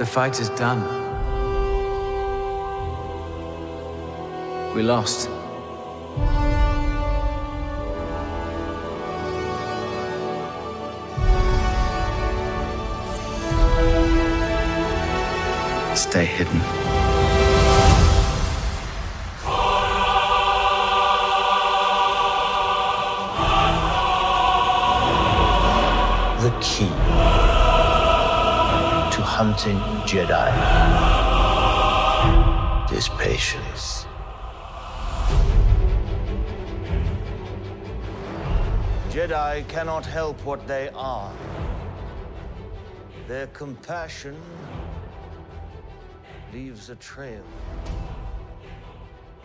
The fight is done. We lost. Stay hidden. The key hunting Jedi is patience. Jedi cannot help what they are. Their compassion leaves a trail.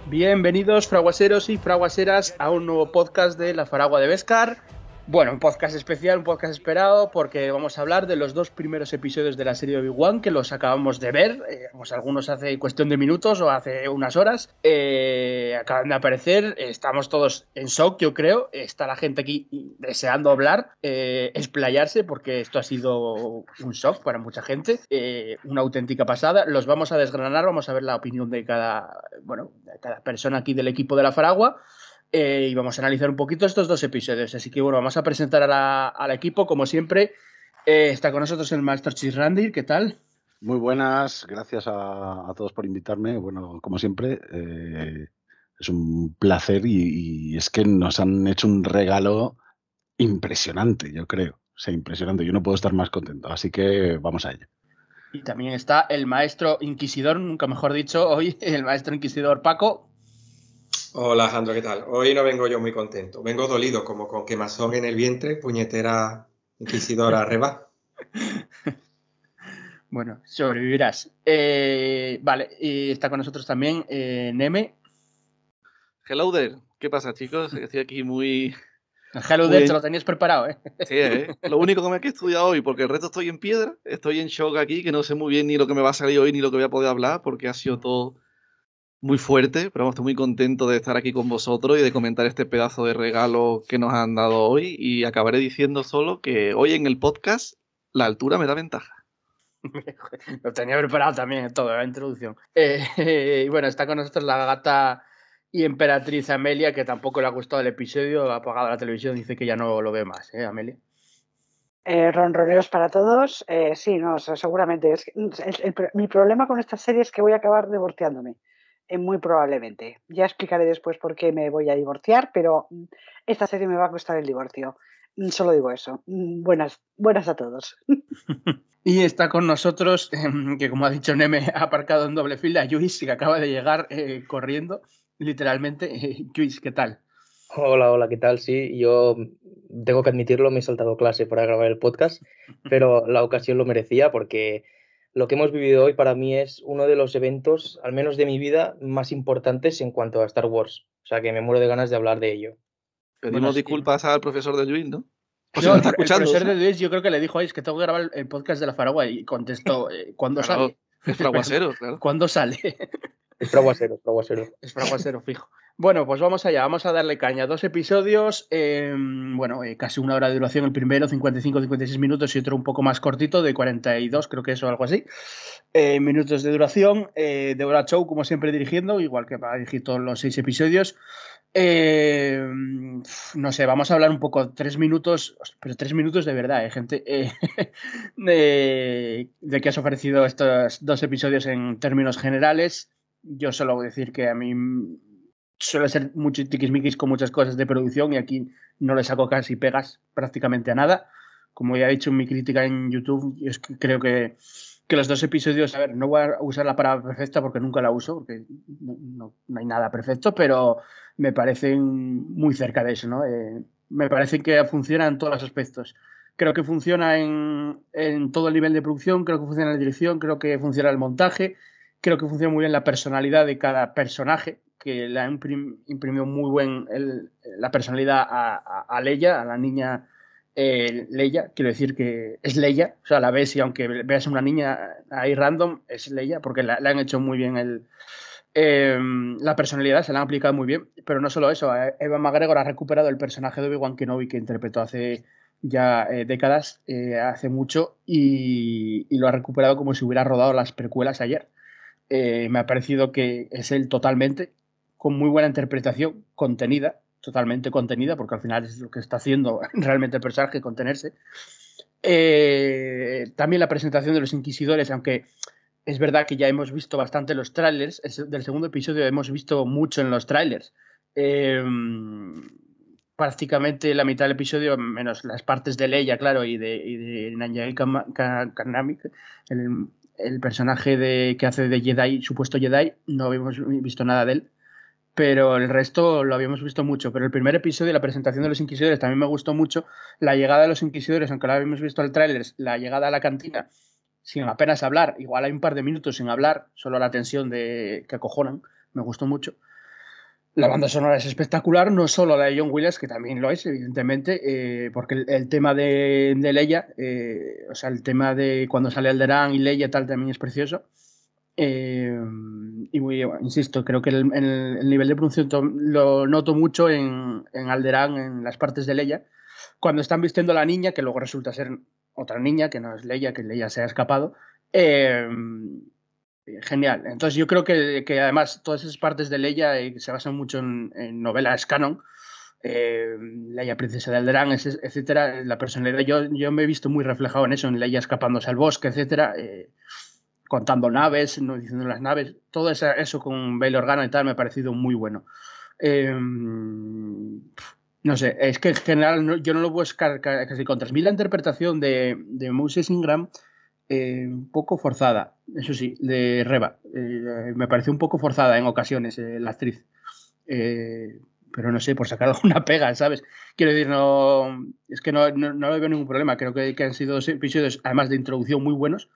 Bienvenidos, fraguaseros y fraguaseras, a un nuevo podcast de La Faragua de Vescar. Bueno, un podcast especial, un podcast esperado, porque vamos a hablar de los dos primeros episodios de la serie Obi-Wan que los acabamos de ver, eh, algunos hace cuestión de minutos o hace unas horas. Eh, acaban de aparecer, estamos todos en shock, yo creo. Está la gente aquí deseando hablar, eh, explayarse, porque esto ha sido un shock para mucha gente, eh, una auténtica pasada. Los vamos a desgranar, vamos a ver la opinión de cada, bueno, de cada persona aquí del equipo de la Faragua. Eh, y vamos a analizar un poquito estos dos episodios. Así que bueno, vamos a presentar a la- al equipo. Como siempre, eh, está con nosotros el maestro Chisrandir. ¿Qué tal? Muy buenas, gracias a, a todos por invitarme. Bueno, como siempre, eh, es un placer y, y es que nos han hecho un regalo impresionante, yo creo. O sea, impresionante. Yo no puedo estar más contento. Así que vamos a ello. Y también está el maestro Inquisidor, nunca mejor dicho, hoy el maestro Inquisidor Paco. Hola Alejandro, ¿qué tal? Hoy no vengo yo muy contento, vengo dolido, como con quemazón en el vientre, puñetera inquisidora reba. Bueno, sobrevivirás. Eh, vale, y está con nosotros también eh, Neme. Hello there. ¿Qué pasa, chicos? Estoy aquí muy. El Hello Muy There, bien. te lo tenías preparado, ¿eh? Sí, ¿eh? Lo único que me he que estudiar hoy, porque el resto estoy en piedra. Estoy en shock aquí, que no sé muy bien ni lo que me va a salir hoy ni lo que voy a poder hablar, porque ha sido todo muy fuerte. Pero vamos, estoy muy contento de estar aquí con vosotros y de comentar este pedazo de regalo que nos han dado hoy. Y acabaré diciendo solo que hoy en el podcast la altura me da ventaja. Lo tenía preparado también todo, la introducción. Eh, y bueno, está con nosotros la gata y emperatriz Amelia, que tampoco le ha gustado el episodio, ha apagado la televisión, dice que ya no lo ve más, ¿eh, Amelia? Eh, ronroneos para todos. Eh, sí, no, se- seguramente. Es el- el mi problema con esta serie es que voy a acabar divorciándome. Eh, muy probablemente. Ya explicaré después por qué me voy a divorciar, pero mm, esta serie me va a costar el divorcio. Mm, Solo digo eso. Mm, Buenas, buenas a todos. Y está con nosotros, em, que como ha dicho Neme, ha aparcado en doble fila, Luis, que acaba de llegar eh, corriendo, literalmente. Luis, ¿qué tal? Hola, hola, ¿qué tal? Sí, yo tengo que admitirlo, me he saltado clase para grabar el podcast, pero la ocasión lo merecía porque lo que hemos vivido hoy para mí es uno de los eventos, al menos de mi vida, más importantes en cuanto a Star Wars. O sea que me muero de ganas de hablar de ello. Pedimos Bueno, sí. disculpas al profesor de Luis, ¿no? Si No, está el profesor de. Luis yo creo que le dijo, "Ay, es que tengo que grabar el- el podcast de la Faragua y contestó, eh, ¿cuándo Claro, sale? Es fraguasero, claro. ¿Cuándo sale? Es fraguasero, fraguasero. Es fraguasero fijo. Bueno, pues vamos allá, vamos a darle caña. Dos episodios, eh, bueno, eh, casi una hora de duración el primero, 55-56 minutos y otro un poco más cortito, de 42, creo que es o algo así. Eh, minutos de duración. Eh, Deborah Chow, como siempre, dirigiendo, igual que para dirigir todos los seis episodios. Eh, no sé, vamos a hablar un poco, tres minutos, pero tres minutos de verdad, ¿eh, gente? De, de qué has ofrecido estos dos episodios en términos generales. Yo solo voy a decir que a mí suele ser mucho tiquismiquis con muchas cosas de producción y aquí no le saco casi pegas prácticamente a nada. Como ya he dicho en mi crítica en YouTube, yo es que creo que, que los dos episodios, a ver, no voy a usar la palabra perfecta porque nunca la uso, porque no hay nada perfecto, pero me parecen muy cerca de eso, ¿no? Eh, me parece que funciona en todos los aspectos. Creo que funciona en, en todo el nivel de producción, creo que funciona en la dirección, creo que funciona el montaje, creo que funciona muy bien la personalidad de cada personaje, que le imprim- imprimido muy buen la personalidad a, a, a Leia, a la niña eh, Leia, quiero decir que es Leia, o sea, la ves y aunque veas una niña ahí random, es Leia, porque le han hecho muy bien el, eh, la personalidad, se la han aplicado muy bien, pero no solo eso, eh, Eva McGregor ha recuperado el personaje de Obi-Wan Kenobi que interpretó hace ya eh, décadas, eh, hace mucho, y, lo ha recuperado como si hubiera rodado las precuelas ayer. Me ha parecido que es él totalmente, con muy buena interpretación, contenida, totalmente contenida, porque al final es lo que está haciendo realmente el personaje, contenerse. también la presentación de los inquisidores, aunque es verdad que ya hemos visto bastante los trailers, del segundo episodio hemos visto mucho en los trailers prácticamente la mitad del episodio, menos las partes de Leia, claro, y de, y de el, el, personaje de, que hace de Jedi, supuesto Jedi, no habíamos visto nada de él. Pero el resto lo habíamos visto mucho. Pero el primer episodio, la presentación de los Inquisidores, también me gustó mucho. La llegada de los Inquisidores, aunque lo habíamos visto al tráiler, la llegada a la cantina, sin apenas hablar, igual hay un par de minutos sin hablar, solo la tensión de que acojonan, me gustó mucho. La banda sonora es espectacular, no solo la de John Williams, que también lo es, evidentemente, eh, porque el, tema de, de Leia, eh, o sea, el tema de cuando sale Alderaan y Leia tal también es precioso. Eh, y muy, insisto, creo que el, el, nivel de producción lo noto mucho en, en Alderaan, en las partes de Leia, cuando están vistiendo a la niña, que luego resulta ser otra niña, que no es Leia, que Leia se ha escapado. Genial. Entonces yo creo que, que, además todas esas partes de Leia eh, se basan mucho en, novelas canon. Eh, Leia Princesa de Alderaan, etcétera, la personalidad, yo, yo me he visto muy reflejado en eso, en Leia escapándose al bosque, etcétera, eh, contando naves, no diciendo las naves, todo eso, eso con Bail Organa y tal me ha parecido muy bueno. no sé, es que en general yo no lo puedo buscar casi contra. mí la interpretación de, de Moses Ingram eh, un poco forzada, eso sí, de Reba. Eh, me pareció un poco forzada en ocasiones eh, la actriz. pero no sé, por sacar alguna pega, ¿sabes? Quiero decir, no. Es que no, no, veo ningún problema. Creo que, que, han sido episodios, además de introducción, muy buenos,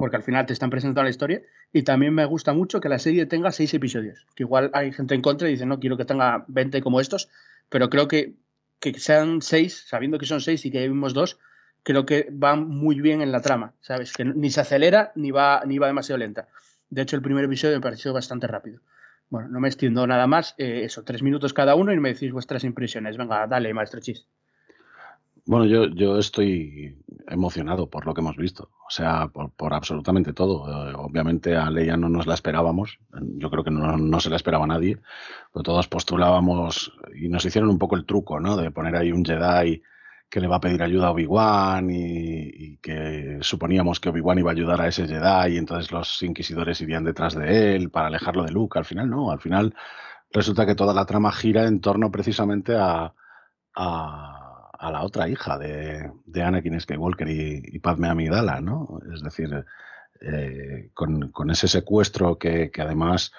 porque al final te están presentando la historia. Y también me gusta mucho que la serie tenga seis episodios. Que igual hay gente en contra y dice, no quiero que tenga 20 como estos, pero creo que que sean seis, sabiendo que son seis y que vimos dos, creo que va muy bien en la trama, ¿sabes? Que ni se acelera ni va, ni va demasiado lenta. De hecho, el primer episodio me pareció bastante rápido. Bueno, no me extiendo nada más. Eh, eso, tres minutos cada uno y me decís vuestras impresiones. Venga, dale, maestro Chis. Bueno, yo, yo estoy emocionado por lo que hemos visto. O sea, por, absolutamente todo. Eh, obviamente a Leia no nos la esperábamos. Yo creo que no, no, se la esperaba nadie. Pero todos postulábamos y nos hicieron un poco el truco, ¿no? De poner ahí un Jedi que le va a pedir ayuda a Obi-Wan y, que suponíamos que Obi-Wan iba a ayudar a ese Jedi y entonces los inquisidores irían detrás de él para alejarlo de Luke. Al final no, al final resulta que toda la trama gira en torno precisamente a, a, la otra hija de, de Anakin Skywalker y, y, Padme Amidala, ¿no? Es decir, eh, con, con, ese secuestro que, que además...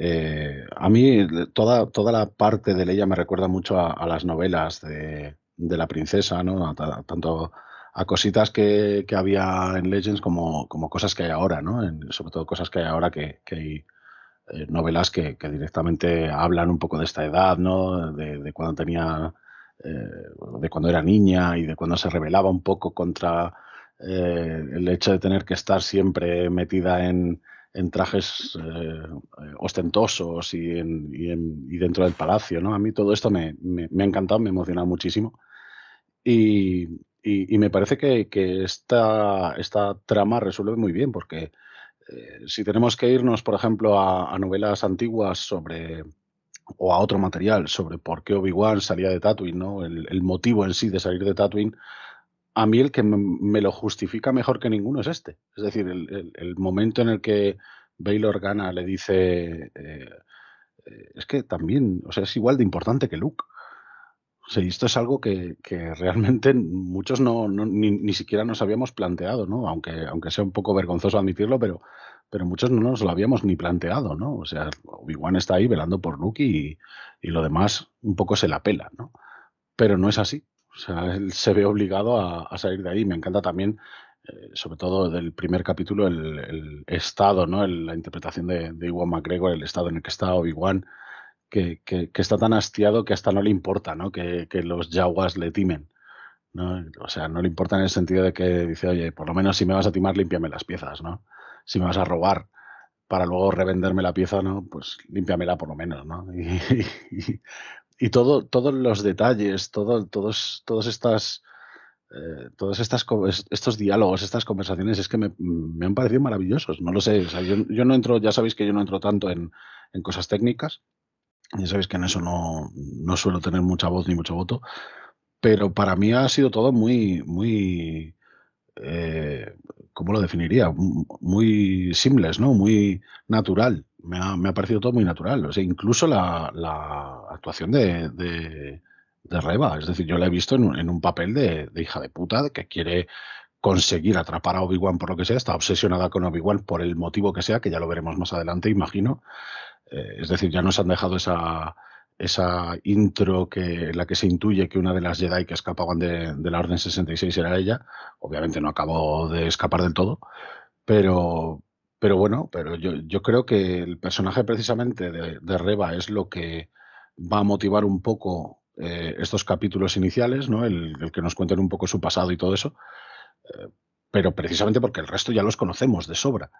Eh, a mí toda, toda la parte de ella me recuerda mucho a las novelas de, de la princesa, ¿no? tanto a cositas que, había en Legends como, como, cosas que hay ahora, ¿no? sobre todo cosas que hay ahora que, hay eh, novelas que, directamente hablan un poco de esta edad, ¿no? De, cuando tenía, de cuando era niña y de cuando se rebelaba un poco contra eh, el hecho de tener que estar siempre metida en, trajes ostentosos y, en, y, dentro del palacio, ¿no? A mí todo esto me, me, ha encantado, me ha emocionado muchísimo. Y, me parece que, esta, trama resuelve muy bien, porque eh, si tenemos que irnos, por ejemplo, a, novelas antiguas sobre o a otro material sobre por qué Obi-Wan salía de Tatooine, ¿no? El, motivo en sí de salir de Tatooine, a mí el que me, lo justifica mejor que ninguno es este. Es decir, el, momento en el que Bail Organa le dice, eh, eh, es que también, o sea, es igual de importante que Luke. Sí, esto es algo que, realmente muchos no, ni, siquiera nos habíamos planteado, ¿no? Aunque, aunque sea un poco vergonzoso admitirlo, pero, pero muchos no nos lo habíamos ni planteado, ¿no? O sea, Obi-Wan está ahí velando por Luke y, y, lo demás un poco se la pela, ¿no? Pero no es así. O sea, él se ve obligado a, salir de ahí. Me encanta también, eh, sobre todo del primer capítulo, el, estado, ¿no? la interpretación de, de Iwan McGregor, el estado en el que está Obi-Wan que, está tan hastiado que hasta no le importa ¿no? Que, los yaguas le timen. ¿no? O sea, no le importa en el sentido de que dice, oye, por lo menos si me vas a timar, límpiame las piezas, ¿no? Si me vas a robar para luego revenderme la pieza, ¿no? Pues límpiamela por lo menos, ¿no? Y, todo, todos los detalles, todo, todos, todas estas eh, todos estas, estos diálogos, estas conversaciones, es que me, han parecido maravillosos. No lo sé, yo, no entro, ya sabéis que yo no entro tanto en, cosas técnicas, ya sabéis que en eso no, no, suelo tener mucha voz ni mucho voto, pero para mí ha sido todo muy, muy, eh, ¿cómo lo definiría? Muy simples, ¿no? Muy natural. Me ha, me ha, parecido todo muy natural. Incluso la, actuación de de Reba. Es decir, yo la he visto en un, papel de, hija de puta que quiere conseguir atrapar a Obi-Wan por lo que sea, está obsesionada con Obi-Wan por el motivo que sea, que ya lo veremos más adelante, imagino. Eh, es decir, ya nos han dejado esa, esa intro que, en la que se intuye que una de las Jedi que escapaban de, la Orden 66 era ella. Obviamente no acabó de escapar del todo, pero, pero bueno, pero yo, yo creo que el personaje precisamente de, de Reba es lo que va a motivar un poco eh, estos capítulos iniciales, ¿no? El, que nos cuenten un poco su pasado y todo eso, eh, pero precisamente porque el resto ya los conocemos de sobra.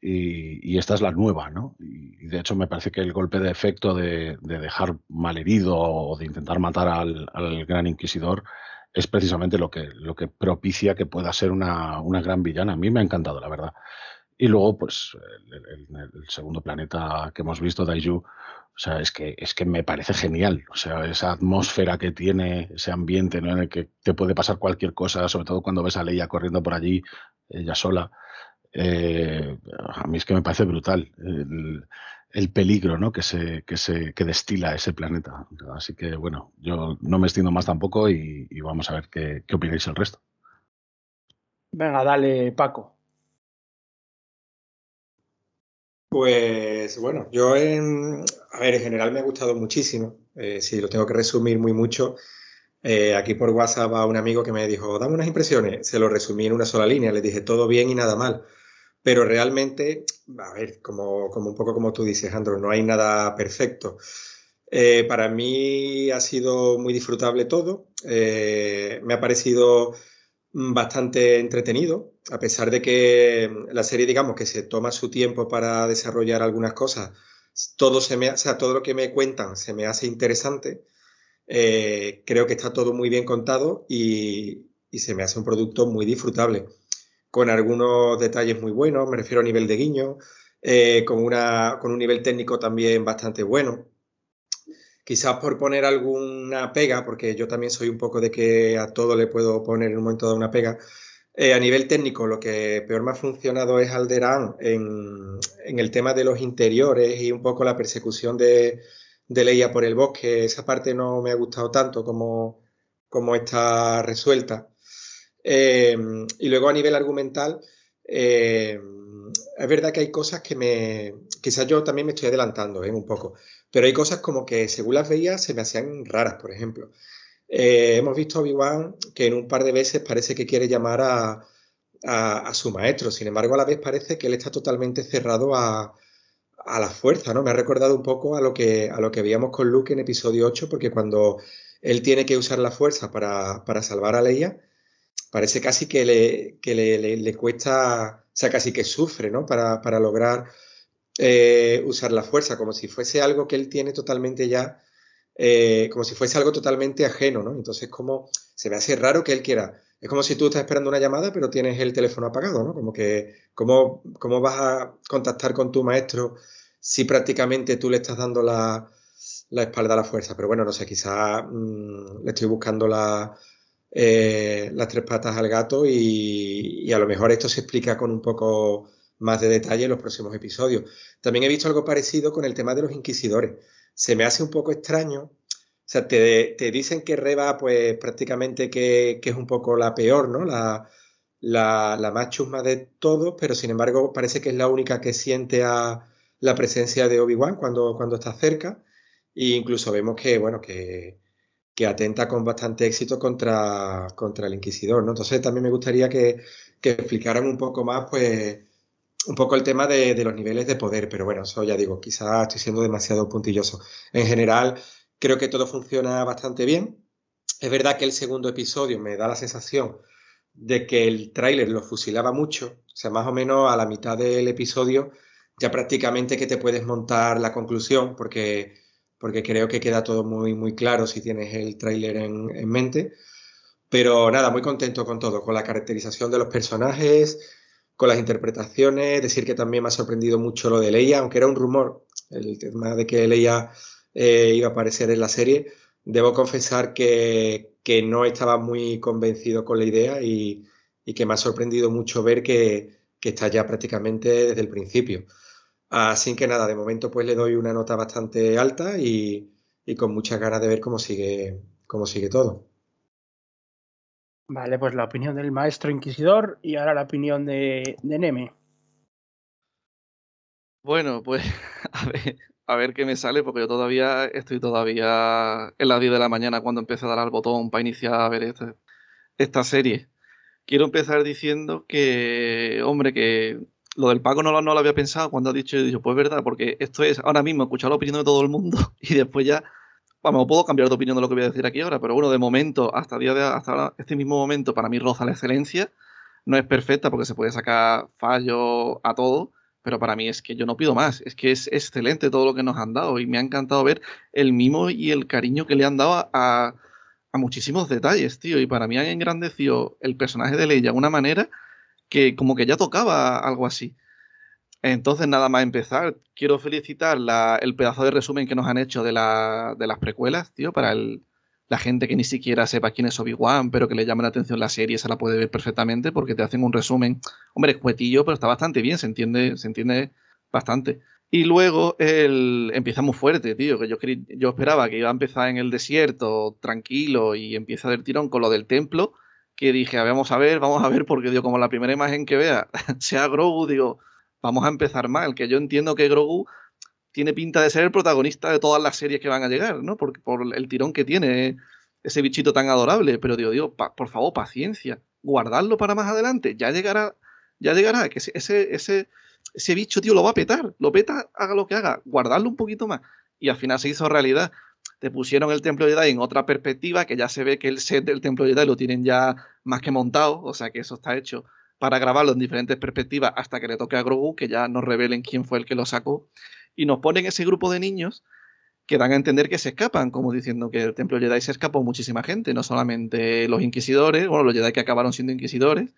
Y, esta es la nueva, ¿no? Y, de hecho me parece que el golpe de efecto de, dejar malherido o de intentar matar al, gran inquisidor es precisamente lo que, lo que propicia que pueda ser una, una gran villana. A mí me ha encantado, la verdad. Y luego, pues, el, el, segundo planeta que hemos visto, Daiju, o sea, es que, es que me parece genial. O sea, esa atmósfera que tiene, ese ambiente en el que te puede pasar cualquier cosa, sobre todo cuando ves a Leia corriendo por allí, ella sola. Eh, a mí es que me parece brutal el, peligro ¿no? que, se, que, se, que destila ese planeta. Así que, bueno, yo no me extiendo más tampoco y, vamos a ver qué, qué opináis el resto. Venga, dale, Paco. Pues bueno, yo en, a ver, en general me ha gustado muchísimo. Eh, si lo tengo que resumir muy mucho, eh, aquí por WhatsApp a un amigo que me dijo, dame unas impresiones. Se lo resumí en una sola línea, le dije todo bien y nada mal. Pero realmente, a ver, como, un poco como tú dices, Andro, no hay nada perfecto. Eh, para mí ha sido muy disfrutable todo. me ha parecido Mm, bastante entretenido, a pesar de que mm, la serie, digamos, que se toma su tiempo para desarrollar algunas cosas, todo, se me, o sea, todo lo que me cuentan se me hace interesante. Eh, creo que está todo muy bien contado y, se me hace un producto muy disfrutable, con algunos detalles muy buenos, me refiero a nivel de guiño, eh, con, una, con un nivel técnico también bastante bueno. Quizás por poner alguna pega, porque yo también soy un poco de que a todo le puedo poner en un momento dado una pega. Eh, a nivel técnico, lo que peor me ha funcionado es Alderán en, el tema de los interiores y un poco la persecución de, Leia por el bosque. Esa parte no me ha gustado tanto como, como está resuelta. Eh, y luego a nivel argumental, eh, es verdad que hay cosas que me. Quizás yo también me estoy adelantando un poco. Pero hay cosas como que según las veía se me hacían raras, por ejemplo. Eh, hemos visto a Obi-Wan que en un par de veces parece que quiere llamar a, su maestro, sin embargo a la vez parece que él está totalmente cerrado a, la fuerza, ¿no? Me ha recordado un poco a lo, que, a lo que veíamos con Luke en episodio 8, porque cuando él tiene que usar la fuerza para, salvar a Leia, parece casi que le, que le, cuesta, o sea, casi que sufre, ¿no? Para, para lograr eh, usar la fuerza, como si fuese algo que él tiene totalmente ya, eh, como si fuese algo totalmente ajeno, ¿no? Entonces, como se me hace raro que él quiera. Es como si tú estás esperando una llamada, pero tienes el teléfono apagado, ¿no? Como que, ¿cómo, cómo vas a contactar con tu maestro si prácticamente tú le estás dando la, espalda a la fuerza? Pero bueno, no sé, quizá mm, le estoy buscando la, eh, las tres patas al gato y, a lo mejor esto se explica con un poco más de detalle en los próximos episodios. También he visto algo parecido con el tema de los inquisidores. Se me hace un poco extraño. O sea, te, dicen que Reba, pues prácticamente que, es un poco la peor, ¿no? La, la, más chusma de todos, pero sin embargo parece que es la única que siente a la presencia de Obi-Wan cuando, cuando está cerca. E incluso vemos que, bueno, que, que atenta con bastante éxito contra, contra el Inquisidor, ¿no? Entonces también me gustaría que, que explicaran un poco más, pues, un poco el tema de, los niveles de poder, pero bueno, eso ya digo, quizás estoy siendo demasiado puntilloso. En general, creo que todo funciona bastante bien. Es verdad que el segundo episodio me da la sensación de que el tráiler lo fusilaba mucho, o sea, más o menos a la mitad del episodio ya prácticamente que te puedes montar la conclusión, porque, porque creo que queda todo muy, muy claro si tienes el tráiler en, en mente. Pero nada, muy contento con todo, con la caracterización de los personajes, con las interpretaciones, decir que también me ha sorprendido mucho lo de Leia, aunque era un rumor, el tema de que Leia eh, iba a aparecer en la serie, debo confesar que, no estaba muy convencido con la idea y, que me ha sorprendido mucho ver que, está ya prácticamente desde el principio. Así que nada, de momento pues le doy una nota bastante alta y, y con muchas ganas de ver cómo sigue, cómo sigue todo. Vale, pues la opinión del maestro inquisidor y ahora la opinión de, de Neme. Bueno, pues a ver, a ver qué me sale, porque yo todavía estoy todavía en las 10 de la mañana cuando empecé a dar al botón para iniciar a ver este, esta serie. Quiero empezar diciendo que, hombre, que lo del pago no lo, no lo había pensado cuando ha dicho, y dicho, pues verdad, porque esto es ahora mismo escuchar la opinión de todo el mundo y después ya, vamos, puedo cambiar de opinión de lo que voy a decir aquí ahora, pero bueno, de momento, hasta, día de, hasta este mismo momento, para mí roza la excelencia. No es perfecta porque se puede sacar fallo a todo, pero para mí es que yo no pido más, es que es excelente todo lo que nos han dado y me ha encantado ver el mimo y el cariño que le han dado a, a muchísimos detalles, tío, y para mí han engrandecido el personaje de Leia de una manera que como que ya tocaba algo así. Entonces, nada más empezar, quiero felicitar el pedazo de resumen que nos han hecho de, la, de las precuelas, tío, para la gente que ni siquiera sepa quién es Obi-Wan, pero que le llame la atención la serie, se la puede ver perfectamente porque te hacen un resumen, hombre, escuetillo, pero está bastante bien, se entiende, se entiende bastante. Y luego el, empieza muy fuerte, tío, que yo, yo esperaba que iba a empezar en el desierto, tranquilo, y empieza del tirón con lo del templo, que dije, vamos a ver, vamos a ver, porque digo, como la primera imagen que vea sea Grogu, digo, vamos a empezar mal, que yo entiendo que Grogu tiene pinta de ser el protagonista de todas las series que van a llegar, ¿no? Por, por el tirón que tiene ese bichito tan adorable, pero digo, digo, por favor, paciencia, guardarlo para más adelante, ya llegará, ya llegará, que ese, ese, ese bicho, tío, lo va a petar, lo peta, haga lo que haga, guardarlo un poquito más. Y al final se hizo realidad te pusieron el Templo Jedi en otra perspectiva, que ya se ve que el set del Templo Jedi lo tienen ya más que montado, o sea que eso está hecho para grabarlo en diferentes perspectivas hasta que le toque a Grogu, que ya nos revelen quién fue el que lo sacó, y nos ponen ese grupo de niños que dan a entender que se escapan, como diciendo que el Templo Jedi se escapó muchísima gente, no solamente los inquisidores, bueno, los Jedi que acabaron siendo inquisidores,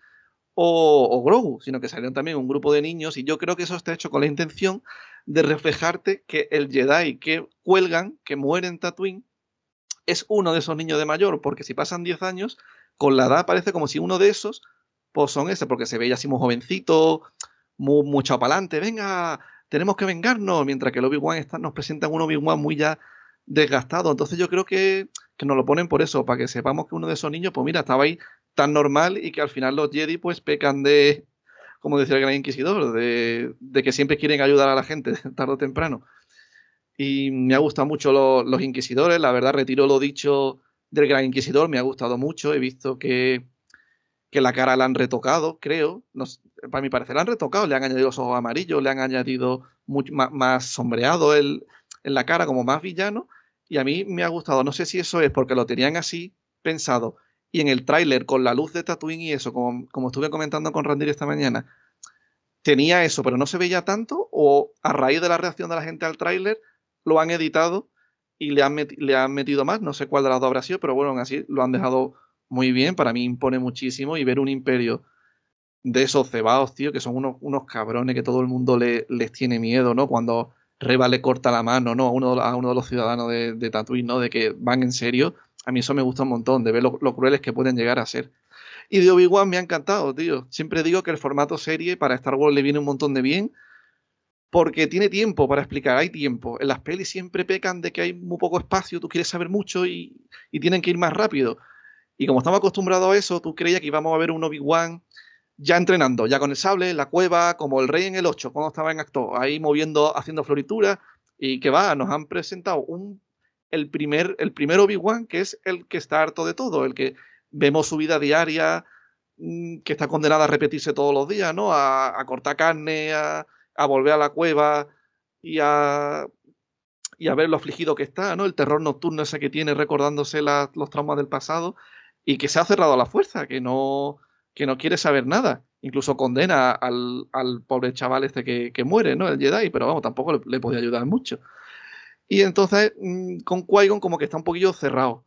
o, o, Grogu, sino que salieron también un grupo de niños y yo creo que eso está hecho con la intención de reflejarte que el Jedi que cuelgan, que muere en Tatooine, es uno de esos niños de mayor, porque si pasan 10 años, con la edad parece como si uno de esos, pues son ese, porque se veía así muy jovencito, muy, mucho para adelante, venga, tenemos que vengarnos, mientras que el Obi-Wan nos presenta un Obi-Wan muy ya desgastado. Entonces yo creo que, que, nos lo ponen por eso, para que sepamos que uno de esos niños, pues mira, estaba ahí tan normal y que al final los Jedi pues pecan de, como decía el gran inquisidor, de, que siempre quieren ayudar a la gente tarde o temprano. Y me ha gustado mucho los inquisidores, la verdad retiro lo dicho del gran inquisidor, me ha gustado mucho, he visto que, que la cara la han retocado, creo, para mi parecer la han retocado, le han añadido los ojos amarillos, le han añadido mucho, más, sombreado el, en la cara como más villano, y a mí me ha gustado, no sé si eso es porque lo tenían así pensado y en el tráiler, con la luz de Tatooine y eso, como, como estuve comentando con Randir esta mañana, tenía eso, pero no se veía tanto, o a raíz de la reacción de la gente al tráiler, lo han editado y le han, le han metido más, no sé cuál de las dos habrá sido, pero bueno, así lo han dejado muy bien, para mí impone muchísimo y ver un imperio de esos cebados, tío, que son unos, unos cabrones que todo el mundo le, les tiene miedo, ¿no? Cuando Reba le corta la mano, ¿no? A uno, a uno de los ciudadanos de, de Tatooine, ¿no? De que van en serio a mí eso me gusta un montón, de ver lo, crueles que pueden llegar a ser. Y de Obi-Wan me ha encantado, tío. Siempre digo que el formato serie para Star Wars le viene un montón de bien, porque tiene tiempo para explicar, hay tiempo. En las pelis siempre pecan de que hay muy poco espacio, tú quieres saber mucho y, tienen que ir más rápido. Y como estamos acostumbrados a eso, tú creías que íbamos a ver un Obi-Wan ya entrenando, ya con el sable, la cueva, como el rey en el 8, cuando estaba en acto, ahí moviendo, haciendo floritura, y que va, nos han presentado un el primer, el primer Obi-Wan, que es el que está harto de todo, el que vemos su vida diaria, mm, que está condenada a repetirse todos los días, ¿no? A, cortar carne, a, volver a la cueva y a, y a ver lo afligido que está, ¿no? El terror nocturno ese que tiene recordándose los traumas del pasado y que se ha cerrado a la fuerza, que no, que no quiere saber nada. Incluso condena al, pobre chaval este que, muere, ¿no? El Jedi, pero vamos, tampoco le, le podía ayudar mucho. Y entonces mm, con qui como que está un poquillo cerrado.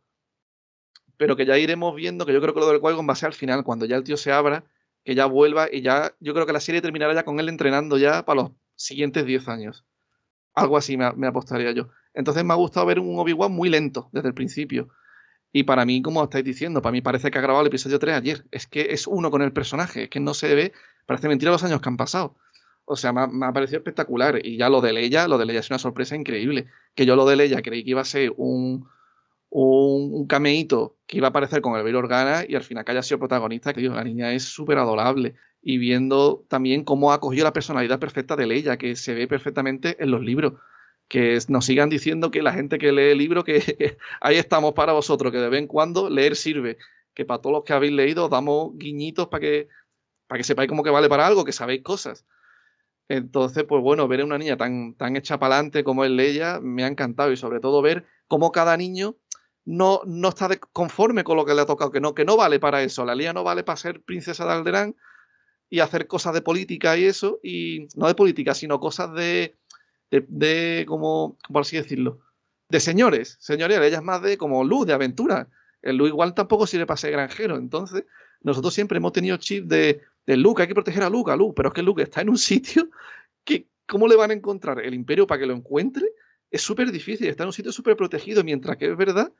pero que ya iremos viendo que yo creo que lo del qui va a ser al final, cuando ya el tío se abra, que ya vuelva y ya, yo creo que la serie terminará ya con él entrenando ya para los siguientes 10 años. Algo así me, apostaría yo. Entonces me ha gustado ver un Obi-Wan muy lento desde el principio. Y para mí, como estáis diciendo, para mí parece que ha grabado el episodio 3 ayer. Es que es uno con el personaje, es que no se ve, parece mentira los años que han pasado. O sea, me ha, parecido espectacular. Y ya lo de Leia, lo de Leia es una sorpresa increíble. Que yo lo de Leia creí que iba a ser un, un, cameíto que iba a aparecer con el Bail Organa y al final que haya sido protagonista, que la niña es súper adorable. Y viendo también cómo ha cogido la personalidad perfecta de Leia, que se ve perfectamente en los libros. Que nos sigan diciendo que la gente que lee el libro, que, que ahí estamos para vosotros, que de vez en cuando leer sirve. Que para todos los que habéis leído damos guiñitos para que, para que sepáis cómo que vale para algo, que sabéis cosas. Entonces, pues bueno, ver a una niña tan, tan hecha para adelante como es Leia me ha encantado y sobre todo ver cómo cada niño no, no está conforme con lo que le ha tocado, que no, que no vale para eso. La Leia no vale para ser princesa de Alderán y hacer cosas de política y eso, y no de política, sino cosas de, de, de como, por así decirlo, de señores. Señores, ella es más de como luz, de aventura. El luz igual tampoco sirve para ser granjero. Entonces, nosotros siempre hemos tenido chip de de Luke, hay que proteger a Luke, a Luke, pero es que Luke está en un sitio que, ¿cómo le van a encontrar el imperio para que lo encuentre? Es súper difícil, está en un sitio súper protegido, mientras que es verdad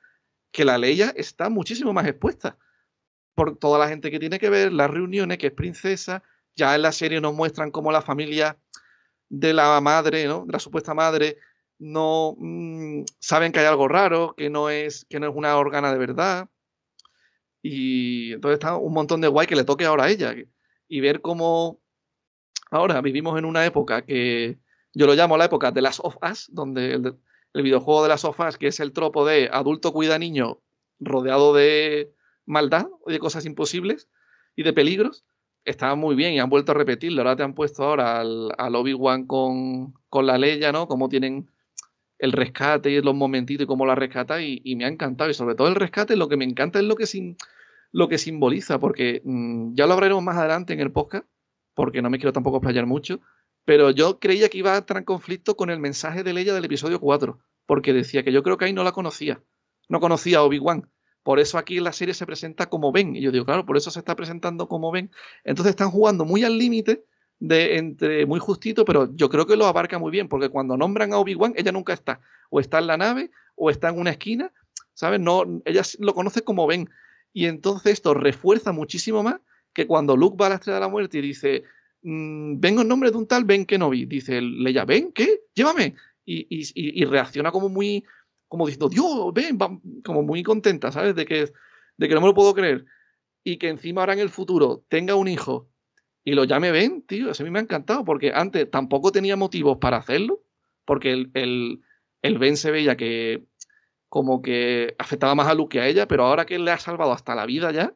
que la Leia está muchísimo más expuesta por toda la gente que tiene que ver, las reuniones, que es princesa, ya en la serie nos muestran cómo la familia de la madre, ¿no? de la supuesta madre, no mm, saben que hay algo raro, que no es, que no es una órgana de verdad. Y entonces está un montón de guay que le toque ahora a ella y ver cómo ahora vivimos en una época que yo lo llamo la época de las of Us, donde el, videojuego de las of Us, que es el tropo de adulto cuida niño rodeado de maldad y de cosas imposibles y de peligros, estaba muy bien y han vuelto a repetirlo. Ahora te han puesto ahora al, al Obi-Wan con, con la Leia, ¿no? Cómo tienen el rescate y los momentitos y cómo la rescata y, y, me ha encantado. Y sobre todo el rescate, lo que me encanta es lo que sin, lo que simboliza, porque mm, ya lo hablaremos más adelante en el podcast, porque no me quiero tampoco explayar mucho, pero yo creía que iba a entrar en conflicto con el mensaje de Leia del episodio 4, porque decía que yo creo que ahí no la conocía, no conocía a Obi-Wan. Por eso aquí la serie se presenta como Ben. Y yo digo, claro, por eso se está presentando como Ben. Entonces están jugando muy al límite de entre muy justito, pero yo creo que lo abarca muy bien, porque cuando nombran a Obi-Wan, ella nunca está. O está en la nave, o está en una esquina, ¿sabes? No, ella lo conoce como Ben. Y entonces esto refuerza muchísimo más que cuando Luke va a la estrella de la muerte y dice, mm, vengo en nombre de un tal Ben Kenobi, dice Leia, ¿ven? ¿Qué? Llévame. Y, reacciona como muy, como diciendo, Dios, ven, como muy contenta, ¿sabes? De que, de que no me lo puedo creer. Y que encima ahora en el futuro tenga un hijo y lo llame Ben, tío, eso a mí me ha encantado, porque antes tampoco tenía motivos para hacerlo, porque el, el, el Ben se veía que como que afectaba más a Luke que a ella, pero ahora que le ha salvado hasta la vida ya,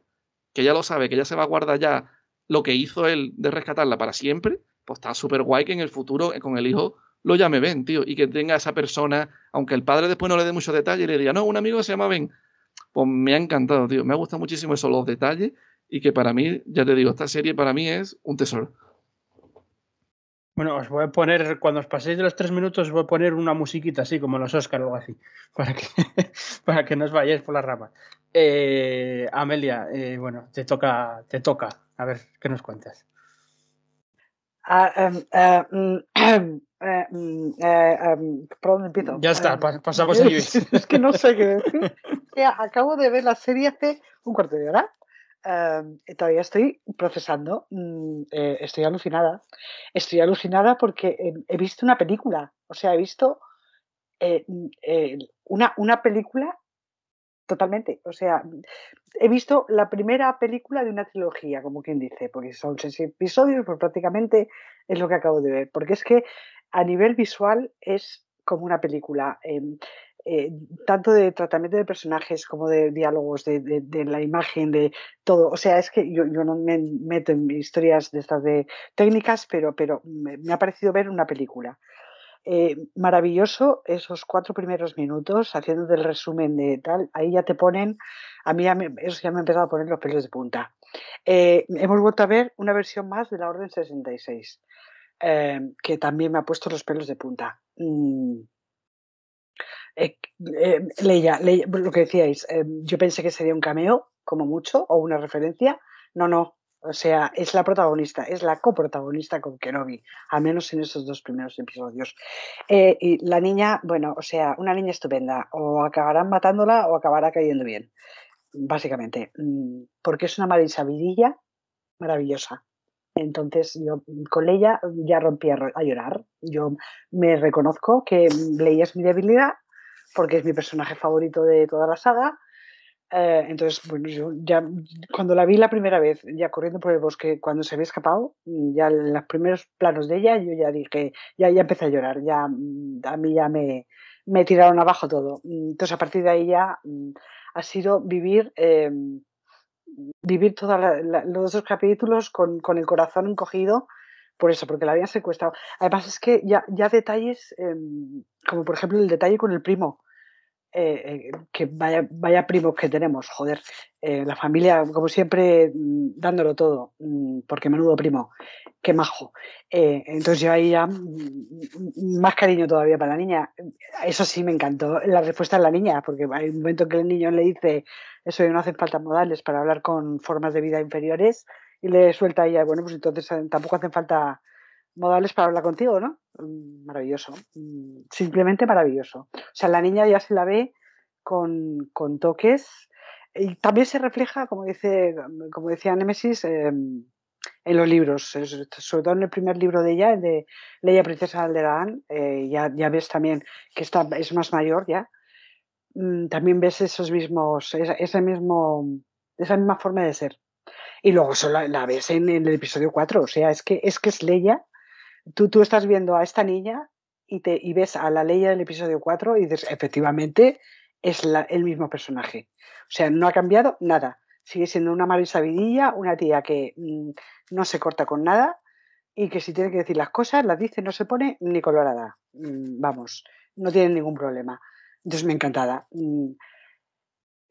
que ya lo sabe, que ya se va a guardar ya lo que hizo él de rescatarla para siempre, pues está súper guay que en el futuro eh, con el hijo lo llame Ben, tío, y que tenga esa persona, aunque el padre después no le dé muchos detalles, le diga, no, un amigo se llama Ben. Pues me ha encantado, tío, me ha gustado muchísimo eso, los detalles, y que para mí, ya te digo, esta serie para mí es un tesoro. Bueno, os voy a poner, cuando os paséis de los tres minutos, os voy a poner una musiquita así, como los Oscar o algo así, para que, para que no os vayáis por las ramas. Eh, Amelia, eh, bueno, te toca, te toca. A ver, ¿qué nos cuentas? ¿Por dónde empiezo? Ya está, pasamos a Luis. Es que no sé qué decir. Acabo de ver la serie hace un cuarto de hora Em, todavía estoy procesando, mm, eh, estoy alucinada. Estoy alucinada porque he, visto una película, o sea, he visto eh, mm, una, una película totalmente, o sea, he visto la primera película de una trilogía, como quien dice, porque son seis episodios, pues prácticamente es lo que acabo de ver, porque es que a nivel visual es como una película. Eh, tanto de tratamiento de personajes como de diálogos, de, la imagen, de todo. O sea, es que yo, no me meto en historias de estas de técnicas, pero, pero me, ha parecido ver una película. Eh, maravilloso esos cuatro primeros minutos haciendo del resumen de tal, ahí ya te ponen, a mí ya me, eso ya me ha empezado a poner los pelos de punta. Eh, hemos vuelto a ver una versión más de la Orden 66, que también me ha puesto los pelos de punta. Mm, Eh, eh, Leia, Leia, lo que decíais, eh, yo pensé que sería un cameo, como mucho, o una referencia. No, no. O sea, es la protagonista, es la coprotagonista con Kenobi, al menos en esos dos primeros episodios. Eh, y la niña, bueno, o sea, una niña estupenda, o acabarán matándola o acabará cayendo bien, básicamente, mm, porque es una marisabidilla maravillosa. Entonces yo con Leia ya rompí a, llorar. Yo me reconozco que Leia es mi debilidad porque es mi personaje favorito de toda la saga. Eh, entonces, bueno, yo ya cuando la vi la primera vez, ya corriendo por el bosque, cuando se había escapado, ya en los primeros planos de ella, yo ya dije, ya, ya empecé a llorar, ya a mí ya me, me tiraron abajo todo. Entonces, a partir de ahí ya ha sido vivir, eh, vivir todos los dos capítulos con, con el corazón encogido por eso, porque la habían secuestrado. Además, es que ya, ya detalles, em, como por ejemplo el detalle con el primo, eh, eh, que vaya, vaya primos que tenemos, joder. Eh, la familia, como siempre, mm, dándolo todo, mm, porque menudo primo, qué majo. Eh, entonces yo ahí ya mm, más cariño todavía para la niña. Eso sí me encantó, la respuesta de la niña, porque hay un momento que el niño le dice, eso no hacen falta modales para hablar con formas de vida inferiores, y le suelta a ella, bueno, pues entonces tampoco hacen falta modales para hablar contigo, ¿no? Maravilloso, simplemente maravilloso. O sea, la niña ya se la ve con, con toques y también se refleja, como dice, como decía Némesis, eh, en los libros, sobre todo en el primer libro de ella, el de Leia Princesa de Alderaan, eh, ya, ya ves también que está, es más mayor ya, mm, también ves esos mismos, mismo, esa misma forma de ser. Y luego solo la, ves en, en el episodio 4, o sea, es que es, que es Leia tú, tú estás viendo a esta niña y, te, y ves a la Leia del episodio 4 y dices, efectivamente, es la- el mismo personaje. O sea, no ha cambiado nada. Sigue siendo una Marisa Vidilla, una tía que mm, no se corta con nada y que si tiene que decir las cosas, las dice, no se pone ni colorada. Mm, vamos, no tiene ningún problema. Entonces, me encantada. Mm,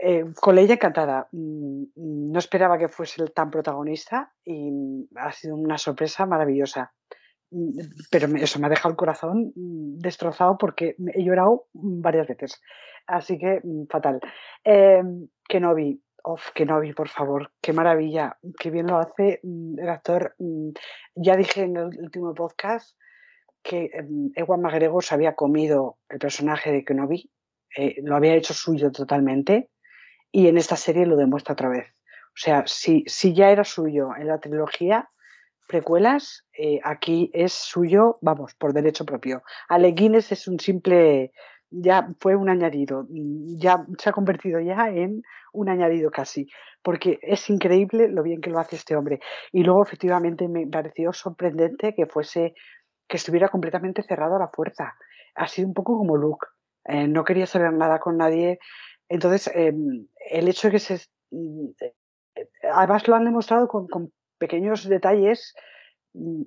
eh, con Leia encantada. No esperaba que fuese tan protagonista y ha sido una sorpresa maravillosa. Mm, Pero eso me ha dejado el corazón mm, destrozado porque he llorado varias veces. Así que mm, fatal. Eh, Kenobi, of, Kenobi, por favor, qué maravilla, qué bien lo hace el actor. Ya dije en el último podcast que em, Ewan McGregor se había comido el personaje de Kenobi, eh, lo había hecho suyo totalmente y en esta serie lo demuestra otra vez. O sea, si, si ya era suyo en la trilogía, precuelas, eh, aquí es suyo, vamos, por derecho propio. Ale Guinness es un simple, ya fue un añadido, mm, ya se ha convertido ya en un añadido casi, porque es increíble lo bien que lo hace este hombre. Y luego, efectivamente, me pareció sorprendente que fuese, que estuviera completamente cerrado a la fuerza. Ha sido un poco como Luke, eh, no quería saber nada con nadie. Entonces, em, el hecho de que se... mm, eh, Además lo han demostrado con, con pequeños detalles,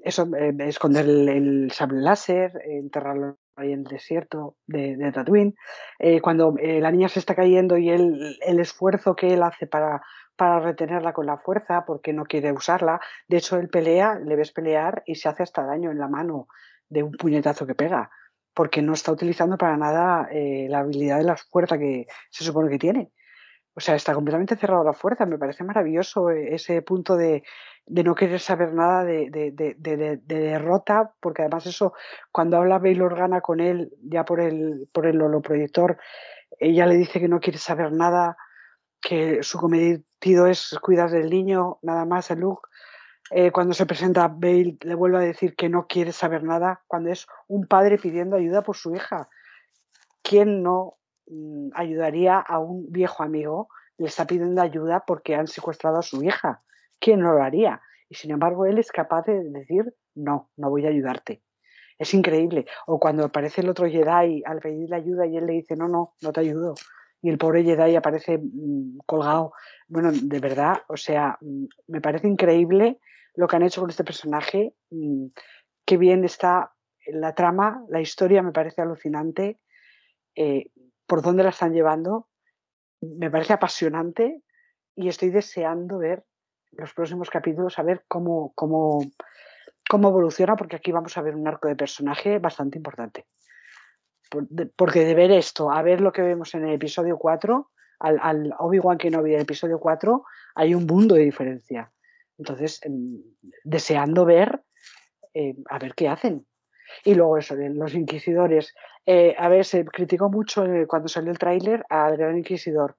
eso, eh, esconder el, el sable láser, enterrarlo ahí en el desierto de, de Tatooine, eh, cuando eh, la niña se está cayendo y él, el esfuerzo que él hace para, para retenerla con la fuerza, porque no quiere usarla, de hecho él pelea, le ves pelear y se hace hasta daño en la mano de un puñetazo que pega, porque no está utilizando para nada la habilidad de la fuerza que se supone que tiene. O sea, está completamente cerrado la fuerza. Me parece maravilloso eh, ese punto de, de no querer saber nada de, de- de- de- de- de derrota, porque además eso, cuando habla Bail Organa con él, ya por el, por el holoproyector, ella le dice que no quiere saber nada, que su cometido es cuidar del niño, nada más, a Luke. Eh, cuando se presenta Bale, le vuelve a decir que no quiere saber nada, cuando es un padre pidiendo ayuda por su hija. ¿quién no ayudaría a un viejo amigo? Le está pidiendo ayuda porque han secuestrado a su hija. ¿Quién no lo haría? Y sin embargo, él es capaz de decir, no, no voy a ayudarte. Es increíble. O cuando aparece el otro Jedi al pedirle ayuda y él le dice, no, no, no te ayudo. Y el pobre Jedi aparece mm, colgado. Bueno, de verdad, o sea, mm, me parece increíble lo que han hecho con este personaje. mm, Qué bien está la trama, la historia me parece alucinante eh, por dónde la están llevando. Me parece apasionante y estoy deseando ver los próximos capítulos, a ver cómo, cómo, cómo evoluciona, porque aquí vamos a ver un arco de personaje bastante importante. porque de ver esto a ver lo que vemos en el episodio 4, al, Obi-Wan Kenobi del episodio 4, hay un mundo de diferencia. Entonces, em, deseando ver, eh, a ver qué hacen. Y luego eso, los inquisidores. Eh, a ver, se criticó mucho cuando salió el tráiler al Gran Inquisidor,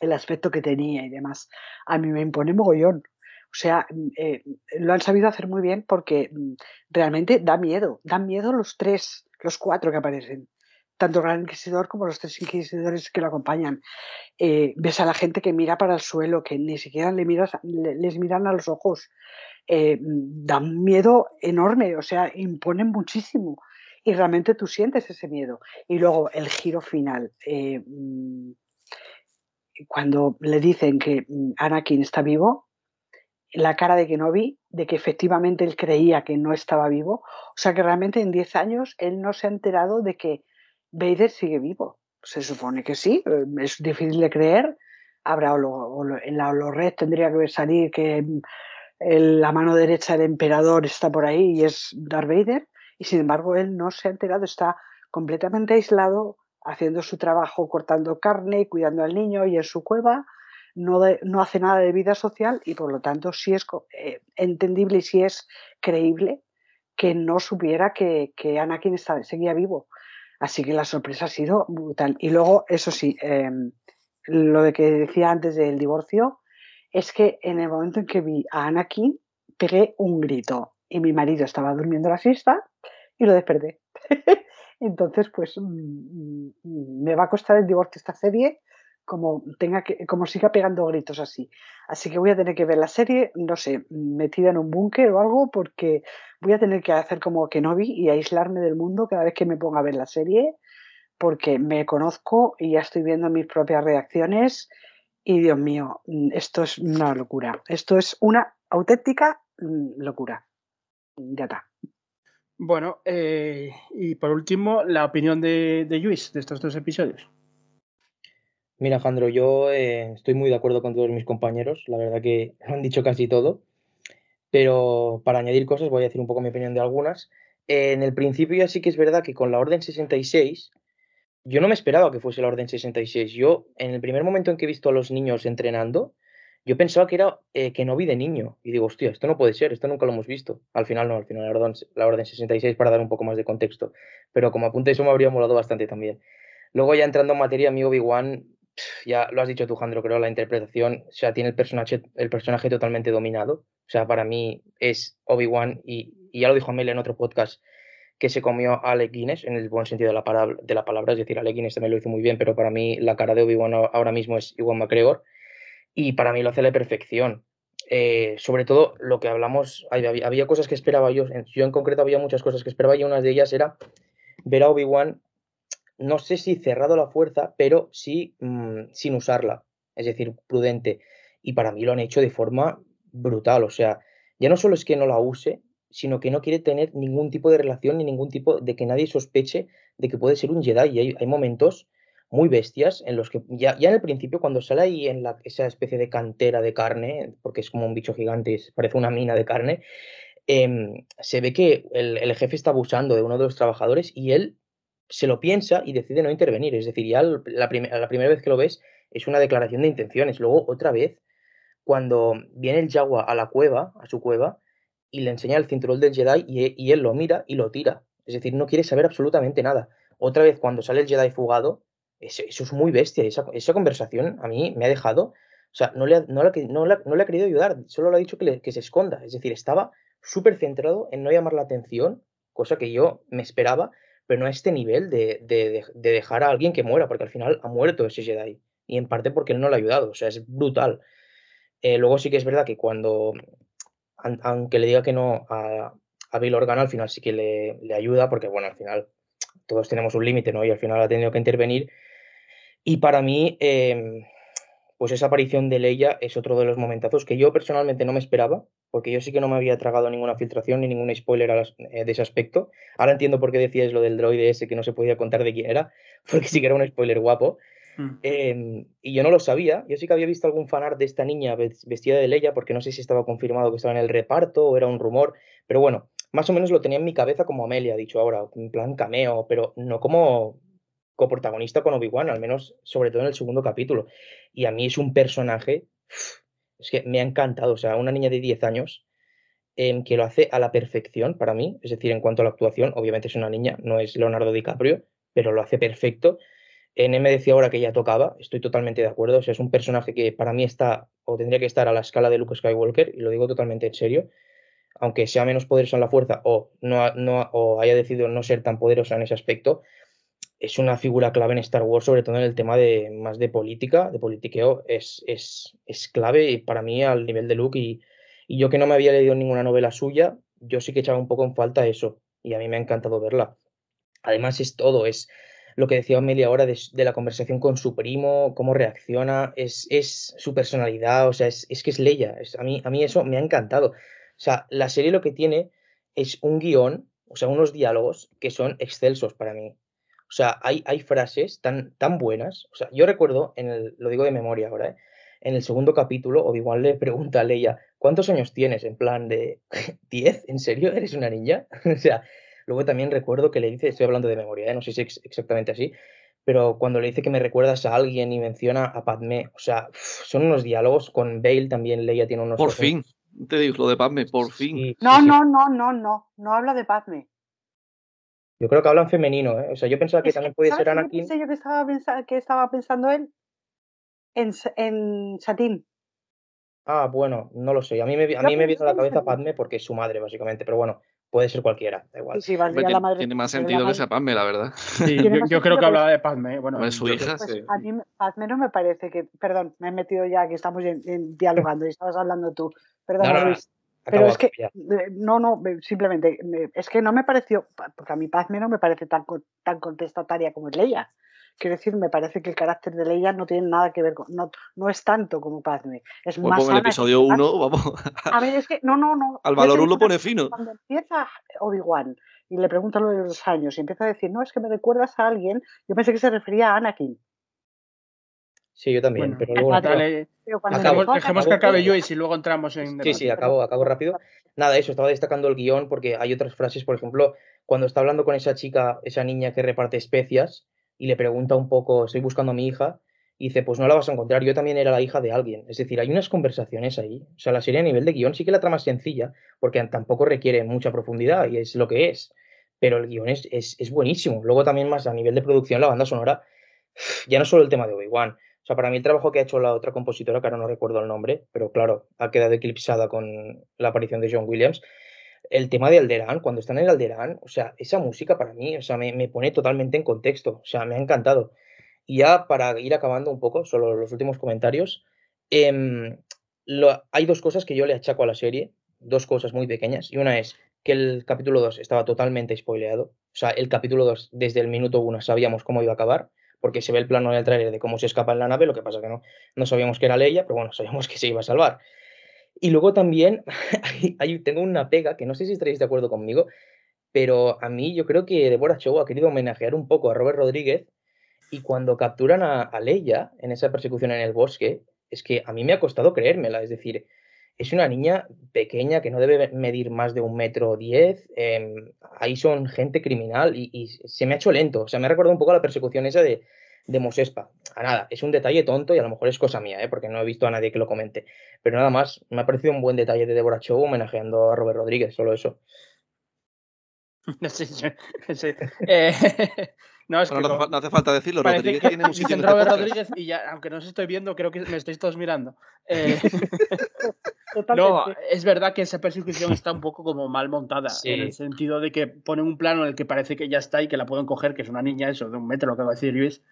el aspecto que tenía y demás. A mí me impone mogollón. O sea, mm, eh, lo han sabido hacer muy bien porque mm, realmente da miedo. Dan miedo los tres, los cuatro que aparecen. Tanto el Gran Inquisidor como los tres inquisidores que lo acompañan. Eh, ves a la gente que mira para el suelo, que ni siquiera le miras, les miran a los ojos. Eh, mm, dan miedo enorme, o sea, imponen muchísimo. Y realmente tú sientes ese miedo. Y luego el giro final. cuando le dicen que Anakin está vivo, la cara de Kenobi, de que efectivamente él creía que no estaba vivo. O sea que realmente en 10 años él no se ha enterado de que Vader sigue vivo. Se supone que sí, eh, es difícil de creer. Habrá en la Red tendría que salir que la mano derecha del emperador está por ahí y es Darth Vader. Y sin embargo él no se ha enterado, está completamente aislado, haciendo su trabajo, cortando carne, cuidando al niño y en su cueva no, no hace nada de vida social y por lo tanto sí es eh, entendible y sí es creíble que no supiera que, que Anakin seguía vivo. Así que la sorpresa ha sido brutal. Y luego, eso sí, em, lo de que decía antes del divorcio, es que en el momento en que vi a Anakin, pegué un grito y mi marido estaba durmiendo la siesta y lo desperté. Entonces, pues mm, mm, me va a costar el divorcio esta serie como tenga que, como siga pegando gritos así. Así que voy a tener que ver la serie, no sé, metida en un búnker o algo, porque voy a tener que hacer como que no vi y aislarme del mundo cada vez que me ponga a ver la serie, porque me conozco y ya estoy viendo mis propias reacciones. Y Dios mío, esto es una locura. Esto es una auténtica mm, locura. Ya está. Bueno, eh, y por último, la opinión de, de Luis de estos dos episodios. Mira, Alejandro, yo eh, estoy muy de acuerdo con todos mis compañeros, la verdad que lo han dicho casi todo, pero para añadir cosas voy a decir un poco mi opinión de algunas. en el principio ya sí que es verdad que con la Orden 66, yo no me esperaba que fuese la Orden 66. Yo, en el primer momento en que he visto a los niños entrenando, yo pensaba que era eh, que no vi de niño. Y digo, hostia, esto no puede ser, esto nunca lo hemos visto. Al final no, al final la la orden 66 para dar un poco más de contexto. Pero como apunte eso me habría molado bastante también. Luego ya entrando en materia, mi Obi-Wan ya lo has dicho tú, Jandro, creo, la interpretación, o sea, tiene el personaje, el personaje totalmente dominado. O sea, para mí es Obi-Wan y, ya lo dijo Amelia en otro podcast, que se comió a Alec Guinness, en el buen sentido de la, palabra, de la palabra, es decir, Alec Guinness también lo hizo muy bien, pero para mí la cara de Obi-Wan ahora mismo es Iwan McGregor y para mí lo hace a la perfección. Eh, sobre todo lo que hablamos, había, había, cosas que esperaba yo, yo en concreto había muchas cosas que esperaba y una de ellas era ver a Obi-Wan no sé si cerrado la fuerza, pero sí mm, sin usarla, es decir, prudente. Y para mí lo han hecho de forma brutal, o sea, ya no solo es que no la use, sino que no quiere tener ningún tipo de relación ni ningún tipo de que nadie sospeche de que puede ser un Jedi. Y hay, momentos muy bestias en los que ya, ya, en el principio, cuando sale ahí en la, esa especie de cantera de carne, porque es como un bicho gigante, parece una mina de carne, em, se ve que el, el, jefe está abusando de uno de los trabajadores y él se lo piensa y decide no intervenir. Es decir, ya la, la primera vez que lo ves es una declaración de intenciones. Luego, otra vez, cuando viene el Jaguar a la cueva, a su cueva, y le enseña el cinturón del Jedi y, él lo mira y lo tira. Es decir, no quiere saber absolutamente nada. Otra vez, cuando sale el Jedi fugado, eso, es muy bestia. Esa, conversación a mí me ha dejado. O sea, no le ha, no, le, ha querido ayudar, solo le ha dicho que, se esconda. Es decir, estaba súper centrado en no llamar la atención, cosa que yo me esperaba, pero no a este nivel de, dejar a alguien que muera, porque al final ha muerto ese Jedi. Y en parte porque él no le ha ayudado, o sea, es brutal. Eh, luego sí que es verdad que cuando, aunque le diga que no a, a Bill Organ, al final sí que le, ayuda, porque bueno, al final todos tenemos un límite, ¿no? Y al final ha tenido que intervenir. Y para mí, em, pues esa aparición de Leia es otro de los momentazos que yo personalmente no me esperaba, porque yo sí que no me había tragado ninguna filtración ni ningún spoiler eh, de ese aspecto. Ahora entiendo por qué decías lo del droide ese que no se podía contar de quién era, porque sí que era un spoiler guapo. Mm. Em, y yo no lo sabía. Yo sí que había visto algún fanart de esta niña vestida de Leia, porque no sé si estaba confirmado que estaba en el reparto o era un rumor. Pero bueno, más o menos lo tenía en mi cabeza como Amelia, dicho ahora, en plan cameo, pero no como coprotagonista con Obi-Wan, al menos sobre todo en el segundo capítulo. Y a mí es un personaje, es que me ha encantado, o sea, una niña de 10 años em, que lo hace a la perfección para mí, es decir, en cuanto a la actuación, obviamente es una niña, no es Leonardo DiCaprio, pero lo hace perfecto. En me decía ahora que ya tocaba, estoy totalmente de acuerdo, o sea, es un personaje que para mí está o tendría que estar a la escala de Luke Skywalker, y lo digo totalmente en serio aunque sea menos poderosa en la fuerza o, no, o haya decidido no ser tan poderosa en ese aspecto, es una figura clave en Star Wars, sobre todo en el tema de más de política, de politiqueo, es, es, es clave para mí al nivel de Luke. Y, yo que no me había leído ninguna novela suya, yo sí que echaba un poco en falta eso, y a mí me ha encantado verla. Además es todo, es lo que decía Amelia ahora de, de la conversación con su primo, cómo reacciona, es, es su personalidad, o sea, es, es que es Leia, es, a, mí, a mí eso me ha encantado. O sea, la serie lo que tiene es un guion, o sea, unos diálogos que son excelsos para mí. O sea, hay, hay frases tan, tan buenas. O sea, yo recuerdo, en el, lo digo de memoria ahora, ¿eh? en el segundo capítulo, Obi-Wan le pregunta a Leia, ¿cuántos años tienes? En plan de, ¿10? ¿En serio? ¿Eres una niña? o sea, luego también recuerdo que le dice, estoy hablando de memoria, ¿eh? no sé si es exactamente así, pero cuando le dice que me recuerdas a alguien y menciona a Padme, o sea, son unos diálogos con Bale también, Leia tiene unos... Por fin. Te digo lo de Padme, por fin. no, no, no, no, no, no habla de Padme. Yo creo que hablan femenino, ¿eh? O sea, yo pensaba que también puede ser Anakin. Yo que estaba, pensando, que estaba pensando él en, en Satín. Ah, bueno, no lo sé. A mí me, a mí me viene a la cabeza Padme porque es su madre, básicamente, pero bueno, puede ser cualquiera, da igual. Sí, tiene, la madre, tiene, más sentido que sea Padme, la verdad. Sí, yo, yo creo que hablaba de Padme. Bueno, es su hija. Pues sí. A mí Padme no me parece que. Perdón, me he metido ya que estamos en, en, dialogando y estabas hablando tú. Perdón, No, no, no. Luis. Pero es que, ya. eh, no, no, eh, simplemente, me- es que no me pareció, porque a mi Padme no me parece tan, tan contestataria como es Leia. Quiero decir, me parece que el carácter de Leia no tiene nada que ver con, no, no es tanto como Padme. Es Pues más pongo el episodio 1, vamos. A ver, es que, no, no, no. Al valor digo 1 una pone fino. Cuando empieza Obi-Wan y le pregunta lo de los años y empieza a decir, no, es que me recuerdas a alguien, yo pensé que se refería a Anakin. Sí, yo también, Bueno, pero luego dale, Pero Acabo- dejemos que acabe yo y si luego entramos en Sí, sí, acabo, acabo rápido. Nada, eso, estaba destacando el guion porque hay otras frases, por ejemplo, cuando está hablando con esa chica, esa niña que reparte especias y le pregunta un poco, estoy buscando a mi hija, y dice, pues no la vas a encontrar, yo también era la hija de alguien. Es decir, hay unas conversaciones ahí. O sea, la serie a nivel de guion sí que la trama es sencilla, porque tampoco requiere mucha profundidad y es lo que es. Pero el guion es, es, es buenísimo. Luego también más a nivel de producción, la banda sonora, ya no solo el tema de Obi-Wan. O sea, para mí el trabajo que ha hecho la otra compositora, que ahora no recuerdo el nombre, pero claro, ha quedado eclipsada con la aparición de John Williams. El tema de Alderaan, cuando están en Alderaan, o sea, esa música para mí, o sea, me, me pone totalmente en contexto, o sea, me ha encantado. Y ya para ir acabando un poco, solo los últimos comentarios, em, hay dos cosas que yo le achaco a la serie, dos cosas muy pequeñas, y una es que el capítulo 2 estaba totalmente spoileado, o sea, el capítulo 2 desde el minuto 1 sabíamos cómo iba a acabar, porque se ve el plano en el trailer de cómo se escapa en la nave, lo que pasa que no, no sabíamos que era Leia, pero bueno, sabíamos que se iba a salvar. Y luego también hay- tengo una pega que no sé si estaréis de acuerdo conmigo, pero a mí yo creo que Deborah Chow ha querido homenajear un poco a Robert Rodríguez y cuando capturan a, a Leia en esa persecución en el bosque, es que a mí me ha costado creérmela, es decir, es una niña pequeña que no debe medir más de un metro diez, em, ahí son gente criminal y, y se me ha hecho lento, o sea, me ha recordado un poco a la persecución esa de, de Mos Espa. A nada, es un detalle tonto y a lo mejor es cosa mía, ¿eh? porque no he visto a nadie que lo comente. Pero nada más, me ha parecido un buen detalle de Deborah Chow homenajeando a Robert Rodríguez, solo eso. Sí. Eh, no, es Bueno, que no, hace, como- fa- no hace falta decirlo, Rodríguez que tiene un sitio en Robert. Rodríguez y ya, aunque no os estoy viendo, creo que me estáis todos mirando. Eh, no, es verdad que esa persecución está un poco como mal montada, Sí. en el sentido de que ponen un plano en el que parece que ya está y que la pueden coger, que es una niña, eso, de un metro, lo que va a decir Luis,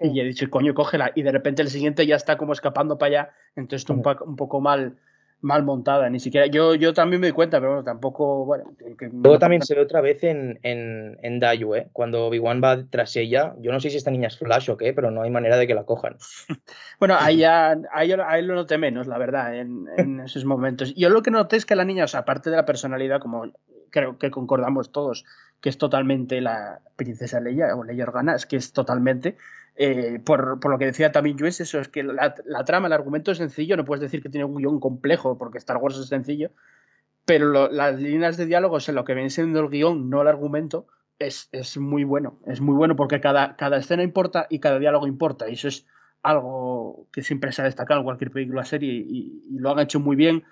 Sí. y he dicho, coño, cógela, y de repente el siguiente ya está como escapando para allá, entonces está un, pa- un poco mal, mal montada, ni siquiera, yo, yo también me doy cuenta, pero bueno, tampoco, bueno, que- que Luego no- también se ve otra vez en, en, en Dayu, ¿eh? Cuando Obi-Wan va tras ella. Yo no sé si esta niña es Flash o qué, pero no hay manera de que la cojan. Bueno, ahí ya ahí, ahí lo noté menos, la verdad, en, en esos momentos. Yo lo que noté es que la niña, o sea, aparte de la personalidad, como creo que concordamos todos, que es totalmente la princesa Leia o Leia Organa, es que es totalmente, eh, por, por lo que decía también Juez, eso es que la, trama, el argumento es sencillo, no puedes decir que tiene un guion complejo, porque Star Wars es sencillo, pero las líneas de diálogos en lo que viene siendo el guion, no el argumento, es, es, muy bueno. Es muy bueno porque cada, cada escena importa y cada diálogo importa. Y eso es algo que siempre se ha destacado en cualquier película serie y, y lo han hecho muy bien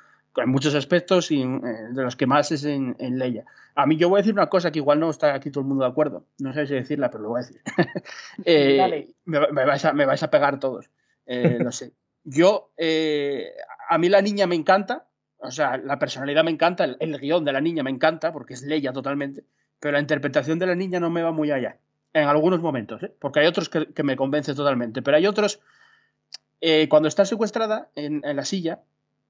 en muchos aspectos y en, de los que más es en, en, Leia. A mí yo voy a decir una cosa que igual no está aquí todo el mundo de acuerdo. No sé si decirla, pero lo voy a decir. eh, me, me, vais a, me, vais a, pegar todos. Eh, no sé. Yo, eh, a mí la niña me encanta, o sea, la personalidad me encanta, el, el, guion de la niña me encanta, porque es Leia totalmente, pero la interpretación de la niña no me va muy allá. En algunos momentos, ¿eh? porque hay otros que, que, me convencen totalmente, pero hay otros, eh, cuando está secuestrada en, en la silla,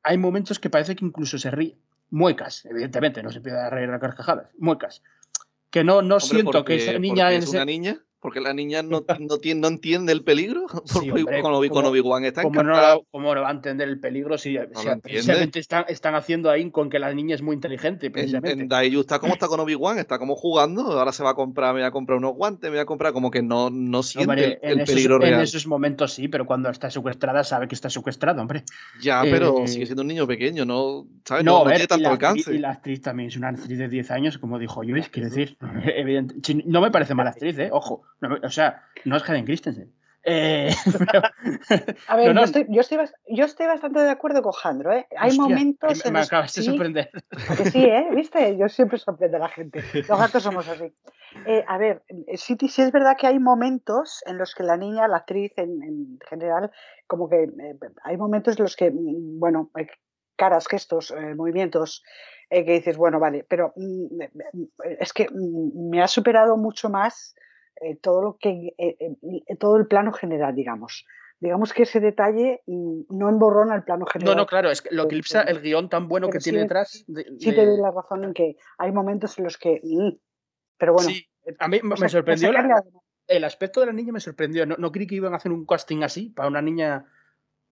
hay momentos que parece que incluso se ríe. Muecas, evidentemente, no se empieza a reír a carcajadas. Muecas. Que no, no Hombre, siento porque, que esa niña. es una niña. Porque la niña no, no, tiene, no entiende el peligro. Sí, hombre, con Obi-Wan está ¿cómo no, ¿Cómo no va a entender el peligro si, no si precisamente están, están, haciendo ahí con que la niña es muy inteligente? Precisamente. En, en está como está con Obi-Wan, está como jugando. Ahora se va a comprar, me voy a comprar unos guantes, me voy a comprar como que no, no siente hombre, el, el esos, peligro real. En esos momentos sí, pero cuando está secuestrada sabe que está secuestrada, hombre. Ya, pero Eh, sigue siendo un niño pequeño, ¿no? ¿Sabes? No, ver, tiene tanto y alcance. Y, la actriz también es una actriz de 10 años, como dijo Luis, quiero decir, evidente, no me parece mala actriz, ¿eh? Ojo, no o sea, no es Hayden Christensen. Eh, pero- A ver, No, no. Yo, estoy, yo, estoy, bas- yo estoy bastante de acuerdo con Jandro, ¿eh? Hay hostia, momentos me, en me los que acabas de sí, sorprender. ¿a que sí, ¿eh? ¿Viste? Yo siempre sorprendo a la gente. Los gatos somos así. Eh, a ver, sí, sí es verdad que hay momentos en los que la niña, la actriz en, en general, como que eh, hay momentos en los que, mm, bueno, hay caras, gestos, movimientos, que dices, bueno, vale, pero mm, es que mm, me ha superado mucho más eh, todo lo que, eh, eh, todo el plano general, digamos. Digamos que ese detalle mm, no emborrona el plano No, general. no, claro, es que lo eclipsa el guion tan bueno que tiene detrás. de- Sí te doy la razón en que hay momentos en los que... mm, pero bueno, Sí, a mí me sorprendió la- el aspecto de la niña me sorprendió. No, no creí que iban a hacer un casting así para una niña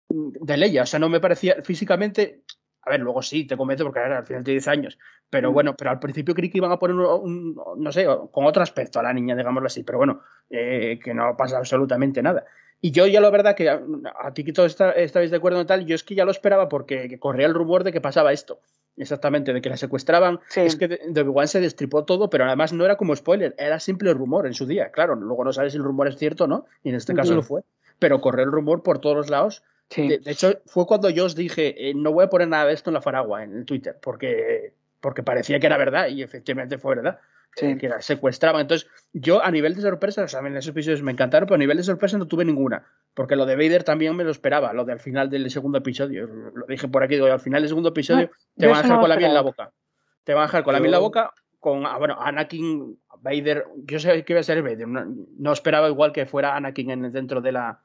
mm, de Leia. O sea, no me parecía físicamente. A ver, luego sí, te convence porque al final tiene 10 años. Pero Mm. bueno, pero al principio creí que iban a poner un, un- no sé, con otro aspecto a la niña, digámoslo así. Pero bueno, eh, que no pasa absolutamente nada. Y yo ya la verdad que a, a ti que todos está- estabais de acuerdo en tal, yo es que ya lo esperaba porque que corría el rumor de que pasaba esto. Exactamente, de que la secuestraban. Sí. Es que de, Obi-Wan se destripó todo, pero además no era como spoiler, era simple rumor en su día. Claro, luego no sabes si el rumor es cierto o no, y en este caso lo fue. Pero corrió el rumor por todos los lados. Sí. De, de hecho, fue cuando yo os dije, eh, no voy a poner nada de esto en la faragua, en el Twitter, porque, porque parecía que era verdad, y efectivamente fue verdad. Sí. eh, que la secuestraban. Entonces, yo a nivel de sorpresa, o sea, en esos episodios me encantaron, pero a nivel de sorpresa no tuve ninguna. Porque lo de Vader también me lo esperaba, lo del final del segundo episodio. Lo dije por aquí, digo, al final del segundo episodio te van a dejar no con la miel en la boca. Te van a dejar con la miel en la boca con, ah, bueno, Anakin, Vader. Yo sé que iba a ser Vader. No, no esperaba igual que fuera Anakin en, dentro de la,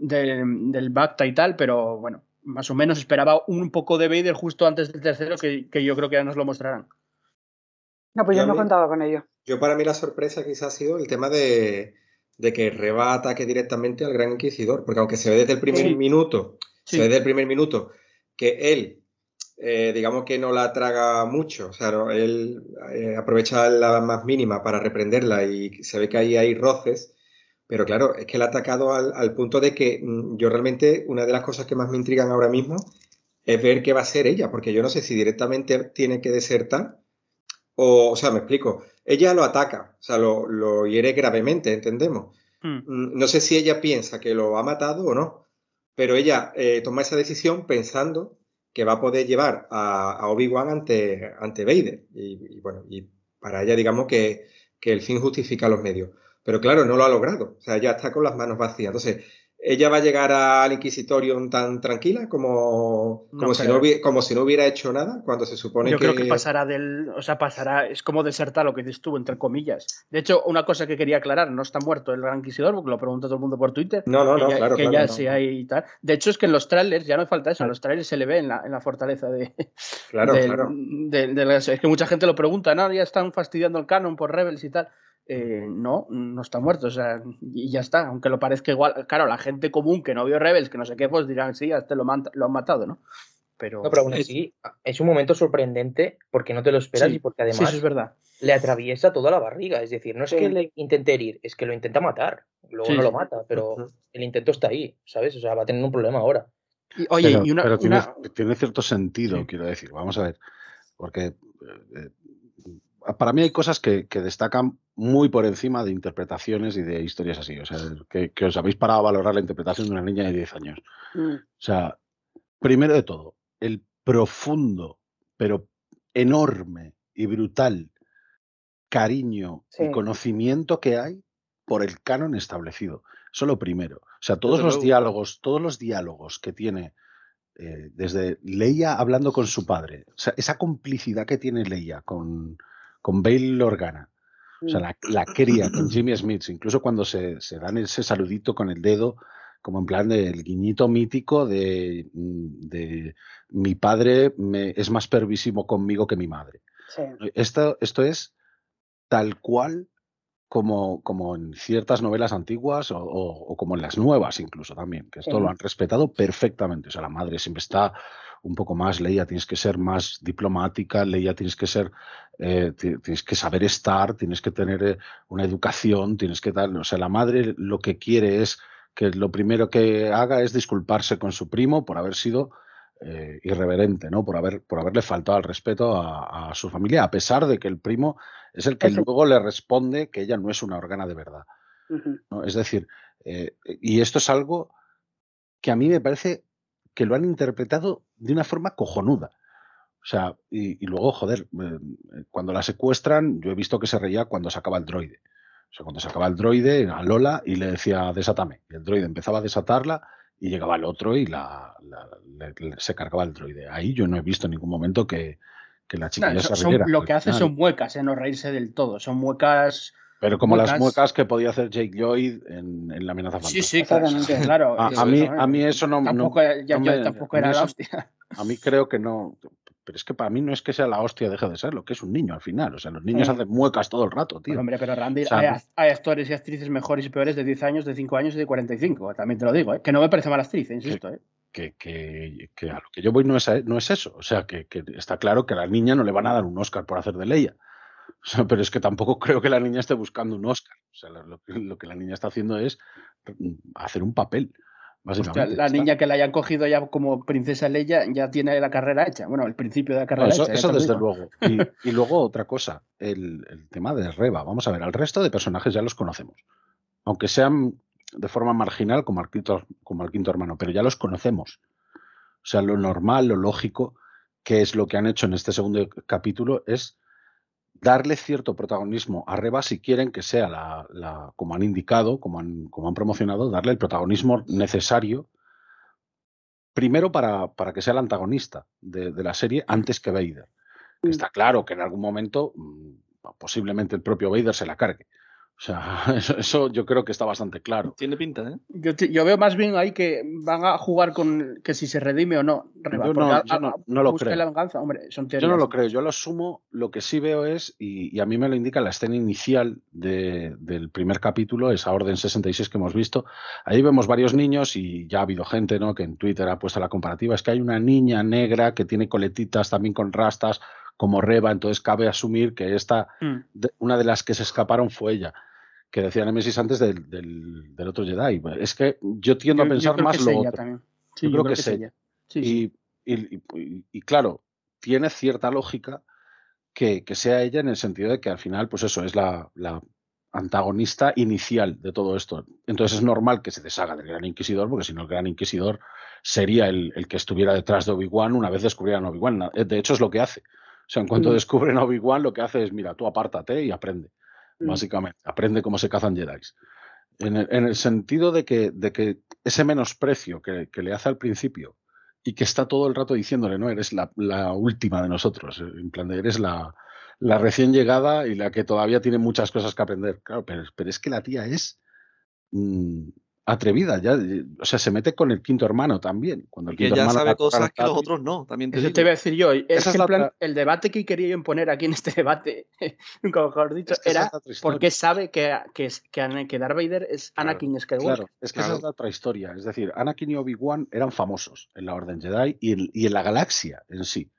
de- del Bacta y tal, pero bueno, más o menos esperaba un poco de Vader justo antes del tercero, que, que yo creo que ya nos lo mostrarán. No, pues Yo no mí- contaba con ello. Yo para mí la sorpresa quizás ha sido el tema de, de que Reba ataque directamente al Gran Inquisidor, porque aunque se ve desde el primer Sí. minuto, Sí. se ve desde el primer minuto que él, eh, digamos que no la traga mucho, o sea, no, él eh, aprovecha la más mínima para reprenderla y se ve que ahí hay roces, pero claro, es que él ha atacado al, al punto de que mm, yo realmente, una de las cosas que más me intrigan ahora mismo es ver qué va a ser ella, porque yo no sé si directamente tiene que desertar o, o sea, me explico. Ella lo ataca, o sea, lo, lo hiere gravemente, entendemos. Hmm. Mm, No sé si ella piensa que lo ha matado o no, pero ella eh, toma esa decisión pensando que va a poder llevar a, a Obi-Wan ante, ante Vader. Y, y bueno, y para ella, digamos que, que el fin justifica los medios. Pero claro, no lo ha logrado. O sea, ella está con las manos vacías. Entonces, ella va a llegar al Inquisitorium tan tranquila como, No como, si, no hubiera, como si no hubiera hecho nada, cuando se supone Yo que... creo que pasará del. O sea, pasará. Es como desertar lo que dices tú, entre comillas. De hecho, una cosa que quería aclarar: no está muerto el Gran Inquisidor, porque lo pregunta todo el mundo por Twitter. No, no, que no, ya, claro, que claro, ya no, sí hay y tal. De hecho, es que en los trailers, ya no falta eso, en los trailers se le ve en la, en la fortaleza de. Claro, del- claro. de- de las- es que mucha gente lo pregunta, ¿no? Ya están fastidiando el canon por Rebels y tal. Eh, no, no está muerto, o sea, y ya está, aunque lo parezca igual. Claro, la gente común que no vio Rebels, que no sé qué, pues dirán, sí, a este lo, man- lo han matado, ¿no? Pero, No, pero aún es- así, es un momento sorprendente porque no te lo esperas Sí, y porque sí, además eso es verdad. le atraviesa toda la barriga. Es decir, no es Sí. que le intente herir, es que lo intenta matar. Luego Sí, no lo mata, pero el intento está ahí, ¿sabes? O sea, va a tener un problema ahora. Y, oye, pero, y una, pero tiene, una- tiene cierto sentido, Sí. quiero decir. Vamos a ver. Porque eh, eh, para mí hay cosas que, destacan muy por encima de interpretaciones y de historias así. O sea, que, os habéis parado a valorar la interpretación de una niña de 10 años. Mm. O sea, primero de todo, el profundo, pero enorme y brutal cariño y conocimiento que hay por el canon establecido. Eso lo primero. O sea, todos los diálogos, todos los diálogos que tiene eh, desde Leia hablando con su padre, o sea, esa complicidad que tiene Leia con, con Bail Organa, o sea, mm. la, cría con Jimmy Smith, incluso cuando se, dan ese saludito con el dedo, como en plan del guiñito mítico de, mm, mi padre me, es más pervisivo conmigo que mi madre. Esto, esto es tal cual como, como en ciertas novelas antiguas o, como en las nuevas incluso también, que esto lo han respetado perfectamente. O sea, la madre siempre está un poco más, Leia tienes que ser más diplomática, Leia tienes que ser, eh, tienes que saber estar, tienes que tener eh, una educación, tienes que dar, o sea, la madre lo que quiere es que lo primero que haga es disculparse con su primo por haber sido eh, irreverente, ¿no? Por, haber, por haberle faltado al respeto a, su familia, a pesar de que el primo es el que luego le responde que ella no es una organa de verdad. Es decir, eh, y esto es algo que a mí me parece que lo han interpretado de una forma cojonuda. O sea, y, luego, joder, eh, cuando la secuestran, yo he visto que se reía cuando sacaba el droide. O sea, cuando sacaba el droide a Lola y le decía, desátame. Y el droide empezaba a desatarla y llegaba el otro y la, se cargaba el droide. Ahí yo no he visto en ningún momento que, la chica ya se riera. Lo que hace son muecas, en no reírse del todo. Son muecas. Pero como las muecas que podía hacer Jake Lloyd en, La amenaza fantasma. Sí, sí, claro. a, mí, a mí eso no, tampoco, tampoco era la hostia. A mí creo que no. Pero es que para mí no es que sea la hostia, deja de ser lo que es un niño al final. O sea, los niños hacen muecas todo el rato, tío. hombre, pero Randy, hay, actores y actrices mejores y peores de 10 años, de 5 años y de 45. También te lo digo, ¿eh? que no me parece mala actriz, insisto. ¿eh? Que, que, que, a lo que yo voy no es, no es eso. O sea, que, está claro que a la niña no le van a dar un Oscar por hacer de Leia. O sea, pero es que tampoco creo que la niña esté buscando un Oscar. O sea, lo, lo que la niña está haciendo es mm, hacer un papel la niña que la hayan cogido ya como princesa Leia ya tiene la carrera hecha. Bueno, el principio de la carrera eso, hecha. Eso desde luego. Y, luego otra cosa, el, tema de Reba. Vamos a ver, al resto de personajes ya los conocemos. Aunque sean de forma marginal como al quinto, como al quinto hermano, pero ya los conocemos. O sea, lo normal, lo lógico, que es lo que han hecho en este segundo capítulo, es darle cierto protagonismo a Reba si quieren que sea la, como han indicado, como han, como han, promocionado, darle el protagonismo necesario primero para, para que sea el antagonista de, la serie antes que Vader. Mm. Está claro que en algún momento mm, posiblemente el propio Vader se la cargue. O sea, eso, yo creo que está bastante claro. Tiene pinta, ¿eh? Yo, veo más bien ahí que van a jugar con que si se redime o no. yo no, lo creo. yo no lo creo. Yo lo asumo. Lo que sí veo es, y, a mí me lo indica la escena inicial del primer capítulo, esa orden 66 que hemos visto. Ahí vemos varios niños y ya ha habido gente ¿no? que en Twitter ha puesto la comparativa. Es que hay una niña negra que tiene coletitas también con rastas como Reba, entonces cabe asumir que esta, mm. una de las que se escaparon fue ella que decía Nemesis antes del, del, otro Jedi. Es que yo tiendo a pensar más lo otro. yo, creo, que, es ella. y, y, claro, tiene cierta lógica que, que, sea ella en el sentido de que al final, pues eso, es la, la, antagonista inicial de todo esto. Entonces es normal que se deshaga del Gran Inquisidor, porque si no el Gran Inquisidor sería el, el que estuviera detrás de Obi-Wan una vez descubrieran Obi-Wan. De hecho es lo que hace. O sea, en cuanto descubren a Obi-Wan, lo que hace es, mira, tú apártate y aprende. Mm. básicamente. Aprende cómo se cazan Jedi. En el, en el sentido de que, de que ese menosprecio que, le hace al principio y que está todo el rato diciéndole, no, eres la, última de nosotros, en plan de eres la, la, recién llegada y la que todavía tiene muchas cosas que aprender. Claro, pero, pero es que la tía es... Mm, atrevida, ya, o sea, se mete con el quinto hermano también. Cuando el que ya sabe cosas que los otros no, también te Eso te voy a decir yo. Es que el, debate que quería imponer aquí en este debate, nunca mejor dicho, era porque sabe que, que, que, que Darth Vader es Anakin Skywalker. Claro, es que esa es la otra historia. Es decir, Anakin y Obi-Wan eran famosos en la Orden Jedi y en, y en la galaxia en sí.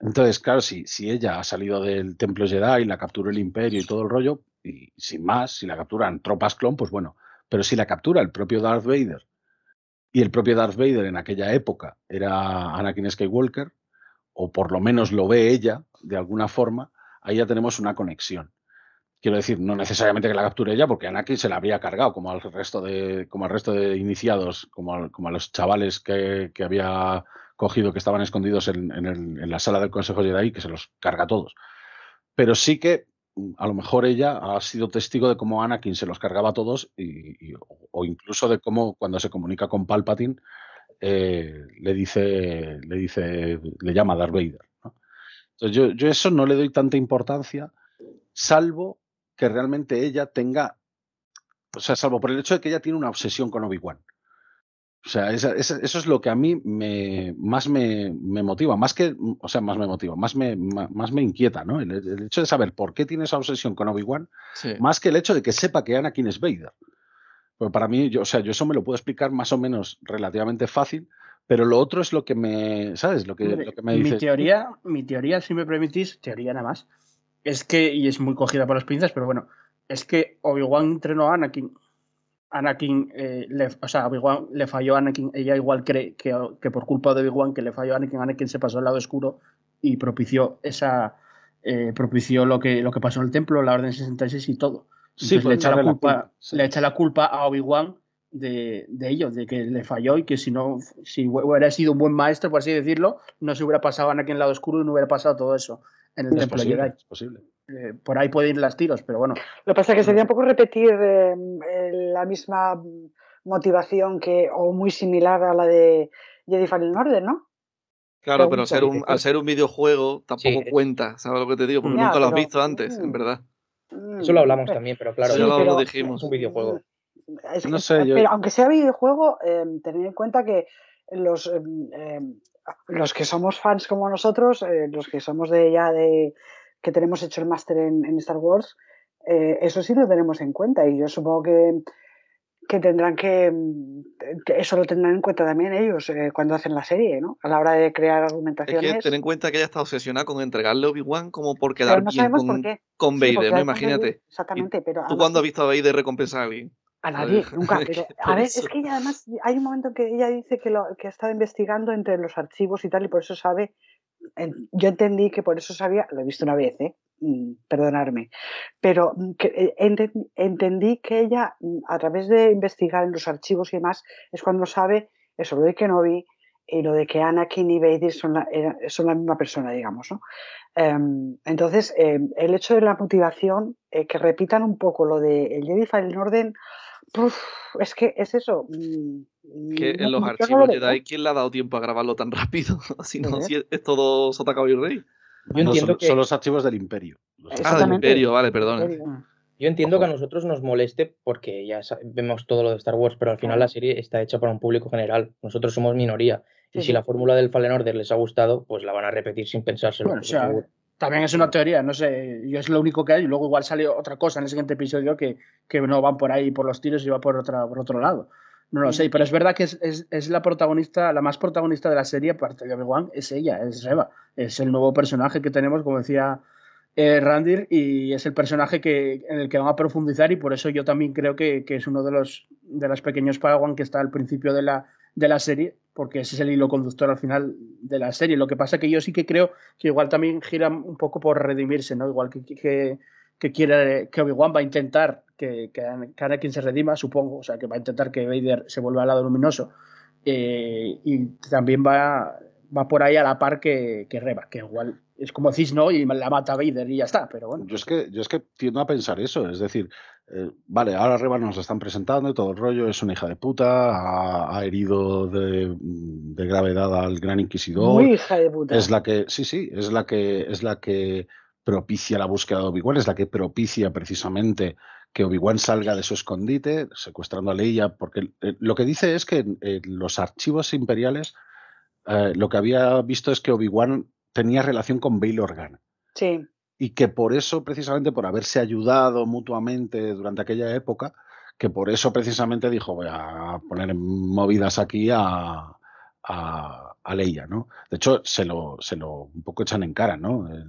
Entonces, claro, si, si ella ha salido del templo Jedi, la capturó el imperio y todo el rollo, y sin más, si la capturan tropas clon, pues bueno, pero si la captura el propio Darth Vader, y el propio Darth Vader en aquella época era Anakin Skywalker, o por lo menos lo ve ella de alguna forma, ahí ya tenemos una conexión. Quiero decir, no necesariamente que la capture ella, porque Anakin se la habría cargado, como al resto de, como al resto de iniciados, como, como a los chavales que, que, había cogido que estaban escondidos en, en, el, en, la sala del Consejo Jedi, que se los carga a todos. Pero sí que a lo mejor ella ha sido testigo de cómo Anakin se los cargaba a todos y, o incluso de cómo cuando se comunica con Palpatine eh, le dice, le dice, le llama Darth Vader. Entonces yo, yo eso no le doy tanta importancia, salvo que realmente ella tenga, o sea, salvo por el hecho de que ella tiene una obsesión con Obi-Wan. O sea, esa, esa, eso es lo que a mí me, más me, me, motiva, más que, o sea, más me motiva, más me, más me inquieta, ¿no? El, el hecho de saber por qué tiene esa obsesión con Obi-Wan, sí. más que el hecho de que sepa que Anakin es Vader. Pues para mí, yo, o sea, yo eso me lo puedo explicar más o menos relativamente fácil, pero lo otro es lo que me, ¿sabes? Lo que, lo que me dices. Mi teoría, mi teoría, si me permitís, teoría nada más, es que, y es muy cogida por las pinzas, pero bueno, es que Obi-Wan entrenó a Anakin. Anakin, eh, le, o sea, Obi-Wan le falló a Anakin. Ella igual cree que, que por culpa de Obi-Wan que le falló a Anakin, Anakin se pasó al lado oscuro y propició esa, eh, propició lo que, lo que pasó en el templo, la Orden 66 y todo. Sí, le, echa la culpa, la culpa, sí. le echa la culpa a Obi-Wan de, de ello, de que le falló y que si no, si hubiera sido un buen maestro, por así decirlo, no se hubiera pasado a Anakin el lado oscuro y no hubiera pasado todo eso en el es templo posible, Jedi. Es posible. Eh, por ahí pueden ir las tiros, pero bueno. Lo que pasa es que sería un poco repetir eh, la misma motivación que, o muy similar a la de Jedi Fallen Order, ¿no? Claro, pero, pero ser un, al ser un videojuego tampoco sí. cuenta, ¿sabes lo que te digo? Porque ya, nunca lo has visto antes, en verdad. Eso lo hablamos también, pero claro, sí, no pero, lo dijimos. Es un videojuego. Es que, no sé, yo... pero aunque sea videojuego, eh, tened en cuenta que los, eh, los que somos fans como nosotros, eh, los que somos de ya de que tenemos hecho el máster en, en, Star Wars, eh, eso sí lo tenemos en cuenta y yo supongo que, que tendrán que, que, eso lo tendrán en cuenta también ellos eh, cuando hacen la serie, ¿no? A la hora de crear argumentaciones. Es que ten en cuenta que ella está obsesionada con entregarle Obi-Wan como por quedar no bien con, con Vader, ¿no? Imagínate. Exactamente, pero... ¿Tú cuándo has visto a Vader recompensar a alguien? A nadie, nunca. Pero, a ver, es que ella además, hay un momento en que ella dice que, lo, que ha estado investigando entre los archivos y tal, y por eso sabe. Yo entendí que por eso sabía, lo he visto una vez, ¿eh? perdonarme, pero que, entendí que ella, a través de investigar en los archivos y demás, es cuando sabe eso, lo de Kenobi y lo de que Anakin y Vader son la, son la misma persona, digamos, ¿no? Um, entonces, eh, el hecho de la motivación, eh, que repitan un poco lo de el Jedi Fallen Orden, Uf, es que es eso. Mm, que en los archivos no Jedi, ¿quién le ha dado tiempo a grabarlo tan rápido? si no, si es todo Sota y Rey. Yo no, son, que... son, los archivos del Imperio. Ah, del Imperio, vale, perdón. Yo entiendo Ojo. que a nosotros nos moleste porque ya vemos todo lo de Star Wars, pero al final la serie está hecha para un público general. Nosotros somos minoría. Sí, y si la fórmula del Fallen Order les ha gustado, pues la van a repetir sin pensárselo. Bueno, o sea, también es una teoría, no sé, yo es lo único que hay, y luego igual sale otra cosa en el siguiente episodio que, que no van por ahí por los tiros y va por, otra, por otro lado. No lo sé, pero es verdad que es, es, es, la protagonista, la más protagonista de la serie, aparte de Obi-Wan, es ella, es Reba. Es el nuevo personaje que tenemos, como decía eh, Randir, y es el personaje que, en el que van a profundizar, y por eso yo también creo que, que es uno de los, de los pequeños Padawan que está al principio de la, de la serie, porque ese es el hilo conductor al final de la serie. Lo que pasa que yo sí que creo que igual también gira un poco por redimirse, ¿no? Igual que, que, que quiere que Obi-Wan va a intentar que, que, Anakin se redima, supongo, o sea, que va a intentar que Vader se vuelva al lado luminoso. Eh, y también va, va por ahí a la par que, que Reba, que igual es como decís, ¿no? Y la mata Vader y ya está, pero bueno. Yo es que, yo es que tiendo a pensar eso, es decir, eh, vale, ahora Reba nos la están presentando y todo el rollo, es una hija de puta, ha, ha herido de, de, gravedad al gran inquisidor. Muy hija de puta. Es la que, sí, sí, es la que, es la que propicia la búsqueda de Obi-Wan, es la que propicia precisamente que Obi-Wan salga de su escondite, secuestrando a Leia, porque eh, lo que dice es que en, en los archivos imperiales eh, lo que había visto es que Obi-Wan tenía relación con Bail Organa. Sí. Y que por eso, precisamente por haberse ayudado mutuamente durante aquella época, que por eso precisamente dijo, voy a poner movidas aquí a, a, a Leia, ¿no? De hecho, se lo, se lo un poco echan en cara, ¿no? El,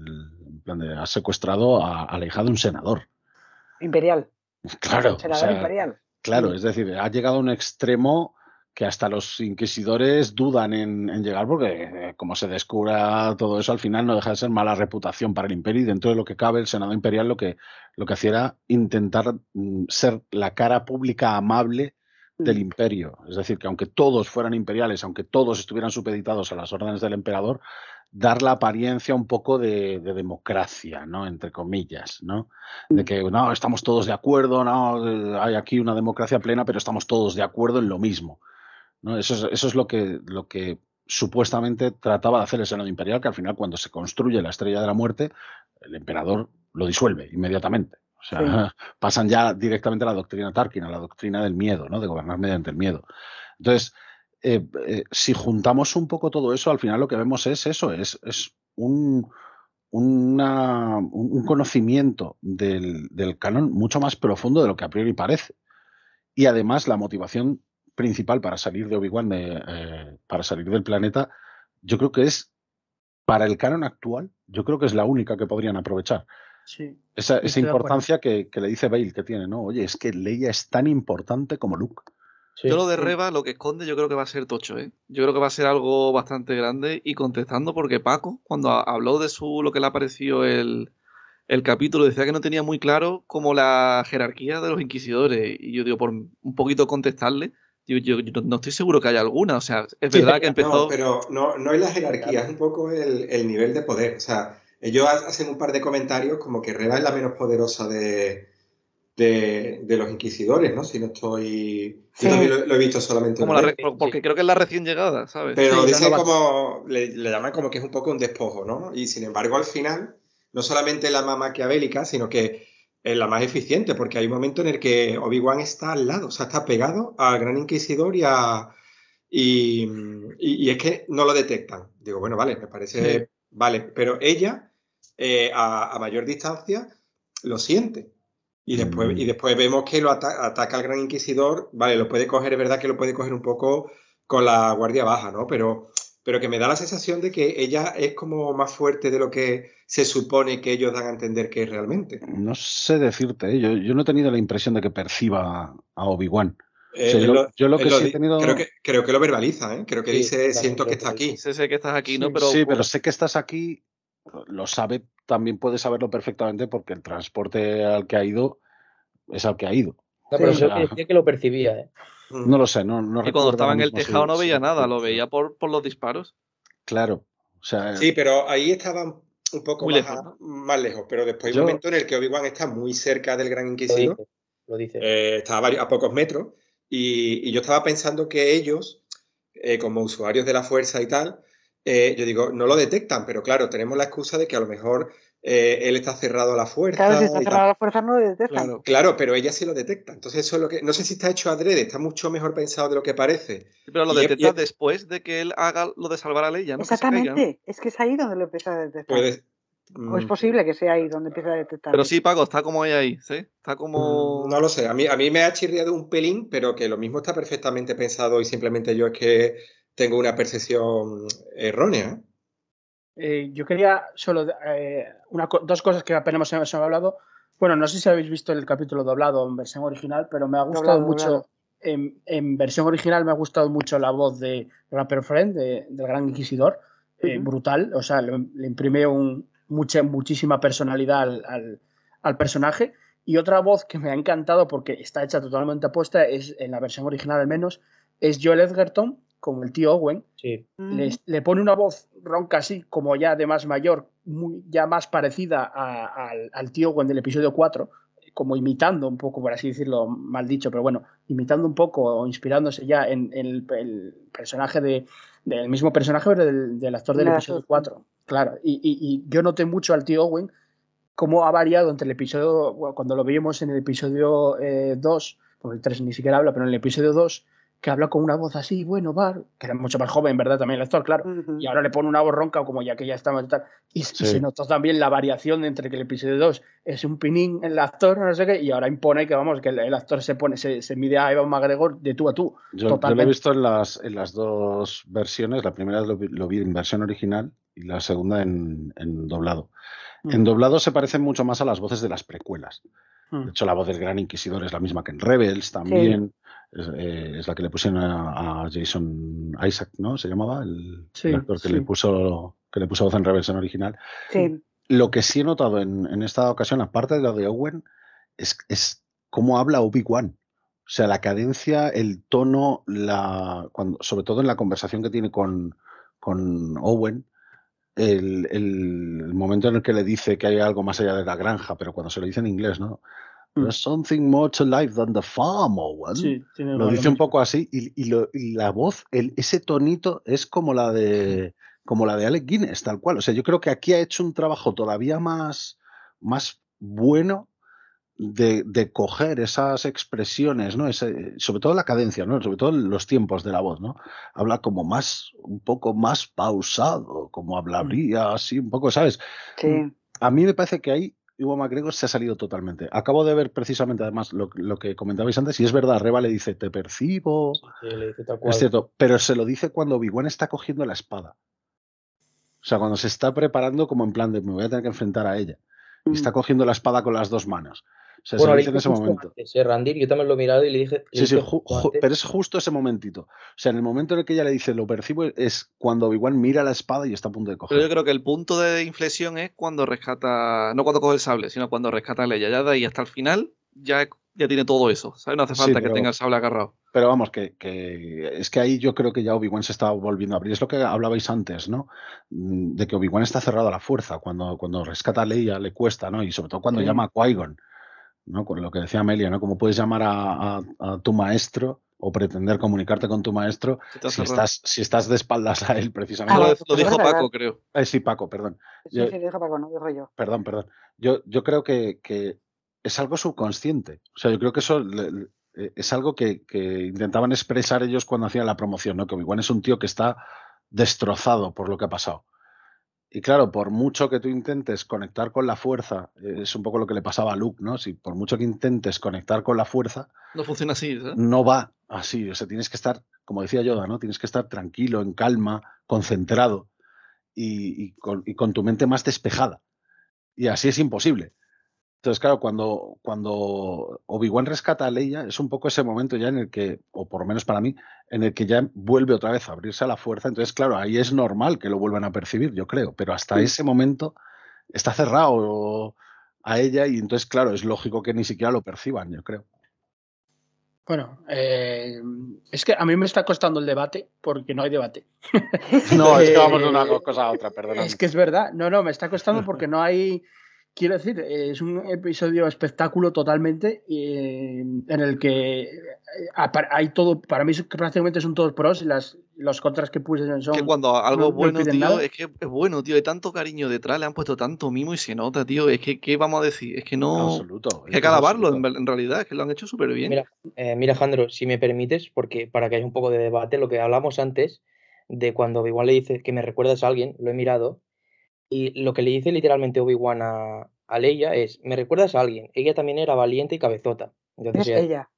en plan de, ha secuestrado a, a la hija de un senador. Imperial. Claro. Senador o sea, imperial. Claro, es decir, ha llegado a un extremo que hasta los inquisidores dudan en, llegar porque eh, como se descubra todo eso al final no deja de ser mala reputación para el imperio y dentro de lo que cabe el Senado Imperial lo que, lo que hacía era intentar mm, ser la cara pública amable del mm. imperio. Es decir, que aunque todos fueran imperiales, aunque todos estuvieran supeditados a las órdenes del emperador, dar la apariencia un poco de, democracia, ¿no? Entre comillas, ¿no? De mm. que no, estamos todos de acuerdo, no, hay aquí una democracia plena, pero estamos todos de acuerdo en lo mismo. ¿No? Eso, es, eso es lo que, lo que supuestamente trataba de hacer el Senado Imperial, que al final cuando se construye la Estrella de la Muerte, el emperador lo disuelve inmediatamente. O sea, pasan ya directamente a la doctrina Tarkin, a la doctrina del miedo, ¿no? De gobernar mediante el miedo. Entonces, eh, eh, si juntamos un poco todo eso, al final lo que vemos es eso, es, es un, un conocimiento del, del, canon mucho más profundo de lo que a priori parece. Y además la motivación principal para salir de Obi-Wan, eh, para salir del planeta, yo creo que es, para el canon actual, yo creo que es la única que podrían aprovechar. Sí, esa, esa importancia que, que, le dice Bale que tiene, ¿no? Oye, es que Leia es tan importante como Luke. Yo lo de Reba, lo que esconde, yo creo que va a ser tocho, ¿eh? Yo creo que va a ser algo bastante grande. Y contestando, porque Paco, cuando habló de su lo que le ha parecido el, el capítulo, decía que no tenía muy claro como la jerarquía de los inquisidores. Y yo digo, por un poquito contestarle, yo, yo, no estoy seguro que haya alguna. O sea, es verdad que empezó. No, pero no, no hay la jerarquía, es un poco el, el nivel de poder. O sea, ellos hacen un par de comentarios como que Reba es la menos poderosa de de, los inquisidores, ¿no? Si no estoy... Yo también lo, he visto solamente como Porque creo que es la recién llegada, ¿sabes? Pero dicen como... Le, llaman como que es un poco un despojo, ¿no? Y sin embargo, al final, no solamente la más maquiavélica, sino que es la más eficiente, porque hay un momento en el que Obi-Wan está al lado, o sea, está pegado al Gran Inquisidor y a... Y, y, es que no lo detectan. Digo, bueno, vale, me parece... Vale, pero ella, eh, a, a mayor distancia, lo siente. Y después, y mm. después vemos que lo ataca al Gran Inquisidor. Vale, lo puede coger, es verdad que lo puede coger un poco con la guardia baja, ¿no? Pero, pero que me da la sensación de que ella es como más fuerte de lo que se supone que ellos dan a entender que es realmente. No sé decirte, ¿eh? yo, yo no he tenido la impresión de que perciba a Obi-Wan. Eh, yo, lo, que sí he tenido... Creo que, creo que lo verbaliza, ¿eh? Creo que dice, siento que está aquí. sé que estás aquí, ¿no? Pero, sí, pero sé que estás aquí lo sabe, también puede saberlo perfectamente porque el transporte al que ha ido es al que ha ido. No, pero yo decía que lo percibía, ¿eh? No lo sé, no, no Y cuando estaba en el tejado no veía nada, lo veía por, por los disparos. Claro. O sea, sí, pero ahí estaban un poco más, lejos, pero después hay un momento en el que Obi-Wan está muy cerca del Gran Inquisidor. Lo dice. Eh, estaba a, pocos metros. Y, yo estaba pensando que ellos, eh, como usuarios de la fuerza y tal, eh, yo digo, no lo detectan, pero claro, tenemos la excusa de que a lo mejor eh, él está cerrado a la fuerza. Claro, si está cerrado a la fuerza no lo detectan. Claro, claro, pero ella sí lo detecta. Entonces, eso es lo que. No sé si está hecho adrede, está mucho mejor pensado de lo que parece. pero lo detecta después de que él haga lo de salvar a Leia, ¿no? Exactamente, es que es ahí donde lo empieza a detectar. O es mm. posible que sea ahí donde empieza a detectar. Pero sí, Paco, está como ella ahí, ¿sí? Está como. Mm, no lo sé, a mí, a mí me ha chirriado un pelín, pero que lo mismo está perfectamente pensado y simplemente yo es que tengo una percepción errónea. Eh, yo quería solo eh, dos cosas que apenas hemos hablado. Bueno, no sé si habéis visto el capítulo doblado en versión original, pero me ha gustado mucho. En, versión original me ha gustado mucho la voz de Rapper Friend, del Gran Inquisidor. Eh, brutal, o sea, le, imprime un, mucha, muchísima personalidad al, al, personaje. Y otra voz que me ha encantado porque está hecha totalmente apuesta, es en la versión original al menos, es Joel Edgerton, como el tío Owen, le, pone una voz ronca así, como ya de más mayor, muy, ya más parecida al, tío Owen del episodio 4, como imitando un poco, por así decirlo, mal dicho, pero bueno, imitando un poco o inspirándose ya en, el, personaje de, del mismo personaje, pero del, actor del episodio 4. Claro, y, yo noté mucho al tío Owen cómo ha variado entre el episodio, cuando lo vimos en el episodio 2, eh, por el 3 ni siquiera habla, pero en el episodio 2 que habla con una voz así, bueno, va, que era mucho más joven, ¿verdad? También el actor, claro. Y ahora le pone una voz ronca como ya que ya estamos tal. Y, se notó también la variación entre que el episodio 2 es un pinín el actor, no sé qué, y ahora impone que, vamos, que el, actor se pone, se, se, mide a Evan McGregor de tú a tú. Yo, lo he visto en las, en las dos versiones. La primera lo, lo vi en versión original y la segunda en, en doblado. En doblado se parecen mucho más a las voces de las precuelas. De hecho, la voz del Gran Inquisidor es la misma que en Rebels también. Es, eh, es la que le pusieron a, a Jason Isaac, ¿no? Se llamaba el, Sí, el actor que sí. le puso que le puso voz en reversión original. Sí, Lo que sí he notado en, en esta ocasión, aparte de lo de Owen, es, es cómo habla Obi-Wan. O sea, la cadencia, el tono, la, cuando, sobre todo en la conversación que tiene con, con Owen, el, el- el momento en el que le dice que hay algo más allá de la granja, pero cuando se lo dice en inglés, ¿no? Mm. There's something more to life than the farm, Owen. Sí, tiene Lo dice un poco así y, y lo- y la voz, el, ese tonito es como la de como la de Alec Guinness, tal cual. O sea, yo creo que aquí ha hecho un trabajo todavía más, más bueno de, de coger esas expresiones, ¿no? Ese- sobre todo la cadencia, ¿no? Sobre todo los tiempos de la voz, ¿no? Habla como más, un poco más pausado, como hablaría así, un poco, ¿sabes? sí. A mí me parece que ahí Ivo McGregor se ha salido totalmente. Acabo de ver precisamente, además, lo, lo que comentabais antes, y es verdad, Reba le dice, te percibo, Sí, le dice tal cual. es cierto, pero se lo dice cuando Obi-Wan está cogiendo la espada. O sea, cuando se está preparando como en plan de me voy a tener que enfrentar a ella. Y está cogiendo la espada con las dos manos. O sea, Bueno, se lo en ese momento. antes, eh, Randir, yo también lo he mirado y le dije. le Sí, sí, pero es justo ese momentito. O sea, en el momento en el que ella le dice lo percibo es cuando Obi-Wan mira la espada y está a punto de Pero coger. yo creo que el punto de inflexión es cuando rescata, no cuando coge el sable, sino cuando rescata a Leia. Ya de ahí hasta el final ya, ya tiene todo eso. ¿sabes? No hace Sí, falta pero- que tenga el sable agarrado. Pero vamos, que, que es que ahí yo creo que ya Obi-Wan se está volviendo a abrir. Es lo que hablabais antes, ¿no? Mm, De que Obi-Wan está cerrado a la fuerza. Cuando, cuando rescata a Leia le cuesta, ¿no? Y sobre todo cuando Sí. llama a Qui-Gon, ¿no? Con lo que decía Amelia, ¿no? Como puedes llamar a, a- a tu maestro o pretender comunicarte con tu maestro si estás, si estás de espaldas a él, precisamente. Lo, Ah, lo dijo. Paco, creo. Eh, sí, Paco, perdón. Sí, Yo- sí, deja Paco, no digo yo. Perdón, perdón. Yo, yo creo que, que es algo subconsciente. O sea, yo creo que eso le- le- eh, es algo que, que intentaban expresar ellos cuando hacían la promoción, ¿no? Que Obi-Wan es un tío que está destrozado por lo que ha pasado. Y claro, por mucho que tú intentes conectar con la fuerza, eh, es un poco lo que le pasaba a Luke, ¿no? Si por mucho que intentes conectar con la fuerza, No funciona así. ¿sabes? no va así. O sea, tienes que estar, como decía Yoda, ¿no? Tienes que estar tranquilo, en calma, concentrado y, y con, y con tu mente más despejada. Y así es imposible. Entonces, claro, cuando, cuando Obi-Wan rescata a Leia, es un poco ese momento ya en el que, o por lo menos para mí, en el que ya vuelve otra vez a abrirse a la fuerza. Entonces, claro, ahí es normal que lo vuelvan a percibir, yo creo. Pero hasta ese momento está cerrado a ella y entonces, claro, es lógico que ni siquiera lo perciban, yo creo. Bueno, eh, es que a mí me está costando el debate porque no hay debate. No, es que vamos de una Eh, cosa a otra, perdón. Es que es verdad. No, no, me está costando porque no hay. Quiero decir, es un episodio espectáculo totalmente eh, en el que eh, hay todo. Para mí, prácticamente son todos pros y las, los contras que puse son. que cuando algo no es bueno, tío, nada. es que es bueno, tío. Hay tanto cariño detrás, le han puesto tanto mimo y se nota, tío. Es que, ¿qué vamos a decir? Es que no. absoluto. Hay que alabarlo, en, realidad, es que lo han hecho súper bien. Mira, eh, mira, Jandro, si me permites, porque para que haya un poco de debate, lo que hablamos antes de cuando Obi-Wan le dice que me recuerdas a alguien, lo he mirado, y lo que le dice literalmente Obi-Wan a, a Leia es, me recuerdas a alguien, ella también era valiente y cabezota. Entonces Es ella, ella.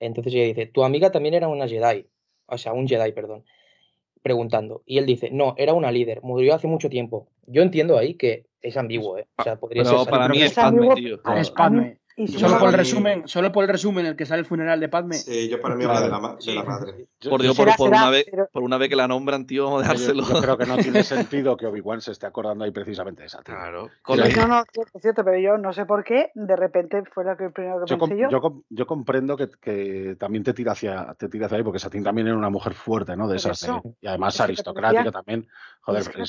entonces ella dice, tu amiga también era una Jedi, o sea, un Jedi, perdón, preguntando. Y él dice, no, era una líder, murió hace mucho tiempo. Yo entiendo ahí que es ambiguo, ¿eh? O sea, podría Pero ser... para mí es Padme, tío. Es Padme. Y si Yo Solo por el resumen, solo por el resumen en el que sale el funeral de Padme. Sí, yo para mí Claro. habla de la, de madre. Yo- Por Dios, por, por será, una vez, pero- por una vez que la nombran, tío, vamos a dejárselo. yo creo que no tiene sentido que Obi-Wan se esté acordando ahí precisamente de esa. tío. Claro. Con No, no, es cierto, pero yo no sé por qué, de repente fue lo que primero que Yo, pensé yo. yo com- yo comprendo que, que también te tira hacia te tira hacia ahí, porque Satín también era una mujer fuerte, ¿no? De esas. y además aristocrática también. Joder, es que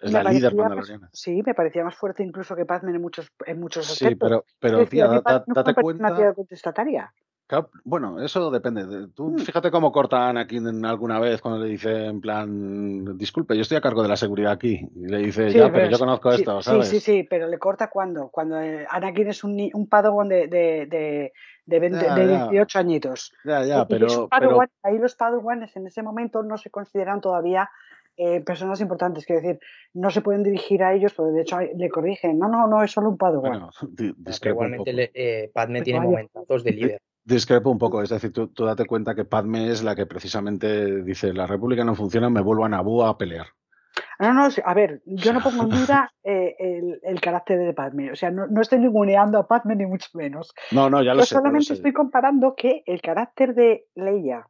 es, la líder mandaloriana. más- sí, me parecía más fuerte incluso que Padme en muchos, en muchos Sí, aspectos. pero, pero Es decir, tía, da- date una cuenta. tía contestataria. Claro, bueno, eso depende. de- Tú Mm. fíjate cómo corta a Anakin en alguna vez cuando le dice en plan, disculpe, yo estoy a cargo de la seguridad aquí. Y le dice, Sí, ya, pero yo conozco sí, esto, sí, ¿sabes? Sí, sí, pero le corta cuando. Cuando eh, Anakin es un, un Padawan de, de, de, de, 20 Ya, de ya. 18 añitos. Ya, ya, pero, pero ahí los Padawanes en ese momento no se consideran todavía eh, personas importantes. Quiero decir, no se pueden dirigir a ellos, porque de hecho le corrigen. No, no, no, es solo un Padawan. bueno, igualmente poco. le- eh, Padme Pues tiene vaya. momentazos de líder. Discrepo un poco, es decir, tú, tú date cuenta que Padme es la que precisamente dice, la República no funciona, me vuelvo a Naboo a pelear. No, no, a ver, yo no pongo en duda eh, el, el, carácter de Padme. O sea, no, no, estoy ninguneando a Padme ni mucho menos. No, no, ya lo yo sé. solamente lo sé. estoy comparando que el carácter de Leia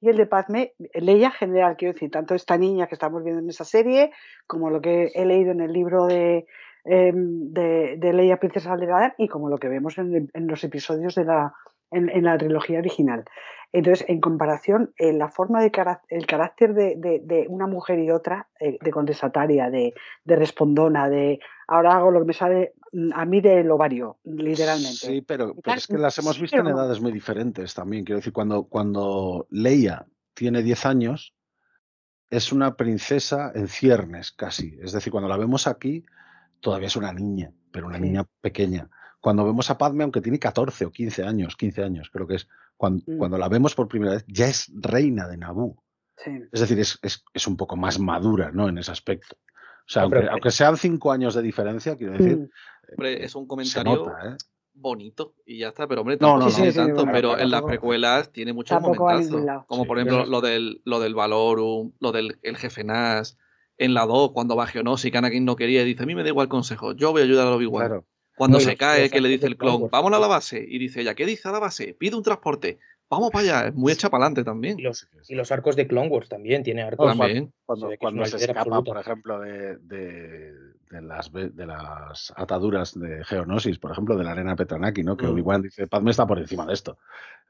y el de Padme, Leia general, quiero decir, tanto esta niña que estamos viendo en esa serie, como lo que he leído en el libro de, eh, de, de, Leia Princesa Alderaan y como lo que vemos en, en los episodios de la, en, en, la trilogía original. Entonces, en comparación, en la forma de el carácter de, de, de, una mujer y otra, eh, de contestataria, de, de, respondona, de ahora hago lo que me sale mm, a mí del ovario, literalmente. Sí, pero, pero es que las hemos visto sí, en edades muy diferentes también. Quiero decir, cuando, cuando Leia tiene 10 años, es una princesa en ciernes casi. Es decir, cuando la vemos aquí, todavía es una niña, pero una niña pequeña cuando vemos a Padme, aunque tiene 14 o 15 años, 15 años creo que es, cuando, mm. cuando la vemos por primera vez, ya es reina de Naboo. Sí. Es decir, es, es, es, un poco más madura, ¿no? En ese aspecto. O sea, aunque, aunque, sean cinco años de diferencia, quiero decir. Mm. Hombre, es un comentario nota, ¿eh? bonito y ya está, pero hombre, no, tampoco no, sí, no, sí, tanto, bueno, pero pero en las precuelas tiene muchos momentazos, como Sí, por ejemplo lo del, lo del Valorum, lo del el jefe Nash, en la 2, cuando va Geonosis, que Anakin no quería, y dice, a mí me da igual consejo, yo voy a ayudar a Obi-Wan. Claro. Cuando No, se cae, que le dice el clon, vámonos a la base, y dice ella, ¿qué dice a la base? Pide un transporte, vamos para allá, es muy hecha para adelante también. Y los, y los arcos de Clone Wars también, tiene arcos. También. Cuando, Se cuando se escapa, absoluta. por ejemplo, de, de, de las, de las ataduras de Geonosis, por ejemplo, de la arena Petranaki, ¿no? Que Mm. Obi-Wan dice, Padme está por encima de esto.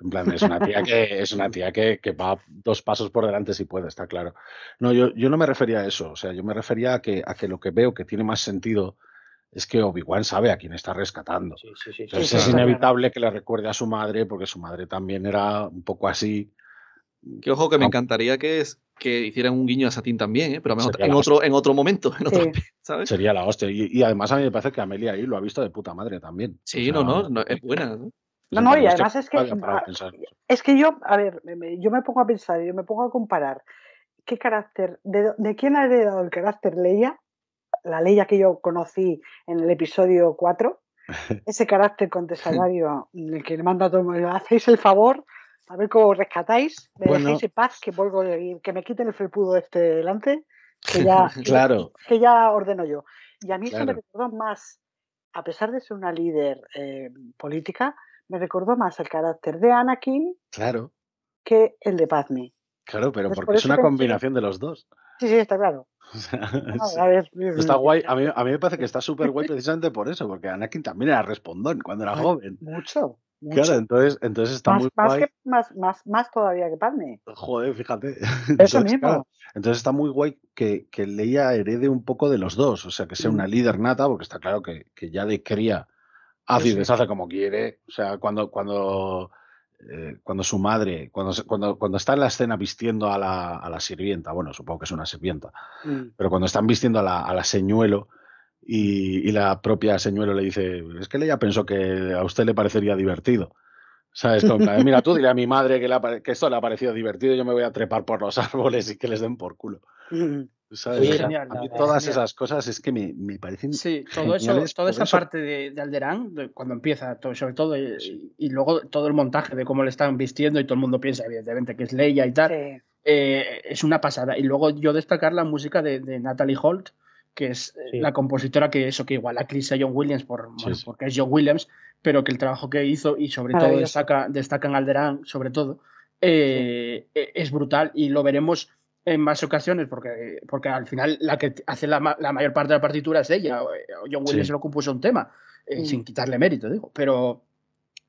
En plan, es una tía que, es una tía que, que va dos pasos por delante si puede, está claro. No, yo, yo no me refería a eso. O sea, yo me refería a que, a que lo que veo que tiene más sentido es que Obi-Wan sabe a quién está rescatando. Sí, sí, sí. Entonces sí, es inevitable que le recuerde a su madre, porque su madre también era un poco así. Que ojo, que me encantaría que, es, que hicieran un guiño a Satín también, ¿eh? pero mejor en otro, en otro momento, en otro, Sí. ¿sabes? Sería la hostia. Y, y además a mí me parece que Amelia ahí lo ha visto de puta madre también. Sí, O sea, no, no, no, es buena. ¿no? No, no, y además es que-. Es que yo, a ver, me- me- yo me pongo a pensar, yo me pongo a comparar qué carácter, de, de quién ha heredado el carácter Leia, la Leia que yo conocí en el episodio 4, ese carácter contestatario en el que le manda a todo el mundo, hacéis el favor, a ver cómo rescatáis, me Bueno. dejéis en paz, que vuelvo que me quiten el felpudo este delante, que ya, Claro. que ya ordeno yo. Y a mí eso me recordó más, a pesar de ser una líder eh, política, me recordó más el carácter de Anakin Claro, que el de Padme. Claro, pero Pues porque por es una pensé- combinación de los dos. Sí, sí, está claro. O sea, No, es- a ver, está guay. A mí, a mí me parece que está súper guay precisamente por eso, porque Anakin también era respondón cuando era joven. Mucho. mucho. Claro, entonces, entonces está más, muy más, guay. que, más, más, más todavía que Padme. Joder, fíjate. Eso Entonces, mismo. claro, entonces está muy guay que, que Leia herede un poco de los dos, o sea, que sea una líder nata, porque está claro que, que ya de cría hace y deshace como quiere. O sea, cuando, cuando, eh, cuando su madre, cuando, cuando, cuando está en la escena vistiendo a la, a la sirvienta, bueno, supongo que es una sirvienta, Mm. pero cuando están vistiendo a la, a la señuelo y, y la propia señuelo le dice, es que Leia pensó que a usted le parecería divertido. ¿Sabes? Mira, tú dile a mi madre que, le ha pare- que esto le ha parecido divertido, yo me voy a trepar por los árboles y que les den por culo. Mm. ¿Sabes? Oye, genial, a mí todas genial. esas cosas es que me, me parecen Sí, todo eso, toda esa eso. parte de, de Alderán, de cuando empieza, todo, sobre todo, y, Sí. y luego todo el montaje de cómo le están vistiendo y todo el mundo piensa, evidentemente, que es Leia y tal, Sí. eh, es una pasada. Y luego yo destacar la música de, de Natalie Holt, que es eh, Sí. la compositora que eso, que igual a Chris a John Williams, por, Sí, bueno, sí. porque es John Williams, pero que el trabajo que hizo y sobre todo Maravilloso. destaca, destaca en Alderán, sobre todo, eh, e- es brutal y lo veremos en más ocasiones porque, porque al final la que hace la, la mayor parte de la partitura es ella. o John Williams Sí. se lo compuso un tema, eh, Mm. sin quitarle mérito, digo, pero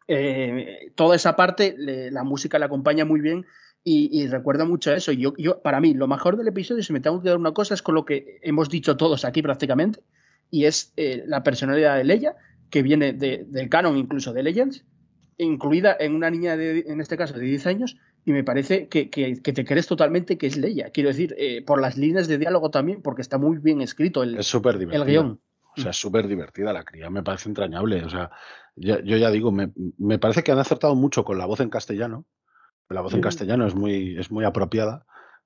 eh, toda esa parte, le- la música la acompaña muy bien y, y recuerda mucho a eso. Yo, yo, para mí, lo mejor del episodio, si me tengo que dar una cosa, es con lo que hemos dicho todos aquí prácticamente, y es eh, la personalidad de Leia, que viene de- del canon incluso de Legends, incluida en una niña, de, en este caso, de 10 años, y me parece que, que- que te crees totalmente que es Leia. Quiero decir, eh, por las líneas de diálogo también, porque está muy bien escrito el, Es súper el guion. O sea, es súper divertida la cría, me parece entrañable. O sea, ya- yo ya digo, me, me parece que han acertado mucho con la voz en castellano. La voz en Mm. castellano es muy, es muy apropiada,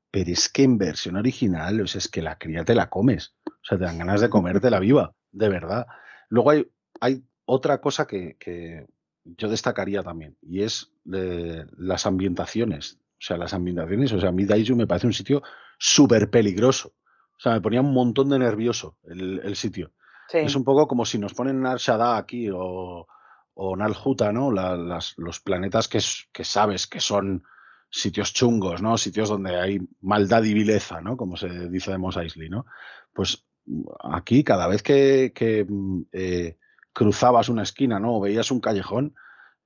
pero es que en versión original, o sea, es que la cría te la comes. O sea, te dan ganas de comértela viva, de verdad. Luego hay, hay otra cosa que, que yo destacaría también, y es eh, las ambientaciones. O sea, las ambientaciones, o sea, a mí Daiju me parece un sitio súper peligroso. O sea, me ponía un montón de nervioso el, el sitio. Sí. Es un poco como si nos ponen Nar Shaddaa aquí o, o Nal Huta, ¿no? La- las- los planetas que, es- que sabes que son sitios chungos, ¿no? Sitios donde hay maldad y vileza, ¿no? Como se dice de Mos Eisley, ¿no? Pues aquí, cada vez que, que, mm, eh, cruzabas una esquina, ¿no? O veías un callejón,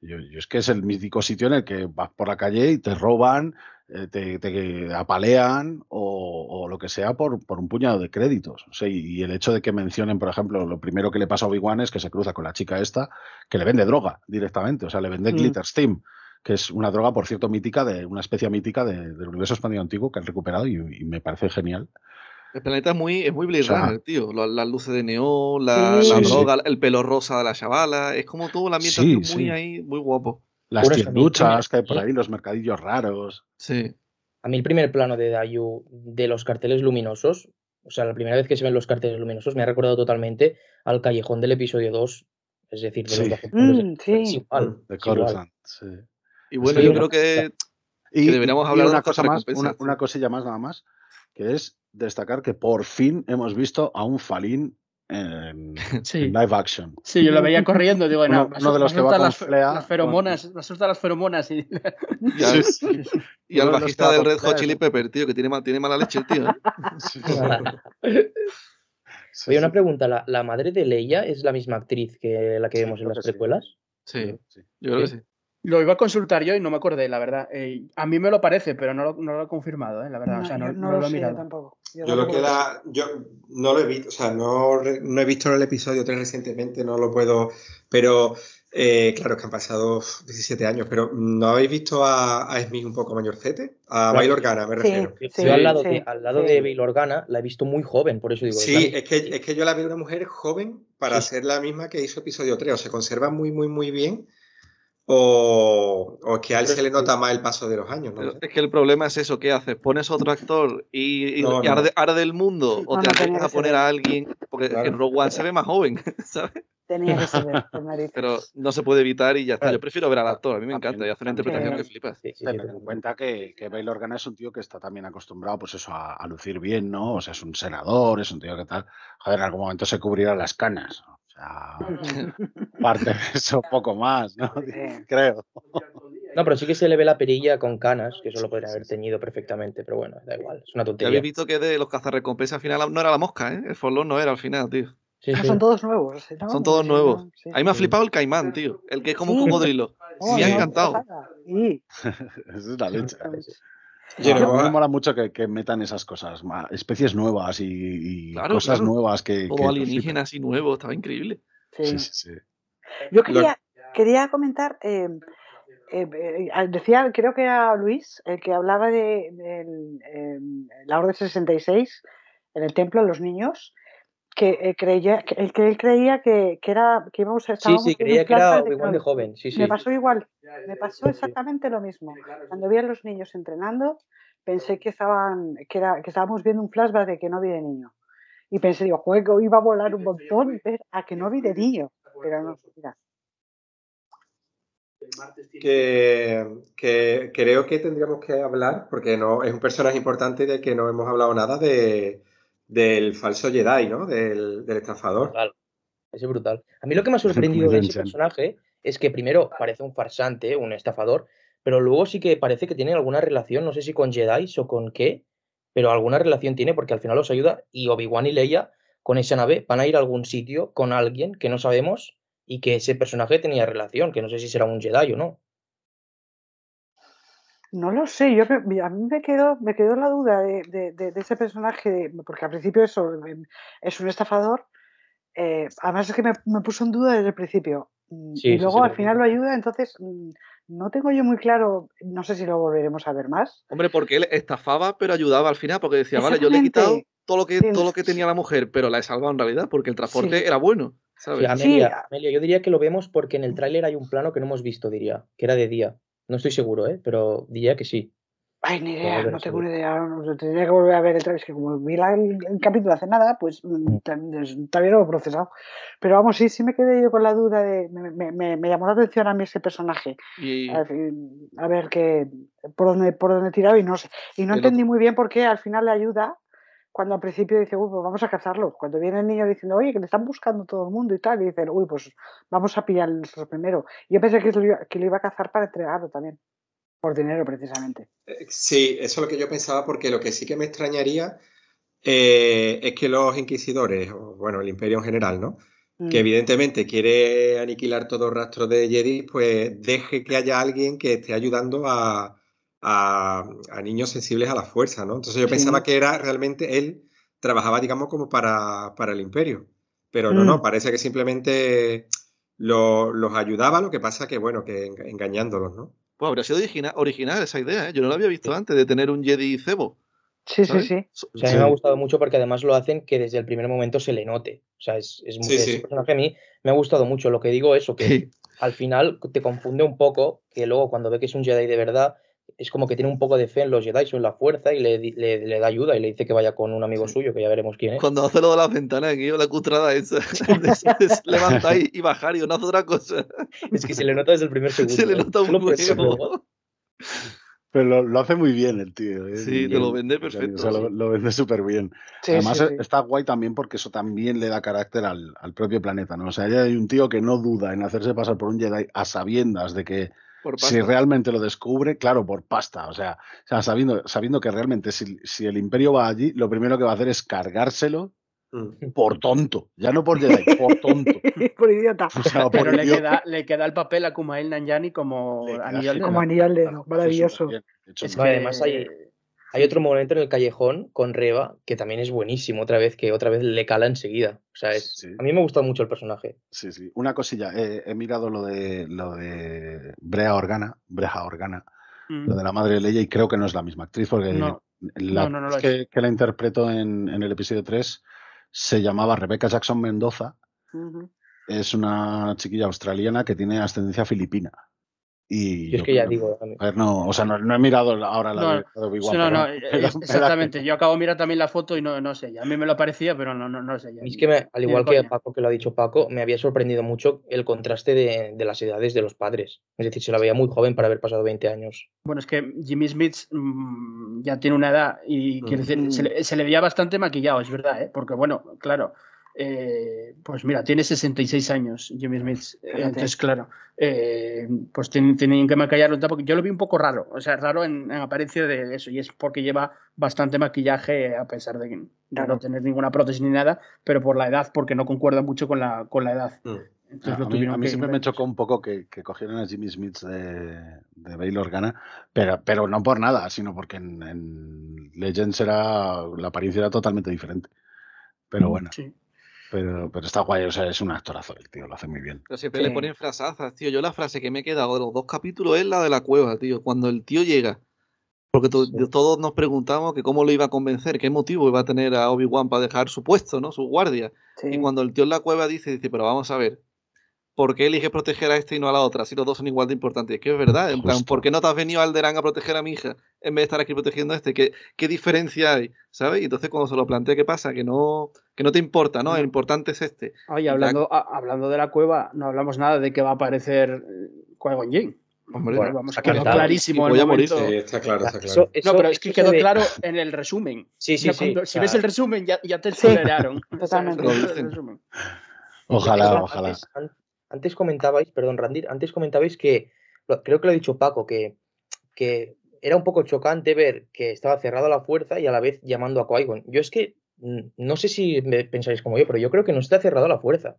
yo, yo es que es el mítico sitio en el que vas por la calle y te roban, eh, te, te apalean o, o lo que sea por, por un puñado de créditos. O sea, y, y el hecho de que mencionen, por ejemplo, lo primero que le pasa a Obi-Wan es que se cruza con la chica esta que le vende droga directamente, o sea, le vende Mm. Glitter Steam, que es una droga, por cierto, mítica, de una especie mítica de- del universo expandido antiguo que han recuperado y, y me parece genial. El planeta es muy, es muy Blade O sea, Runner, tío. Las luces de neón, la, Sí. la Sí, sí. droga, el pelo rosa de la chavala. Es como todo la Sí, ambientación muy sí. ahí, muy guapo. Las tienduchas que hay por ahí, los mercadillos raros. Sí. A mí el primer plano de Dayu de los carteles luminosos, o sea, la primera vez que se ven los carteles luminosos, me ha recordado totalmente al callejón del episodio 2, es decir, de los Mm, Es sí. igual, De. Coruscant, sí. Y bueno, yo creo que, Y, que deberíamos y hablar de una cosa más, una cosilla más nada más, que es destacar que por fin hemos visto a un Falín en, Sí. en live action. Sí, yo lo veía corriendo, digo, no, Uno- uno de los que va con las, Flea, las feromonas, me asustan las feromonas y Y al, Sí, sí. y al Uno de los bajista del Red Hot Chili. Pepper, tío, que tiene, mal- tiene mala leche el tío. ¿eh? Sí, sí, Oye, sí. una pregunta, ¿la, la madre de Leia es la misma actriz que la que Sí, vemos en las que sí. precuelas? Sí, Sí. yo creo que Sí. Sí. lo iba a consultar yo y no me acordé, la verdad. Eh, a mí me lo parece, pero no lo, no lo he confirmado, eh, la verdad. No, o sea, no, yo no lo, lo he sé yo mirado. tampoco. Yo lo que lo la, yo no lo he visto, o sea, no, he visto el episodio 3 recientemente, no lo puedo, pero eh, claro, es que han pasado uf, 17 años, pero ¿no habéis visto a, a Smith un poco mayorcete? A Claro. Bail Organa, me Sí, refiero. sí, yo al lado, sí, de, al lado sí. de Bail Organa la he visto muy joven, por eso digo. Sí, es que, es que yo la veo una mujer joven para Sí. ser la misma que hizo episodio 3, o se conserva muy, muy, muy bien, o, o es que a él se le nota más el paso de los años, no es que el problema es eso, ¿qué haces? ¿Pones otro actor y, y- No, y arde, arde el mundo? ¿O No, te arriesgas a poner a alguien? Porque Claro. en Rogue One se ve más joven, ¿sabes? Tenía que. Pero no se puede evitar y ya está. Yo prefiero ver al actor, a mí me encanta y hace una interpretación que flipas. Sí, sí, sí, Ten en cuenta que, que Bail Organa es un tío que está también acostumbrado, pues eso, a, a lucir bien, ¿no? O sea, es un senador, es un tío que tal. Joder, en algún momento se cubrirá las canas. O sea, parte de eso, poco más, ¿no? Creo. No, pero sí que se le ve la perilla con canas, que eso lo podrían haber teñido perfectamente, pero bueno, da igual, es una Ya tontería. habéis visto que de los cazarrecompensas al final no era la mosca, ¿eh? El Forlón no era al final, tío. Sí, Ah, sí. son todos nuevos. ¿no? Son todos Sí, nuevos. sí. A mí me ha flipado el caimán, tío. El que es como un cocodrilo. Oh, me ha encantado. es la leche. Yo No, no- a mí me mola mucho que, que metan esas cosas, ma- especies nuevas y, y Claro, cosas claro. nuevas que. que Todo te alienígena así nuevo, estaba increíble. Sí. Sí, sí, sí. Yo Lo- quería, quería comentar, eh, eh, eh, decía, creo que era Luis, el que hablaba de, del, eh, la Orden 66 en el templo de los niños, que eh, creía, que, el que él creía que, que era que íbamos Sí, estábamos sí, un creía que era flashback de joven, sí, sí. Me pasó igual, me pasó Sí. exactamente lo mismo. Cuando vi a los niños entrenando, pensé que estaban, que era, que estábamos viendo un flashback de Kenobi de niño. Y pensé, digo, juego, iba a volar un montón ver a Kenobi de niño. Pero no, mira. que, que creo que tendríamos que hablar, porque no es un personaje importante de que no hemos hablado nada de, del falso Jedi, ¿no? Del, del estafador. Brutal. Es brutal. A mí lo que me ha sorprendido de ese personaje es que primero parece un farsante, un estafador, pero luego sí que parece que tiene alguna relación, no sé si con Jedi o con qué, pero alguna relación tiene porque al final los ayuda y Obi-Wan y Leia con esa nave van a ir a algún sitio con alguien que no sabemos y que ese personaje tenía relación, que no sé si será un Jedi o no. No lo sé, yo me- a mí me quedó, me quedó la duda de, de- de- de ese personaje, de- porque al principio eso em, es un estafador, eh, además es que me, me puso en duda desde el principio. Mm, Sí, y luego sí, al final lo ayuda, entonces mm, no tengo yo muy claro, no sé si lo volveremos a ver más. Hombre, porque él estafaba, pero ayudaba al final, porque decía, vale, yo le he quitado todo lo que, todo lo que tenía la mujer, pero la he salvado en realidad, porque el transporte Sí. era bueno, Sí, ¿sabes? Amelia, Amelia, yo diría que lo vemos porque en el tráiler hay un plano que no hemos visto, diría, que era de día. No estoy seguro, ¿eh? pero diría que sí. Ay, ni idea, no a tengo ni idea, no, tendría que volver a ver el trailer, es que como vi la- el, el capítulo hace nada, pues mm, Mm. todavía no lo he procesado. Pero vamos, sí, sí me quedé yo con la duda de, me, me- me- me llamó la atención a mí ese personaje. Y fin, a ver qué por dónde por dónde tirar y no sé y no entendí muy bien por qué al final le ayuda cuando al principio dice, uy, pues vamos a cazarlos. Cuando viene el niño diciendo, oye, que le están buscando todo el mundo y tal, y dicen, uy, pues vamos a pillar nosotros primero. Yo pensé que lo, iba, que lo iba a cazar para entregarlo también, por dinero precisamente. Eh, Sí, eso es lo que yo pensaba, porque lo que sí que me extrañaría eh, es que los inquisidores, o bueno, el imperio en general, ¿no? Que Mm. evidentemente quiere aniquilar todo rastro de Jedi, pues deje que haya alguien que esté ayudando a, a- a niños sensibles a la fuerza, ¿no? Entonces yo Sí. pensaba que era realmente él, trabajaba, digamos, como para, para el imperio. Pero no, no, Mm. parece que simplemente lo- los ayudaba, lo que pasa que, bueno, que enga- engañándolos, ¿no? Pues habría sido origina- original esa idea, ¿eh? Yo no la había visto antes de tener un Jedi cebo. Sí, sí, sí. So- O sea, a mí me ha gustado mucho porque además lo hacen que desde el primer momento se le note. O sea, es, es, Sí, ese sí. personaje a mí me ha gustado mucho. Lo que digo es eso, que Sí. al final te confunde un poco, que luego cuando ve que es un Jedi de verdad, es como que tiene un poco de fe en los Jedi o en la fuerza y le, le- le da ayuda y le dice que vaya con un amigo Sí. suyo, que ya veremos quién es. Cuando hace lo de las ventanas, aquí la cutrada esa, de, de levantar y, y bajar y no hace otra cosa. Es que se le nota desde el primer segundo. Se le ¿eh? nota un huevo. Pero lo, lo hace muy bien el tío. ¿eh? Sí, te lo vende perfecto, O sea, lo, sí. lo vende súper bien. Sí, Además, sí, eh, sí. está guay también porque eso también le da carácter al, al propio planeta, ¿no? O sea, ya hay un tío que no duda en hacerse pasar por un Jedi a sabiendas de que si pasta. realmente lo descubre, claro, por pasta. O sea, o sea sabiendo, sabiendo que realmente si, si el Imperio va allí, lo primero que va a hacer es cargárselo Mm. por tonto. Ya no por Jedi, por tonto. Por idiota. O sea, por Pero le idiota. queda, le queda el papel a Kumail Nanjiani como anillo al dedo. Como anillo al dedo, maravilloso. Es que- además hay, hay otro momento en el callejón con Reba que también es buenísimo, otra vez que otra vez le cala enseguida. O sea, es, Sí. a mí me gusta mucho el personaje. Sí, sí. Una cosilla, eh, he mirado lo de lo de Brea Organa, Breja Organa, Mm. lo de la madre de Leia, y creo que no es la misma actriz, porque No. la No, no, no lo actriz que, que la interpretó en, en el episodio 3 se llamaba Rebecca Jackson Mendoza. Es una chiquilla australiana que tiene ascendencia filipina. Y Yo es que ya digo, a ver, no, o sea, no, no he mirado ahora la No, de, la de no, no, me eh, exactamente. Yo acabo de mirar también la foto y no, no sé. A mí me lo parecía, pero no, no, no sé. ya. Es que, me- al igual que coña. Paco, que lo ha dicho Paco, me había sorprendido mucho el contraste de, de las edades de los padres. Es decir, se la veía muy joven para haber pasado 20 años. Bueno, es que Jimmy Smith mm, ya tiene una edad y quiero decir, se, le, se le veía bastante maquillado, es verdad, ¿eh? porque bueno, claro, eh, pues mira, tiene 66 años Jimmy Smith, Fíjate. entonces claro, eh, pues tienen, tienen que maquillarlo, porque yo lo vi un poco raro, o sea, raro en, en apariencia de eso, y es porque lleva bastante maquillaje a pesar de, que- de Claro. no tener ninguna prótesis ni nada, pero por la edad, porque no concuerda mucho con la, con la edad. Mm. Entonces A lo mí, tuvieron a mí que siempre me chocó un poco que, que cogieran a Jimmy Smith de, de Bail Organa, pero, pero no por nada, sino porque en, en Legends era, la apariencia era totalmente diferente. Pero bueno, Sí. Pero, pero está guay, o sea, es un actorazo el tío, lo hace muy bien. Pero siempre Sí. le ponen frasazas, tío. Yo la frase que me he quedado de los dos capítulos es la de la cueva, tío. Cuando el tío llega. Porque to- Sí. todos nos preguntamos que cómo lo iba a convencer, qué motivo iba a tener a Obi-Wan para dejar su puesto, ¿no? Su guardia. Sí. Y cuando el tío en la cueva dice, dice, pero vamos a ver, ¿por qué eliges proteger a este y no a la otra? Si los dos son igual de importantes. Es que es verdad, en plan. ¿por qué no te has venido a Alderaan a proteger a mi hija en vez de estar aquí protegiendo a este? ¿Qué, qué diferencia hay? ¿Sabes? Y entonces cuando se lo plantea, ¿qué pasa? Que no, que no te importa, ¿no? El importante es este. Oye, hablando, a- hablando de la cueva, no hablamos nada de que va a aparecer eh, Qui-Gon. Hombre, Bueno, Vamos, quedó cantado. clarísimo. Voy a morir. Sí, está claro, está claro. eso- No, pero es que quedó claro en el resumen. Sí, sí, sí. cuando- si ves el resumen, ya, ya te spoilearon. totalmente. Ojalá, ojalá. Antes, antes comentabais, perdón, Randir, antes comentabais que, creo que lo ha dicho Paco, que, que era un poco chocante ver que estaba cerrada la fuerza y a la vez llamando a Qui-Gon. Yo es que no sé si me pensáis como yo, pero yo creo que no está cerrada la fuerza.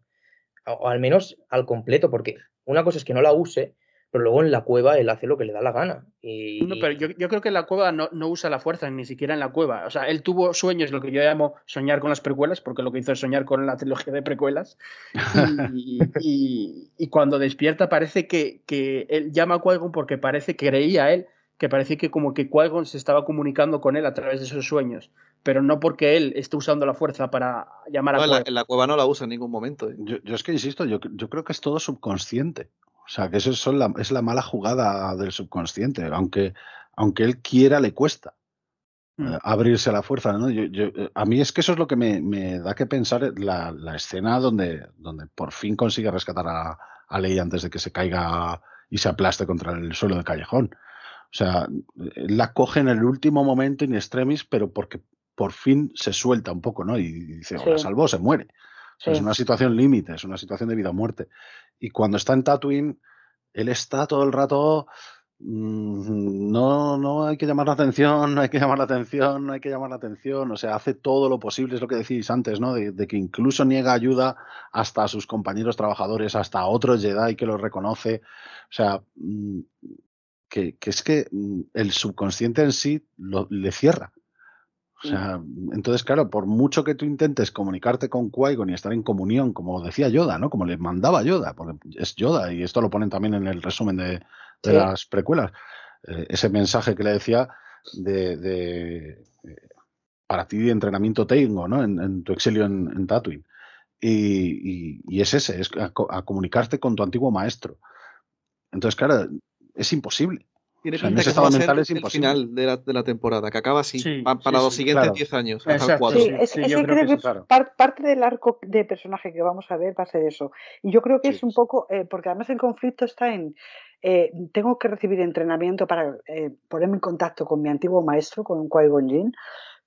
O al menos al completo, porque una cosa es que no la use, pero luego en la cueva él hace lo que le da la gana. Y, No, pero yo, yo creo que en la cueva no, no usa la fuerza, ni siquiera en la cueva. O sea, él tuvo sueños, lo que yo llamo soñar con las precuelas, porque lo que hizo es soñar con la trilogía de precuelas. Y, y- y cuando despierta parece que, que él llama a Qui-Gon porque parece que creía él, que parece que como que Qui-Gon se estaba comunicando con él a través de esos sueños, pero no porque él esté usando la fuerza para llamar a No, en, la, la cueva no la usa en ningún momento. ¿eh? Yo, yo es que insisto, yo, yo creo que es todo subconsciente. O sea, que eso es, la, es la mala jugada del subconsciente. Aunque, aunque él quiera, le cuesta Mm. eh, abrirse a la fuerza. ¿no? Yo- yo- eh, a mí es que eso es lo que me, me da que pensar eh, la, la escena donde, donde por fin consigue rescatar a, a Leia antes de que se caiga y se aplaste contra el suelo del callejón. O sea, él la coge en el último momento in extremis, pero porque, por fin se suelta un poco, ¿no? Y dice, o la Sí. salvó, se muere. O sea, Es Sí. una situación límite, es una situación de vida o muerte. Y cuando está en Tatooine, él está todo el rato. mm, No, no hay que llamar la atención, no hay que llamar la atención, no hay que llamar la atención. O sea, hace todo lo posible, es lo que decís antes, ¿no? De, que incluso niega ayuda hasta a sus compañeros trabajadores, hasta a otro Jedi que lo reconoce. O sea, mm, que, que es que mm, el subconsciente en sí lo- le cierra. O sea, entonces, claro, por mucho que tú intentes comunicarte con Qui-Gon y estar en comunión, como decía Yoda, ¿no? Como le mandaba Yoda, porque es Yoda, y esto lo ponen también en el resumen de, de Sí. las precuelas, eh, ese mensaje que le decía de, de, eh, para ti de entrenamiento tengo, ¿no? En, en tu exilio en, en Tatooine. Y, y- y es ese, es a comunicarte con tu antiguo maestro. Entonces, claro, es imposible. Tiene O sea, en pinta ese que va a estado ser mental es el final de la, de la temporada, que acaba así, Sí, pa- para sí, los sí, siguientes claro. 10 años, hasta el Exacto, 4. Sí, sí, es, sí, es yo creo creo que. Claro. par- parte del arco de personaje que vamos a ver va a ser eso. Y yo creo que Sí. es un poco, eh, porque además el conflicto está en, eh, tengo que recibir entrenamiento para eh, ponerme en contacto con mi antiguo maestro, con Qui-Gon Jinn,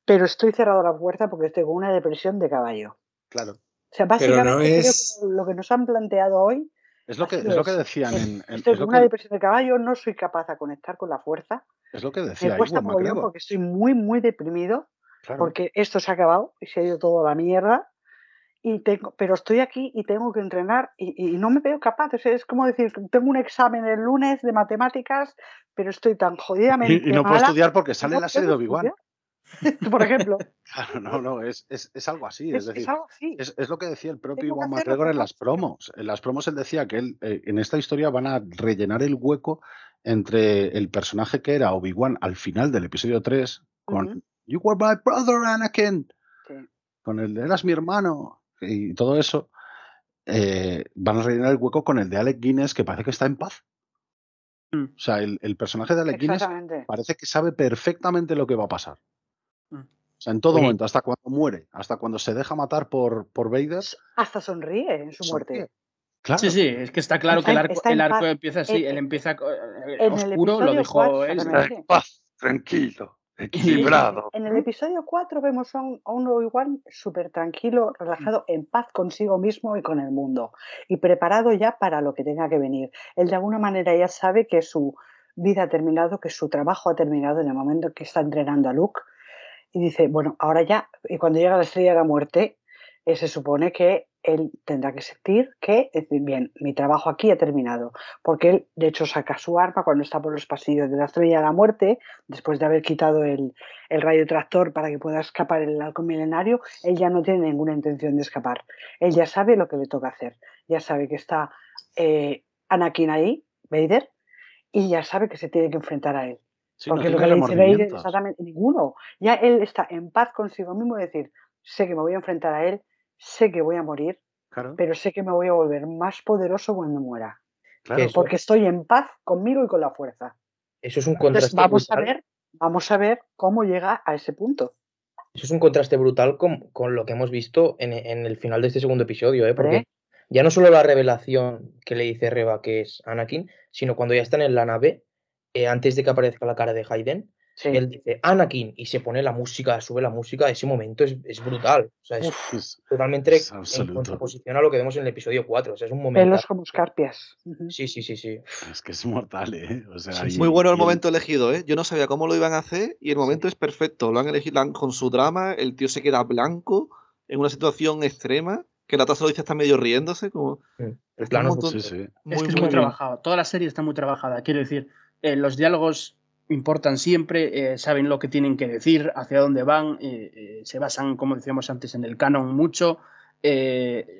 pero estoy cerrado a la puerta porque estoy con una depresión de caballo. Claro. O sea, Pero no básicamente creo es. que lo que nos han planteado hoy Es lo que, es lo que eso. decían Es, en, en- estoy es una que, depresión de caballo, no soy capaz de conectar con la fuerza. es lo que Me decía cuesta Ewan mogollón McGregor. porque estoy muy, muy deprimido Claro. porque esto se ha acabado y se ha ido todo a la mierda. Y tengo, pero estoy aquí y tengo que entrenar y, y no me veo capaz. O sea, es como decir, tengo un examen el lunes de matemáticas, pero estoy tan jodidamente y no puedo estudiar porque que sale no la serie de Obi-Wan. Por ejemplo, Claro, no, no, es, es, es algo así. Es decir, algo así. es, es lo que decía el propio Iwan McGregor en las promos. En las promos él decía que él, eh, en esta historia van a rellenar el hueco entre el personaje que era Obi-Wan al final del episodio 3 con. You were my brother, Anakin. Sí. Con el de eras mi hermano y todo eso. eh, van a rellenar el hueco con el de Alec Guinness que parece que está en paz. Mm. O sea, el, el personaje de Alec Guinness parece que sabe perfectamente lo que va a pasar. Mm. O sea, en todo momento, hasta cuando muere, hasta cuando se deja matar por, por Vader. Hasta sonríe en su sonríe. muerte. Claro. Sí, sí, es que está claro Está que el en- arco, en el arco empieza así, Eh, él eh, empieza eh, En el oscuro, lo dijo 4, él. exactamente. paz, tranquilo, equilibrado. En el episodio 4 vemos a un, a un Obi-Wan súper tranquilo, relajado, en paz consigo mismo y con el mundo. Y preparado ya para lo que tenga que venir. Él de alguna manera ya sabe que su vida ha terminado, que su trabajo ha terminado en el momento que está entrenando a Luke. Y dice, bueno, ahora ya, y cuando llega la estrella de la muerte, eh, se supone que él tendrá que sentir que, bien, mi trabajo aquí ha terminado. Porque él, de hecho, saca su arma cuando está por los pasillos de la estrella de la muerte, después de haber quitado el, el tractor para que pueda escapar el halcón milenario, él ya no tiene ninguna intención de escapar. Él ya sabe lo que le toca hacer. Ya sabe que está eh, Anakin ahí, Vader, y ya sabe que se tiene que enfrentar a él. Sí, no Porque lo que le dice exactamente ninguno. Ya él está en paz consigo mismo y decir, sé que me voy a enfrentar a él, sé que voy a morir, Claro, pero sé que me voy a volver más poderoso cuando muera. claro. eso- Porque estoy en paz conmigo y con la fuerza. Eso es un Entonces contraste vamos a brutal. ver, vamos a ver cómo llega a ese punto. Eso es un contraste brutal con, con lo que hemos visto en, en el final de este segundo episodio, ¿eh? porque ¿Eh? ya no solo la revelación que le dice Reba que es Anakin, sino cuando ya están en la nave, eh, antes de que aparezca la cara de Hayden, Sí. él dice Anakin y se pone la música, sube la música, ese momento es, es brutal. O sea, es Es- totalmente es en contraposición a lo que vemos en el episodio 4. O sea, es un momento. Pelos como escarpias. Sí, sí, sí, sí. es que es mortal, ¿eh? O sea, Sí, y- sí. Muy bueno el momento elegido, ¿eh? Yo no sabía cómo lo iban a hacer y el momento es perfecto. Lo han elegido lo han- con su drama, el tío se queda blanco en una situación extrema, que la tasa lo dice está medio riéndose, como... Mm. El Está plano un es montón- Sí, sí. Muy, es que es muy muy trabajado. Toda la serie está muy trabajada. Quiero decir, eh, los diálogos importan siempre, eh, saben lo que tienen que decir, hacia dónde van, eh, se basan, como decíamos antes, en el canon mucho,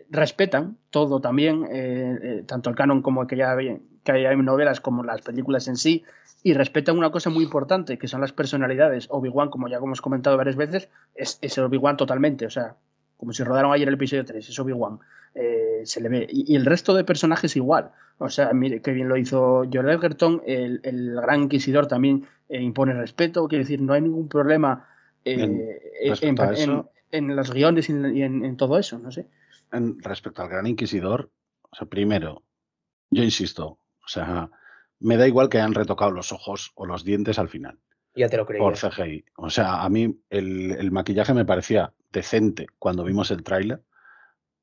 respetan todo también, tanto el canon como que ya hay, que hay novelas como las películas en sí, y respetan una cosa muy importante, que son las personalidades. Obi-Wan, como ya hemos comentado varias veces, es, es Obi-Wan totalmente, o sea, como si rodaron ayer el episodio 3, es Obi-Wan. Eh, se le ve. Y, y el resto de personajes igual. O sea, mire, qué bien lo hizo George Edgerton, el, el gran inquisidor también eh, impone respeto, quiere decir, no hay ningún problema eh, En- en, los guiones y en, y en- en todo eso, no sé. En- respecto al Gran Inquisidor, o sea, primero, yo insisto, o sea, me da igual que hayan retocado los ojos o los dientes al final. Ya te lo creí. por CGI. O sea, a mí el, el maquillaje me parecía decente cuando vimos el tráiler,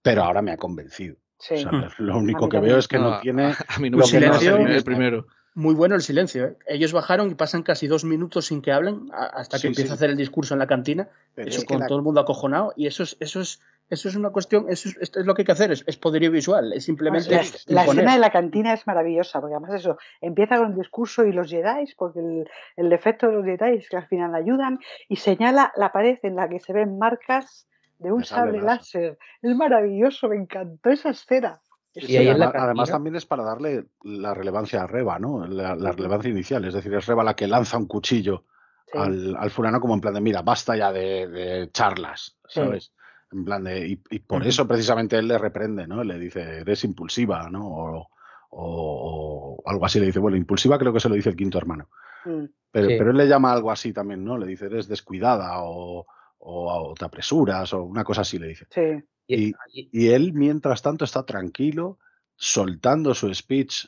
pero ahora me ha convencido. Sí. O sea, lo único que también. veo es que no, No, tiene A mí no me silencio. el primero. Muy bueno el silencio. ¿eh? Ellos bajaron y pasan casi dos minutos sin que hablen hasta que Sí, empieza sí. a hacer el discurso en la cantina. pero eso es con la- todo el mundo acojonado. Y eso es, eso es, eso es una cuestión, eso es, esto es lo que hay que hacer, es, es poderío visual, es simplemente La, escena de la cantina es maravillosa, porque además eso, empieza con el discurso y los Jedi, porque el, el defecto de los Jedi es que al final ayudan, y señala la pared en la que se ven marcas de un sable láser. Es maravilloso, me encantó esa escena. Y además, también es para darle la relevancia a Reba, ¿no? La, la relevancia inicial. Es decir, es Reba la que lanza un cuchillo Sí. al, al fulano como en plan de, mira, basta ya de, de charlas, Sí. En plan de, y, y por eso precisamente él le reprende, ¿no? Le dice, eres impulsiva, ¿no? O, o- o algo así le dice, bueno, impulsiva creo que se lo dice el quinto hermano. Mm. Pero, Sí. pero él le llama algo así también, ¿no? Le dice, eres descuidada o, o- o te apresuras o una cosa así le dice. Sí. Y, y él, mientras tanto, está tranquilo, soltando su speech,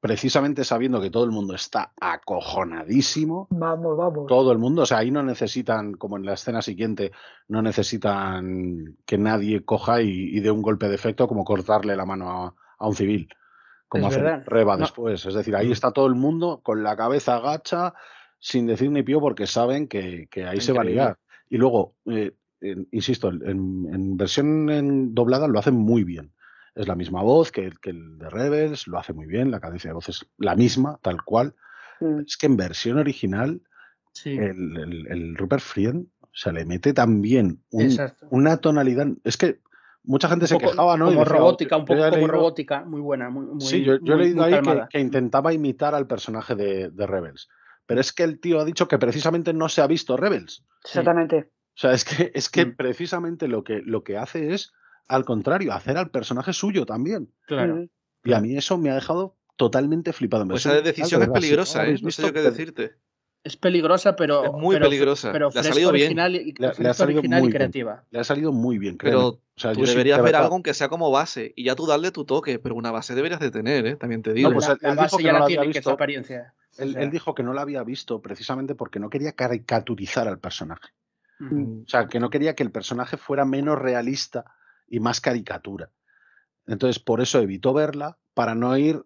precisamente sabiendo que todo el mundo está acojonadísimo. Vamos, vamos. Todo el mundo, o sea, ahí no necesitan, como en la escena siguiente, no necesitan que nadie coja y, y dé un golpe de efecto como cortarle la mano a, a un civil, como hace. Reba No. después. Es decir, ahí está todo el mundo con la cabeza agacha, sin decir ni pío, porque saben que, que ahí se va a liar. Y luego, eh, insisto, en, en versión en doblada lo hacen muy bien. Es la misma voz que, el- que el de Rebels, lo hace muy bien, la cadencia de voz es la misma, tal cual. Mm. Es que en versión original, Sí, el, el- el Rupert Friend se le mete también un- una tonalidad. Es que mucha gente se Un poco quejaba, ¿no? Y Como decía, robótica, un poco he como leído- robótica, muy buena, muy, muy, Sí, yo, yo he muy- leído muy ahí que, que intentaba imitar al personaje de, de Rebels. Pero es que el tío ha dicho que precisamente no se ha visto Rebels. Exactamente. O sea, es que, es que Mm. precisamente lo que, lo que hace es, al contrario, hacer al personaje suyo también. Claro. Y a mí eso me ha dejado totalmente flipado. en Pues esa decisión de es peligrosa, ¿eh? No sé yo qué decirte. Es peligrosa, pero. Es muy pero- peligrosa. Pero Le ha salido bien. y, Le ha- le ha fresca, salido original muy y bien. creativa. Le ha salido muy bien, créeme. Pero O sea, tú yo sí, deberías de ver algo aunque sea como base y ya tú darle tu toque, pero una base deberías de tener, ¿eh? También te digo. No, pues la, él- la él dijo base que ya no la tiene, que es apariencia. O Él, sea, él dijo que no la había visto precisamente porque no quería caricaturizar al personaje. O sea, que no quería que el personaje fuera menos realista y más caricatura. Entonces, por eso evitó verla, para no ir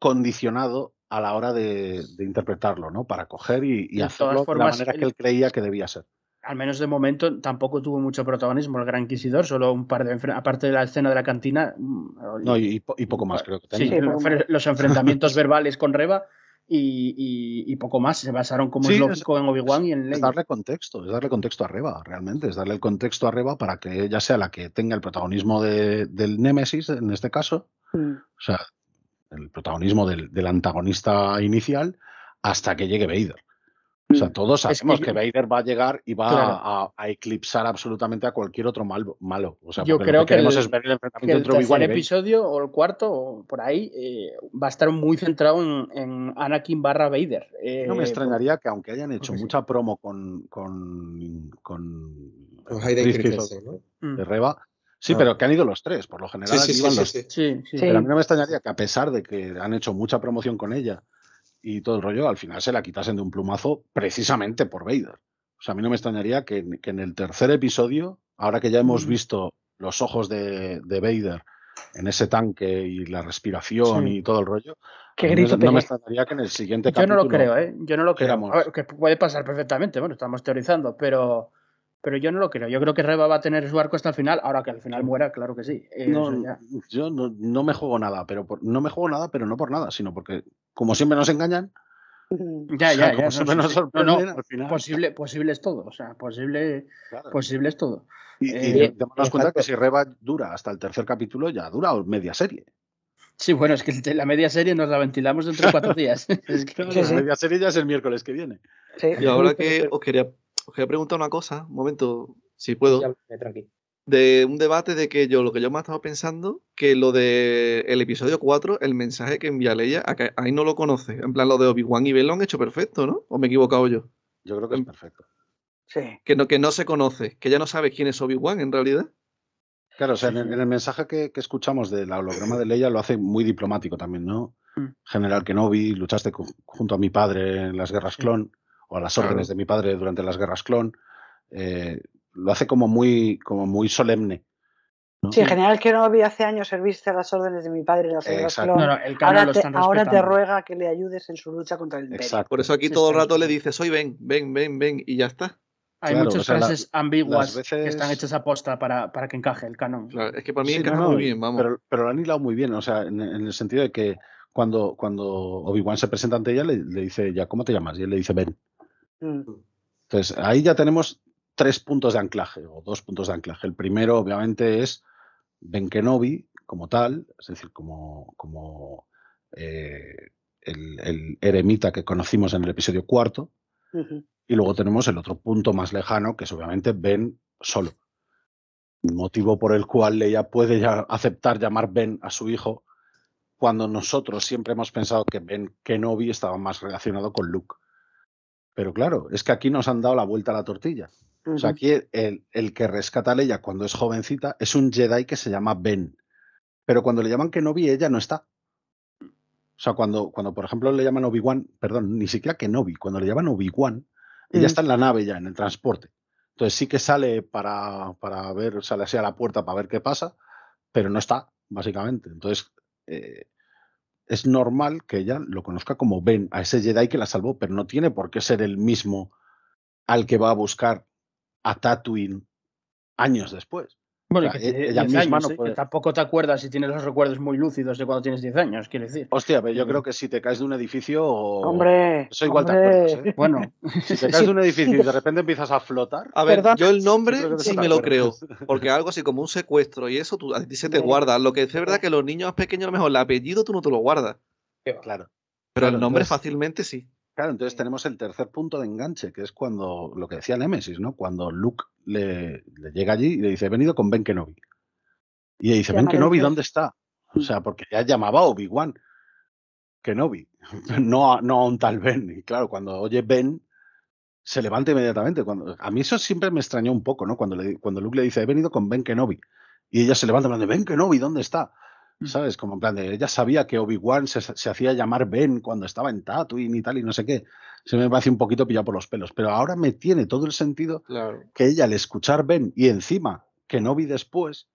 condicionado a la hora de, de interpretarlo, ¿no? Para coger y, y De hacerlo de la manera que él creía que debía ser. Al menos de momento tampoco tuvo mucho protagonismo el Gran Inquisidor, solo un par de. Aparte de la escena de la cantina. mm, No, y, y po- y poco más creo que tenía. Sí, los enfrentamientos verbales con Reba y, y- y poco más. Se basaron, como Sí, es es- lógico, en Obi-Wan y en Es darle contexto, es darle contexto a Reba, realmente, es darle el contexto a Reba para que ella sea la que tenga el protagonismo de- del Némesis, en este caso, Mm. o sea, el protagonismo del, del antagonista inicial, hasta que llegue Vader. O sea, todos Es que sabemos yo- que, Vader va a llegar y va Claro. a, a eclipsar absolutamente a cualquier otro malo. malo. O sea, Yo creo lo que que queremos el- es ver el que enfrentamiento el entre Obi-Wan tercer y Vader. episodio o el cuarto o por ahí eh, va a estar muy centrado en, en Anakin barra Vader. No me Eh, extrañaría que aunque hayan hecho sí. mucha promo con, con, con Con Hayden Chris Christensen, ¿no? mm, de Reba, sí, Ah. pero que han ido los tres, por lo general Sí, sí, aquí sí, van sí, los sí. Sí, sí. Sí. Pero a mí no me extrañaría que a pesar de que han hecho mucha promoción con ella y todo el rollo, al final se la quitasen de un plumazo precisamente por Vader. O sea, a mí no me extrañaría que, en- que en el tercer episodio, ahora que ya hemos visto los ojos de, de Vader en ese tanque y la respiración Sí. y todo el rollo, Qué no- grito no, me extrañaría que en el siguiente Yo no capítulo... lo creo, ¿eh? Yo no lo creo. éramos- A ver, que puede pasar perfectamente, bueno, estamos teorizando, pero, pero yo no lo creo. Yo creo que Reba va a tener su arco hasta el final, ahora que al final muera, claro que sí. Eh, No, ya. yo no, no me juego nada, pero por- no me juego nada, pero no por nada, sino porque como siempre nos engañan. Ya, ya, ya. como no, siempre sí, nos. No, sorprenden, no, al final... posible, posible es todo. O sea, posible, claro. posible es todo. Y, y Eh, démonos cuenta que si Reba dura hasta el tercer capítulo, ya dura media serie. Sí, bueno, es que la media serie nos la ventilamos dentro de cuatro días. Es que- Sí, sí. Media serie ya es el miércoles que viene. Sí. Y ahora que os quería, os quería preguntar una cosa, un momento, si puedo, Ya, eh, tranqui. De un debate de que yo, lo que yo me he estado pensando, que lo de el episodio 4, el mensaje que envía Leia, a que ahí no lo conoce. En plan, lo de Obi-Wan y Ben lo han hecho perfecto, ¿no? ¿O me he equivocado yo? Yo creo que Em, es perfecto. Sí. Que no, que no se conoce, que ya no sabe quién es Obi-Wan en realidad. Claro, o sea, en, el- en el mensaje que, que escuchamos del holograma de Leia lo hace muy diplomático también, ¿no? Mm. General Kenobi, luchaste junto a mi padre en las guerras Sí. clon. o a las órdenes de mi padre durante las guerras clon. Eh, lo hace como muy, como muy solemne. Sí, en general que no vi hace años serviste a las órdenes de mi padre en las guerras clon. ahora, te, ahora, te, ruega que le ayudes en su lucha contra el imperio. Exacto. Por eso aquí todo el rato le dices, soy ven, ven, ven, ven, y ya está. Hay muchas frases ambiguas que están hechas a posta para, para, que encaje el canon. es que para mí encaja muy bien, vamos. Pero, pero, lo han hilado muy bien, o sea, en, el sentido de que cuando, cuando Obi-Wan se presenta ante ella, le, dice, ya, ¿cómo te llamas? Y él le dice, ven. Mm. Entonces, ahí ya tenemos tres puntos de anclaje, o dos puntos de anclaje. El primero, obviamente, es Ben Kenobi como tal, es decir, como, como eh, el, eremita que conocimos en el episodio cuarto. Y luego tenemos el otro punto más lejano, que es obviamente Ben solo. Motivo por el cual ella puede ya aceptar llamar Ben a su hijo, cuando nosotros siempre hemos pensado que Ben Kenobi estaba más relacionado con Luke. Pero claro, es que aquí nos han dado la vuelta a la tortilla. O sea, aquí el, el, que rescata a Leia cuando es jovencita es un Jedi que se llama Ben. Pero cuando le llaman Kenobi, ella no está. O sea, cuando, cuando por ejemplo le llaman Obi-Wan, perdón, ni siquiera Kenobi, cuando le llaman Obi-Wan, ella está en la nave ya, en el transporte. Entonces sí que sale para, para ver, sale así a la puerta para ver qué pasa, pero no está, básicamente. Entonces eh, es normal que ella lo conozca como Ben, a ese Jedi que la salvó, pero no tiene por qué ser el mismo al que va a buscar a Tatooine años después. Bueno, que, e-, ella misma no ¿eh? tampoco te acuerdas si tienes los recuerdos muy lúcidos de cuando tienes 10 años, quiere decir. Hostia, pero yo creo que si te caes de un edificio. Hombre. Eso igual te acuerdas. ¿eh? Bueno. Si te caes de un edificio y de repente empiezas a flotar. A ver, yo el nombre sí me lo creo. Porque algo así como un secuestro y eso tú, a ti se te guarda. Lo que es verdad que los niños pequeños, a lo mejor el apellido tú no te lo guardas. Claro. Pero el nombre fácilmente sí. Claro, entonces tenemos el tercer punto de enganche, que es cuando, lo que decía Nemesis, ¿no? Cuando Luke le, llega allí y le dice, he venido con Ben Kenobi. Y le dice, Ben Kenobi, ¿dónde está? O sea, porque ya llamaba Obi-Wan Kenobi, no a, no a un tal Ben. Y claro, cuando oye Ben, se levanta inmediatamente. Cuando, a mí eso siempre me extrañó un poco, ¿no? Cuando, le, cuando Luke le dice, he venido con Ben Kenobi. Y ella se levanta y dice, Ben Kenobi, ¿dónde está? Mm. ¿Sabes? Como en plan de, ella sabía que Obi-Wan se, hacía llamar Ben cuando estaba en Tatooine y tal y no sé qué. Se me parece un poquito pillado por los pelos. Pero ahora me tiene todo el sentido que ella al escuchar Ben y encima que no vi después,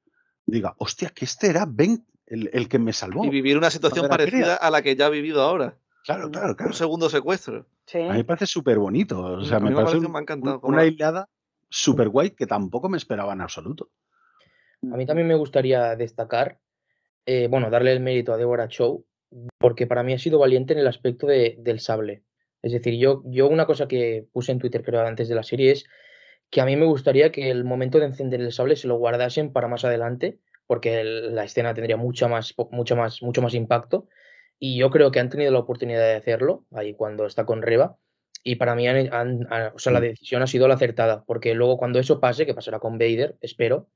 diga, hostia, que este era Ben el, que me salvó. Y vivir una situación parecida a la que ya ha vivido ahora. Claro, claro, claro. Un segundo secuestro. A mí me parece súper bonito. O sea, me, parece una hilada súper guay que tampoco me esperaba en absoluto. A mí también me gustaría destacar eh, bueno, darle el mérito a Deborah Chow, porque para mí ha sido valiente en el aspecto de, del sable. Es decir, yo, yo una cosa que puse en Twitter, creo, antes de la serie es que a mí me gustaría que el momento de encender el sable se lo guardasen para más adelante, porque la escena tendría mucha más, mucho, más, mucho más impacto. Y yo creo que han tenido la oportunidad de hacerlo ahí cuando está con Reba. Y para mí o sea, la mm. decisión ha sido la acertada, porque luego cuando eso pase, que pasará con Vader, espero,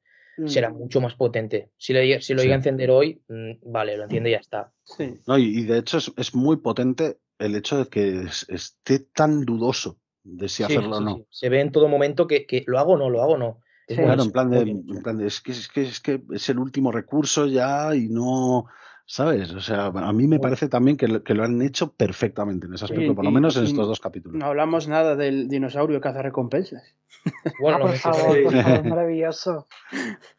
será mm. mucho más potente. Si lo, si lo iba a encender hoy, mm, vale, lo enciende y ya está. No, y, de hecho es, muy potente el hecho de que esté tan dudoso de si hacerlo o no. Se ve en todo momento que, lo hago o no, lo hago o no. claro, en plan, de, en plan de, es, que, es, que, es que es el último recurso ya y no ¿Sabes? O sea, a mí me parece también que lo, que lo han hecho perfectamente en ese aspecto, por lo menos en estos dos capítulos. No hablamos nada del dinosaurio caza recompensas. Bueno, por, favor, por favor, maravilloso.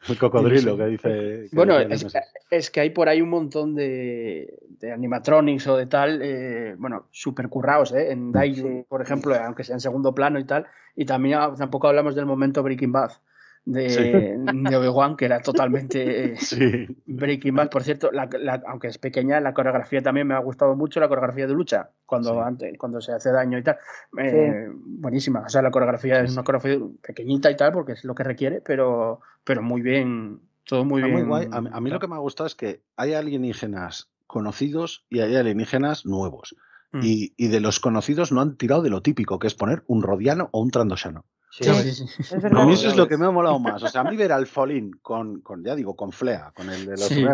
El cocodrilo que dice. bueno, es, que hay por ahí un montón de, de animatronics o de tal, eh, bueno, super currados, ¿eh? En Daiju, por ejemplo, aunque sea en segundo plano y tal. Y también ah, tampoco hablamos del momento Breaking Bad de, Obi-Wan, que era totalmente Breaking Bad. Por cierto, aunque es pequeña, la coreografía también me ha gustado mucho, la coreografía de lucha, cuando, antes, cuando se hace daño y tal. Eh, buenísima. O sea, la coreografía es una coreografía pequeñita y tal, porque es lo que requiere, pero, pero muy bien, todo muy bien. A, mí, lo que me ha gustado es que hay alienígenas conocidos y hay alienígenas nuevos. Mm. Y, y, de los conocidos no han tirado de lo típico, que es poner un rodiano o un trandoshano. Sí, sí, sí. a mí eso es lo que me ha molado más. O sea, a mí ver al Folín con, con ya digo, con Flea, con el de los sí.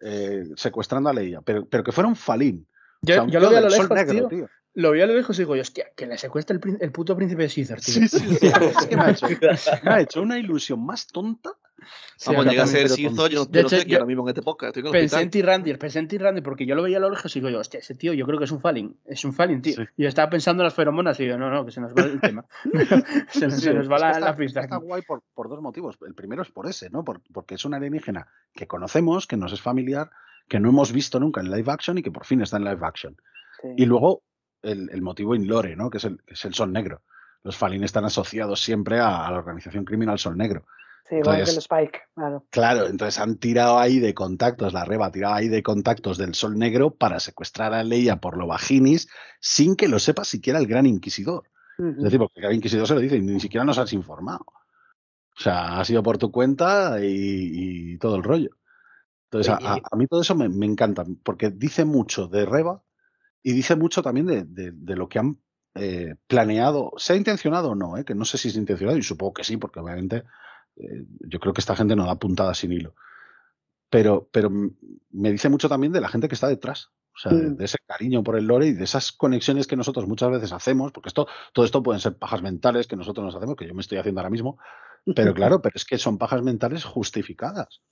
eh, secuestrando a Leia, pero, pero que fuera un Falín. Yo, yo lo vi a lo lejos, negro, tío, Lo vi a lo lejos y digo, hostia, que le secuestra el, el puto príncipe de Caesar, tío. Sí, sí, es que me ha, hecho, me ha hecho una ilusión más tonta Sí, Vamos, llega a ser Sizo, yo, no- De yo no hecho, sé que yo ahora mismo en este podcast estoy en el Pensé en hospital. T-Randy, pensé en T-Randy porque yo lo veía a lo lejos y digo yo, hostia, ese tío yo creo que es un Falling, es un Falling, tío. Sí. Y yo estaba pensando en las feromonas y digo, no, no, que se nos va el tema. se, nos, Sí, se nos va la, está, la pista. está guay por, por dos motivos. El primero es por ese, ¿no? Por- porque es un alienígena que conocemos, que nos es familiar, que no hemos visto nunca en live action y que por fin está en live action. Sí. Y luego el, el motivo in lore, ¿no? Que es el, que es el Sol Negro. Los Falin están asociados siempre a, a la organización criminal Sol Negro. Sí, igual que el Entonces, Spike, claro. claro, entonces han tirado ahí de contactos, la Reba ha tirado ahí de contactos del Sol Negro para secuestrar a Leia por lo vaginis sin que lo sepa siquiera el Gran Inquisidor. Es decir, porque el Gran Inquisidor se lo dice y ni siquiera nos has informado. O sea, ha sido por tu cuenta y, y todo el rollo. Entonces, a, Oye, a- a mí todo eso me, me encanta, porque dice mucho de Reba y dice mucho también de, de- de lo que han eh, planeado, sea intencionado o no, ¿eh? que no sé si es intencionado y supongo que sí, porque obviamente eh, yo creo que esta gente no da puntada sin hilo. Pero, pero me dice mucho también de la gente que está detrás. O sea, de, Mm. de ese cariño por el lore y de esas conexiones que nosotros muchas veces hacemos, porque esto, todo esto pueden ser pajas mentales que nosotros nos hacemos, que yo me estoy haciendo ahora mismo, pero claro, pero es que son pajas mentales justificadas.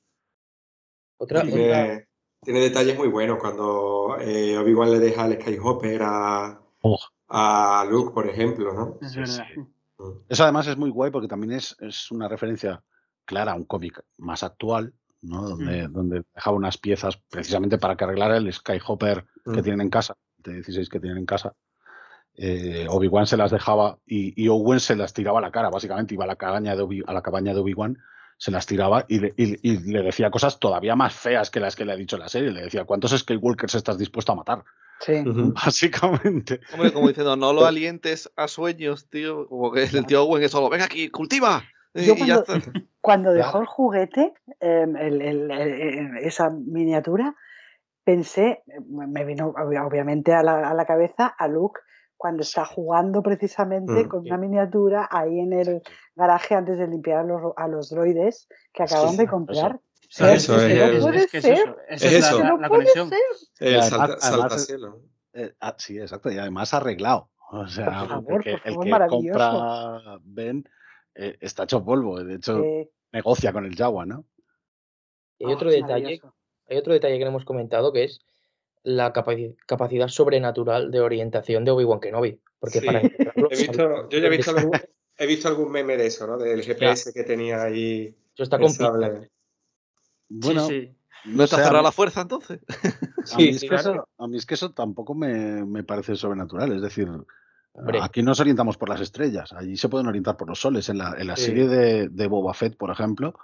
Otra, Tiene, tiene detalles muy buenos cuando eh, Obi-Wan le deja el Skyhopper a, Oh. a Luke, por ejemplo, ¿no? Es Sí, verdad. sí. Mm. Eso además es muy guay porque también es, es una referencia clara a un cómic más actual, ¿no? Donde, donde dejaba unas piezas precisamente para que arreglara el Skyhopper que Mm. tienen en casa, de 16 que tienen en casa. Eh, Obi-Wan se las dejaba y, y Owen se las tiraba a la cara, básicamente iba a la cabaña de, Obi- a la cabaña de Obi-Wan, se las tiraba y le, y- y le decía cosas todavía más feas que las que le ha dicho la serie. Le decía, ¿cuántos Skywalkers estás dispuesto a matar? Sí. Básicamente. Hombre, como diciendo, no lo alientes a sueños, tío. Como que el tío Owen es solo, venga aquí, cultiva. Yo y ya cuando, está. cuando Claro. dejó el juguete, em, el- el- el- esa miniatura, pensé, me vino ob- obviamente a la, a la cabeza a Luke cuando está jugando precisamente Mm. con una miniatura ahí en el garaje antes de limpiar a los, a los droides que Es que acaban de eso- comprar. Sí, Es Eso que es no el- puede es que es ser. eso, esa Es es, la, la conexión. El salta, saltacielo. Eh, ah, sí, exacto. Y además arreglado. O sea, Por favor, porque por el favor, que maravilloso. compra Ben eh, está hecho polvo. De hecho, Eh, negocia con el Jaguar, ¿no? y hay oh, otro es detalle, hay otro detalle que no hemos comentado que es la capaci- capacidad sobrenatural de orientación de Obi-Wan Kenobi. Porque Sí. para encontrarlo, He visto, yo ya he visto, algún, he visto algún meme de eso, ¿no? Del GPS que tenía ahí Eso está complicado. Bueno, sí, sí. ¿No está cerrada la fuerza entonces? A mí, Sí, es que claro. eso, a mí es que eso tampoco me, me parece sobrenatural. Es decir, Hombre. aquí nos orientamos por las estrellas, allí se pueden orientar por los soles. En la, en la Sí. serie de, de Boba Fett, por ejemplo,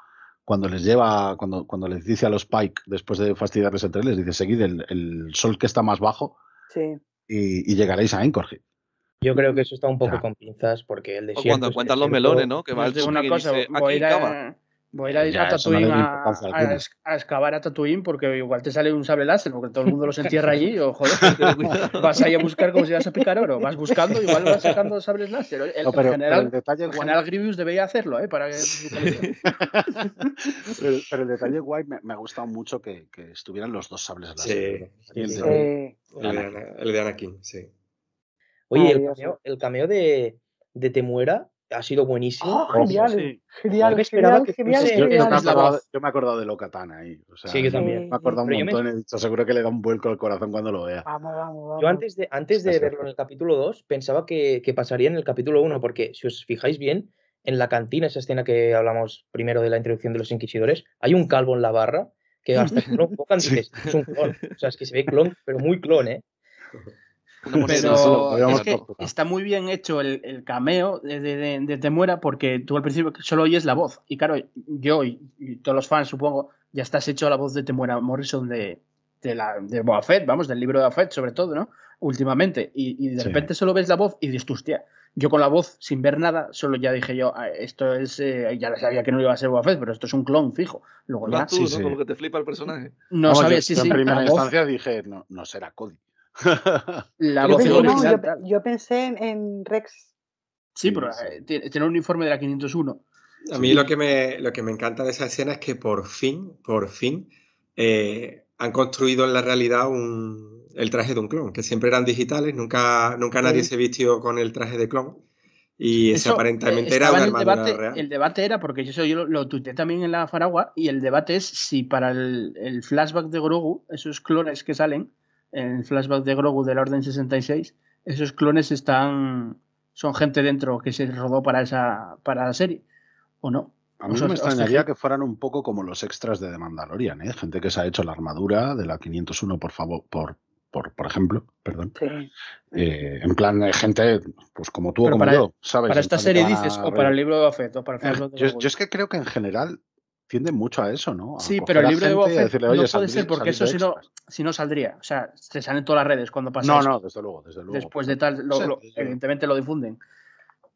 cuando les lleva, cuando, cuando les dice a los Pike, después de fastidiarles entre les dice, seguid el, el sol que está más bajo Sí. y, y llegaréis a Anchorage. Yo creo que eso está un poco Ya. con pinzas porque el O desierto. cuando es cuentan los melones, ¿no? Que va el digo una cosa, dice, voy a ir aquí cava. a, voy a ir a, Ya, a eso no le Tatooine a, a a excavar a Tatooine porque igual te sale un sable láser porque todo el mundo los entierra allí o joder, vas ahí a buscar como si vas a picar oro, vas buscando igual vas sacando sables láser. El, No, pero- el pero general, el detalle el guay- general Grievous debería hacerlo, ¿eh? Para que, pero, pero el detalle guay me, me ha gustado mucho que, que estuvieran los dos sables láser. Sí, el de- sí. Eh, El de, Ana- el de Anakin, sí. Oye, el cameo, el cameo de, de Temuera ha sido buenísimo. Oh, genial, sí. genial, esperaba genial, que genial, Yo, genial. me acordado, yo me he acordado de Locatana ahí. O sea, Sí, yo también. Me he acordado un yo me- montón. He dicho, seguro que le da un vuelco al corazón cuando lo vea. Vamos, vamos, vamos. Yo antes de, antes de verlo en el capítulo 2 pensaba que, que pasaría en el capítulo 1, porque si os fijáis bien, en la cantina, esa escena que hablamos primero de la introducción de los inquisidores, hay un calvo en la barra que hasta que no lo enfocan Sí. dices, es un clon. O sea, es que se ve clon, pero muy clon, ¿eh? Sí, sí, Pero es que está muy bien hecho el, el cameo de, de, de- de Temuera porque tú al principio solo oyes la voz. Y claro, yo y, y todos los fans, supongo, ya estás hecho la voz de Temuera Morrison de, de, la, de Fett, vamos, del libro de Boba Fett, sobre todo, ¿no? Últimamente. Y, y de Sí. repente solo ves la voz y dices, hostia. Yo con la voz, sin ver nada, solo ya dije yo, "Ah, esto es. eh, ya sabía que no iba a ser Boba Fett, pero esto es un clon fijo. Luego ya tú, Sí, ¿no? sí. Como que te flipa el personaje. no Vamos, sabía yo, si yo sí, en primera la voz, instancia dije, no, no será Cody. la Yo voz pensé, no, yo, pensé en, en Rex. Sí, pero eh, tiene, un uniforme de la 501. A mí lo que me, lo que me encanta de esa escena es que por fin, por fin, eh, han construido en la realidad un, el traje de un clon, que siempre eran digitales, nunca, nunca nadie Sí. se vistió con el traje de clon. Y ese Eso, aparentemente eh, era estaba una armadura debate, real. el debate era, porque eso yo lo, lo tuiteé también en la Faragua, y el debate es si para el, el flashback de Grogu, esos clones que salen, en el flashback de Grogu de la Orden 66, esos clones están son gente dentro que se rodó para esa para la serie, ¿o no? A mí O no sea, me extrañaría que fueran un poco como los extras de The Mandalorian, ¿eh? Gente que se ha hecho la armadura de la 501, por favor, por, por, por ejemplo, perdón. Sí. Eh, en plan de gente, pues como tú o como para- yo, ¿sabes? Para esta serie dices, a o para el libro de Boba Fett, o para el Eh, yo es que creo que en general tiende mucho a eso, ¿no? A Sí, pero el libro de Boba Fett no "Oye, puede ser porque eso si no, extras". si no saldría. O sea, se sale en todas las redes cuando pasa No, eso. no, desde luego, desde luego. Después de tal, lo- Sí, lo- desde luego. evidentemente lo difunden.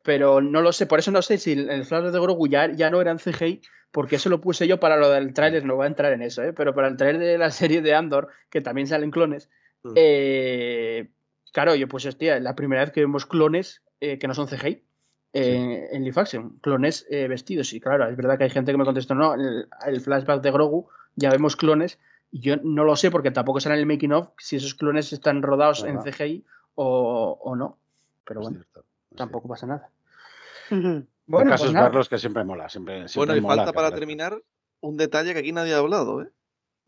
Pero no lo sé, por eso no sé si el, flashback de Grogu ya, ya no era en CGI, porque eso lo puse yo para lo del tráiler, no voy a entrar en eso, ¿eh? pero para el tráiler de la serie de Andor, que también salen clones, Mm. eh, claro, yo pues hostia, la primera vez que vemos clones eh, que no son CGI eh, en live action, clones eh, vestidos, y claro, es verdad que hay gente que me contestó, no, el, el flashback de Grogu ya vemos clones, y yo no lo sé porque tampoco sale en el making of si esos clones están rodados en. CGI o, o no, pero Es bueno, tampoco pasa nada. Bueno, el caso pues es nada. verlos que siempre mola, siempre, siempre Bueno, y mola falta para terminar un detalle que aquí nadie ha hablado, ¿eh?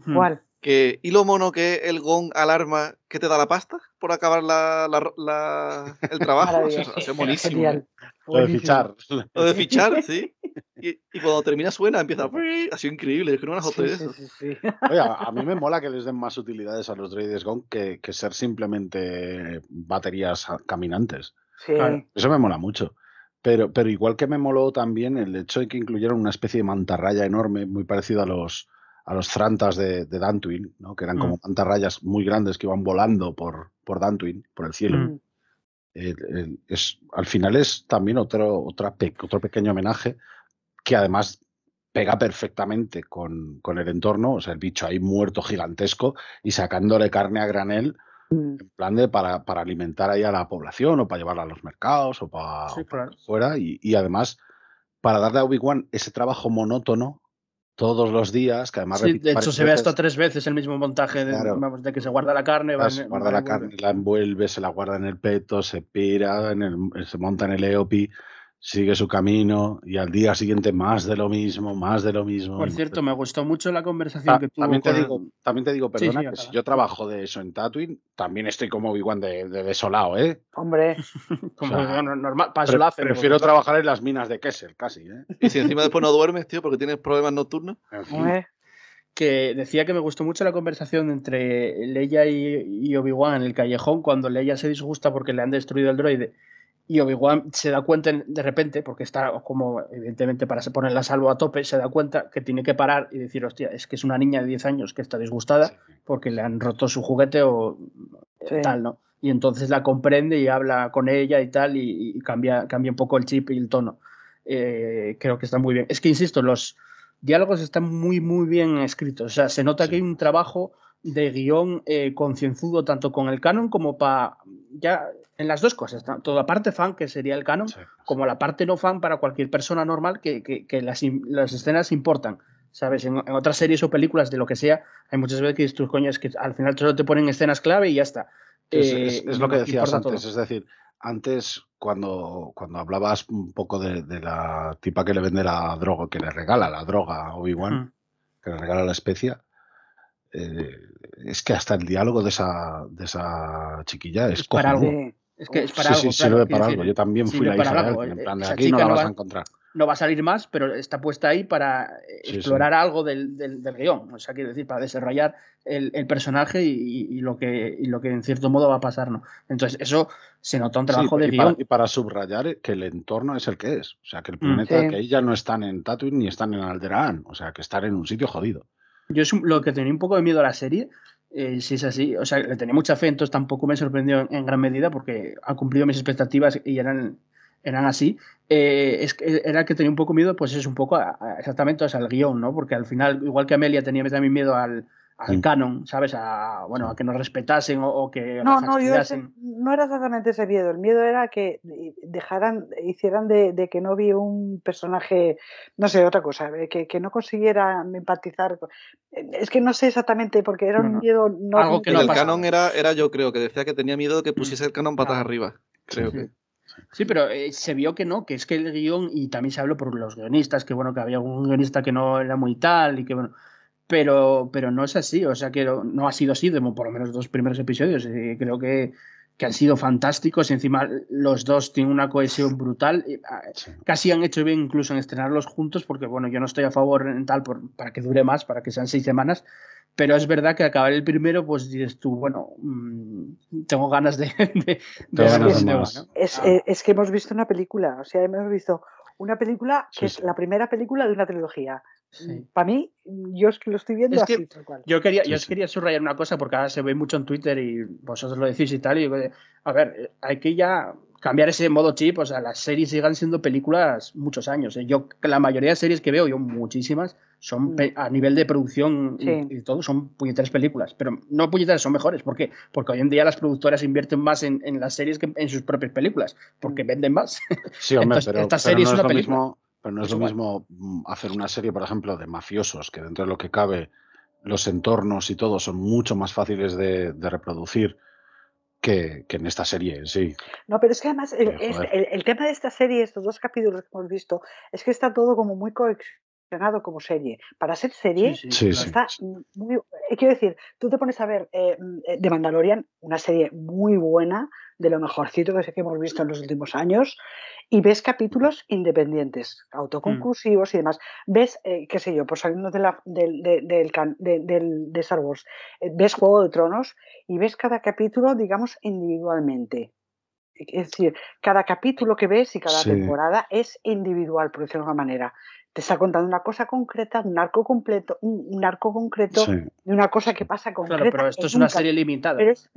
Hmm. ¿Cuál? Que, ¿Y lo mono que el gong alarma que te da la pasta por acabar la, la- la- el trabajo? Maravilloso. eso es buenísimo. Lo de fichar. Lo de fichar, sí. Y, y cuando termina suena, empieza a... Ha sido increíble, es que no me las Sí, sí, eso. sí, sí. Oye, a mí me mola que les den más utilidades a los droides Gong que, que ser simplemente baterías caminantes. Sí. Claro. Eso me mola mucho. Pero, pero igual que me moló también el hecho de que incluyeran una especie de mantarraya enorme, muy parecido a los, a los Thrantas de, de Dantooine, ¿no? que eran como Mm. mantarrayas muy grandes que iban volando por, por Dantooine, por el cielo. Mm. El- el- es, al final es también otro, otra pe- otro pequeño homenaje que además pega perfectamente con, con el entorno, o sea, el bicho ahí muerto gigantesco y sacándole carne a granel Mm. en plan de para, para alimentar ahí a la población o para llevarla a los mercados o para, Sí, o para claro. fuera y, y además para darle a Obi-Wan ese trabajo monótono todos los días, que además Sí, de hecho, se ve hasta tres veces el mismo montaje de, Claro. vamos, de que se guarda la carne, va, se guarda la carne, la envuelve, se la guarda en el peto, se pira, en el- se monta en el EOPI, sigue su camino y al día siguiente más de lo mismo, más de lo mismo. Por cierto, me gustó mucho la conversación Ta- que tuvo también, te con- digo, también te digo, perdona, sí, que si yo trabajo de eso en Tatooine, también estoy como Obi-Wan de, de desolado, ¿eh? Hombre, como o sea, no- normal, para Pre- eso lo hacen, prefiero porque- trabajar en las minas de Kessel, casi, ¿eh? Y si encima después no duermes, tío, porque tienes problemas nocturnos. En fin. hombre. que decía que me gustó mucho la conversación entre Leia y, y Obi-Wan en el callejón cuando Leia se disgusta porque le han destruido el droide y Obi-Wan se da cuenta en- de repente, porque está como evidentemente para se ponerla a salvo a tope, se da cuenta que tiene que parar y decir, hostia, es que es una niña de 10 años que está disgustada Sí. porque le han roto su juguete o Sí. tal, ¿no? Y entonces la comprende y habla con ella y tal y, y cambia, cambia un poco el chip y el tono. Eh, creo que está muy bien. Es que, insisto, los diálogos están muy, muy bien escritos. O sea, se nota Sí. que hay un trabajo de guion eh, concienzudo tanto con el canon como para... Ya en las dos cosas, tanto la parte fan, que sería el canon, Sí. como la parte no fan para cualquier persona normal que, que- que las, las escenas importan. ¿Sabes? En, en otras series o películas, de lo que sea, hay muchas veces que dices, tus coños que al final solo te ponen escenas clave y ya está. Es, Eh, es- es y lo que no decías antes, todo. es decir, antes cuando, cuando hablabas un poco de, de la tipa que le vende la droga, que le regala la droga a Obi-Wan, que le regala la especia, eh, es que hasta el diálogo de esa, de esa chiquilla es, Es para algo. Es que es para sí, algo. sí, claro, sirve para decir, algo. Yo también fui la hija de algo. en Eh, plan de esa aquí no la no vas va- a encontrar. no va a salir más, pero está puesta ahí para eh, Sí, explorar algo del, del, del guion. O sea, quiero decir, para desarrollar el, el personaje y, y lo que, y lo que en cierto modo va a pasar, ¿no? Entonces, eso se nota un Sí, trabajo de y, para, y para subrayar que el entorno es el que es. O sea, que el Mm. planeta, Sí. que ellas no están en Tatooine ni están en Alderaan. O sea, que están en un sitio jodido. Yo es lo que tenía un poco de miedo a la serie, eh, si es así, o sea, le tenía mucha fe, entonces tampoco me sorprendió en, en gran medida porque ha cumplido mis expectativas y eran, eran así. Eh, es era que tenía un poco miedo, pues es un poco a- a- exactamente o sea, al guion, ¿no? Porque al final, igual que Amelia, tenía también miedo al, al Mm. canon, ¿sabes? A, bueno, a que nos respetasen o, o que No, nos no, yo ese- no era exactamente ese miedo. El miedo era que dejaran, hicieran de, de que no vi un personaje, no sé, otra cosa, eh, que, que no consiguiera empatizar. eh, Es que no sé exactamente, porque era No, un no. miedo no. Algo que no el canon era, era yo creo, que decía que tenía miedo de que pusiese el canon patas arriba. Creo Sí. que. Sí, pero eh, se vio que no, que es que el guion, y también se habló por los guionistas, que bueno, que había un guionista que no era muy tal y que bueno. Pero, pero no es así, o sea que no ha sido así, de, por lo menos dos primeros episodios. Y creo que, que han sido fantásticos y encima los dos tienen una cohesión brutal. Ah, casi han hecho bien incluso en estrenarlos juntos porque, bueno, yo no estoy a favor en tal por, para que dure más, para que sean seis semanas, pero es verdad que acabar el primero, pues dices tú, bueno, mm, tengo ganas de... de, es, eh, es, que hemos visto una película, o sea, hemos visto una película que es la primera película de una trilogía. Para mí, yo es que lo estoy viendo así. Tal cual. Yo quería, yo quería subrayar una cosa porque ahora se ve mucho en Twitter y vosotros lo decís y tal. Y, a ver, hay que ya cambiar ese modo chip. O sea, las series sigan siendo películas muchos años. ¿eh? Yo, la mayoría de series que veo, yo muchísimas, son mm. a nivel de producción y, todo, son puñeteras películas. Pero no puñeteras, son mejores. ¿Por qué? Porque hoy en día las productoras invierten más en, en las series que en sus propias películas, porque mm. venden más. Sí, hombre, pero, esta serie es, una película. Mismo, pero no es lo mismo mm, hacer una serie, por ejemplo, de mafiosos, que dentro de lo que cabe, los entornos y todo son mucho más fáciles de, de reproducir que, en esta serie, sí. No, pero es que además el, el, tema de esta serie, estos dos capítulos que hemos visto, es que está todo como muy como serie. Para ser serie, está muy. Eh, quiero decir, tú te pones a ver eh, mm, eh, The Mandalorian, una serie muy buena, de lo mejorcito que, sé que hemos visto en los últimos años, y ves capítulos independientes, mm. autoconclusivos y demás. Ves, qué sé yo, por saliendo de, la, del, de Star Wars, ves Juego de Tronos y ves cada capítulo, digamos, individualmente. Es decir, cada capítulo que ves y cada temporada es individual, por decirlo de alguna manera te está contando una cosa concreta, un arco completo, un, arco concreto de una cosa que pasa concreta. Claro, pero esto es una serie limitada. es,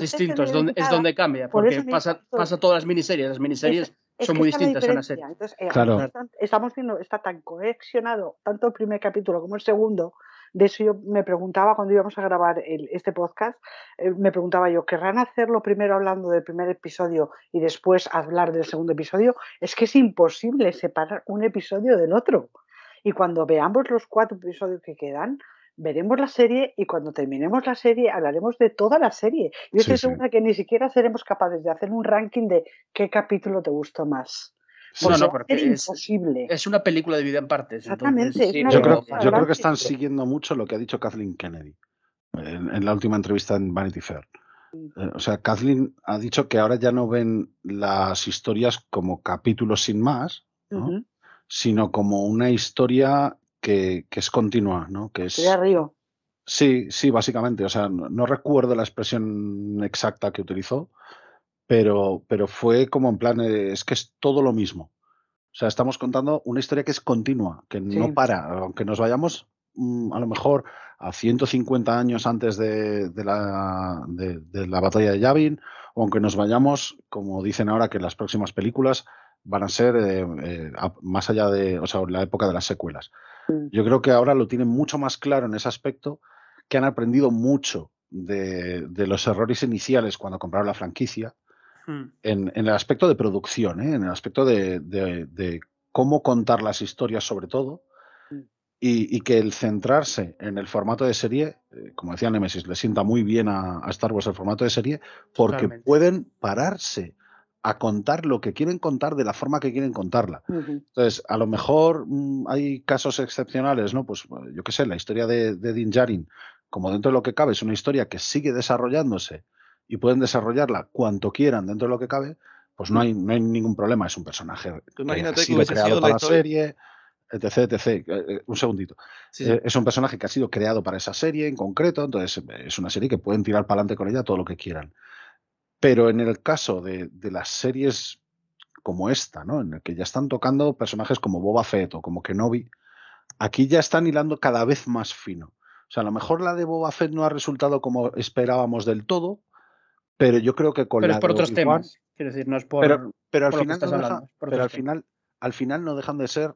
distinto, es donde, es donde cambia, porque pasa, pasa todas las miniseries. Las miniseries son muy distintas a una serie. Entonces, eh, claro. estamos viendo, está tan coexionado, tanto el primer capítulo como el segundo, de eso yo me preguntaba cuando íbamos a grabar este podcast, eh, me preguntaba yo, ¿querrán hacerlo primero hablando del primer episodio y después hablar del segundo episodio? Es que es imposible separar un episodio del otro. Y cuando veamos los cuatro episodios que quedan, veremos la serie y cuando terminemos la serie hablaremos de toda la serie. Yo estoy segura que ni siquiera seremos capaces de hacer un ranking de qué capítulo te gustó más no, no, porque es, imposible. Es una película de vida en partes. Exactamente. yo, creo, yo, creo, que están siguiendo mucho lo que ha dicho Kathleen Kennedy en, la última entrevista en Vanity Fair. Eh, o sea, Kathleen ha dicho que ahora ya no ven las historias como capítulos sin más, sino como una historia que, que, es continua, ¿no? Que es. Río. Sí, sí, básicamente. O sea, no, recuerdo la expresión exacta que utilizó, pero, pero fue como en plan, es que es todo lo mismo. O sea, estamos contando una historia que es continua, que no para, aunque nos vayamos mm, a lo mejor a 150 años antes de, la, de, la batalla de Yavin, o aunque nos vayamos, como dicen ahora, que las próximas películas van a ser eh, eh, más allá de, o sea, la época de las secuelas. Mm. Yo creo que ahora lo tienen mucho más claro en ese aspecto, que han aprendido mucho de los errores iniciales cuando compraron la franquicia Hmm. en, el aspecto de producción, ¿eh? en el aspecto de, cómo contar las historias sobre todo, hmm. y, que el centrarse en el formato de serie, eh, como decía Nemesis, le sienta muy bien a, Star Wars el formato de serie, porque pueden pararse a contar lo que quieren contar de la forma que quieren contarla. Entonces, a lo mejor mm, hay casos excepcionales, ¿no? Pues yo qué sé, la historia de, de Din Djarin, como dentro de lo que cabe, es una historia que sigue desarrollándose y pueden desarrollarla cuanto quieran dentro de lo que cabe, pues no hay, no hay ningún problema. Es un personaje que ha sido creado para la serie, etc, etc. Eh, eh, un segundito. Eh, es un personaje que ha sido creado para esa serie en concreto, entonces es una serie que pueden tirar para adelante con ella todo lo que quieran. Pero en el caso de, de las series como esta, ¿no? En el que ya están tocando personajes como Boba Fett o como Kenobi, aquí ya están hilando cada vez más fino. O sea, a lo mejor la de Boba Fett no ha resultado como esperábamos del todo, pero yo creo que con pero es por otros temas. Quiero decir, no es por. Pero, al, final, pero al, final, al final no dejan de ser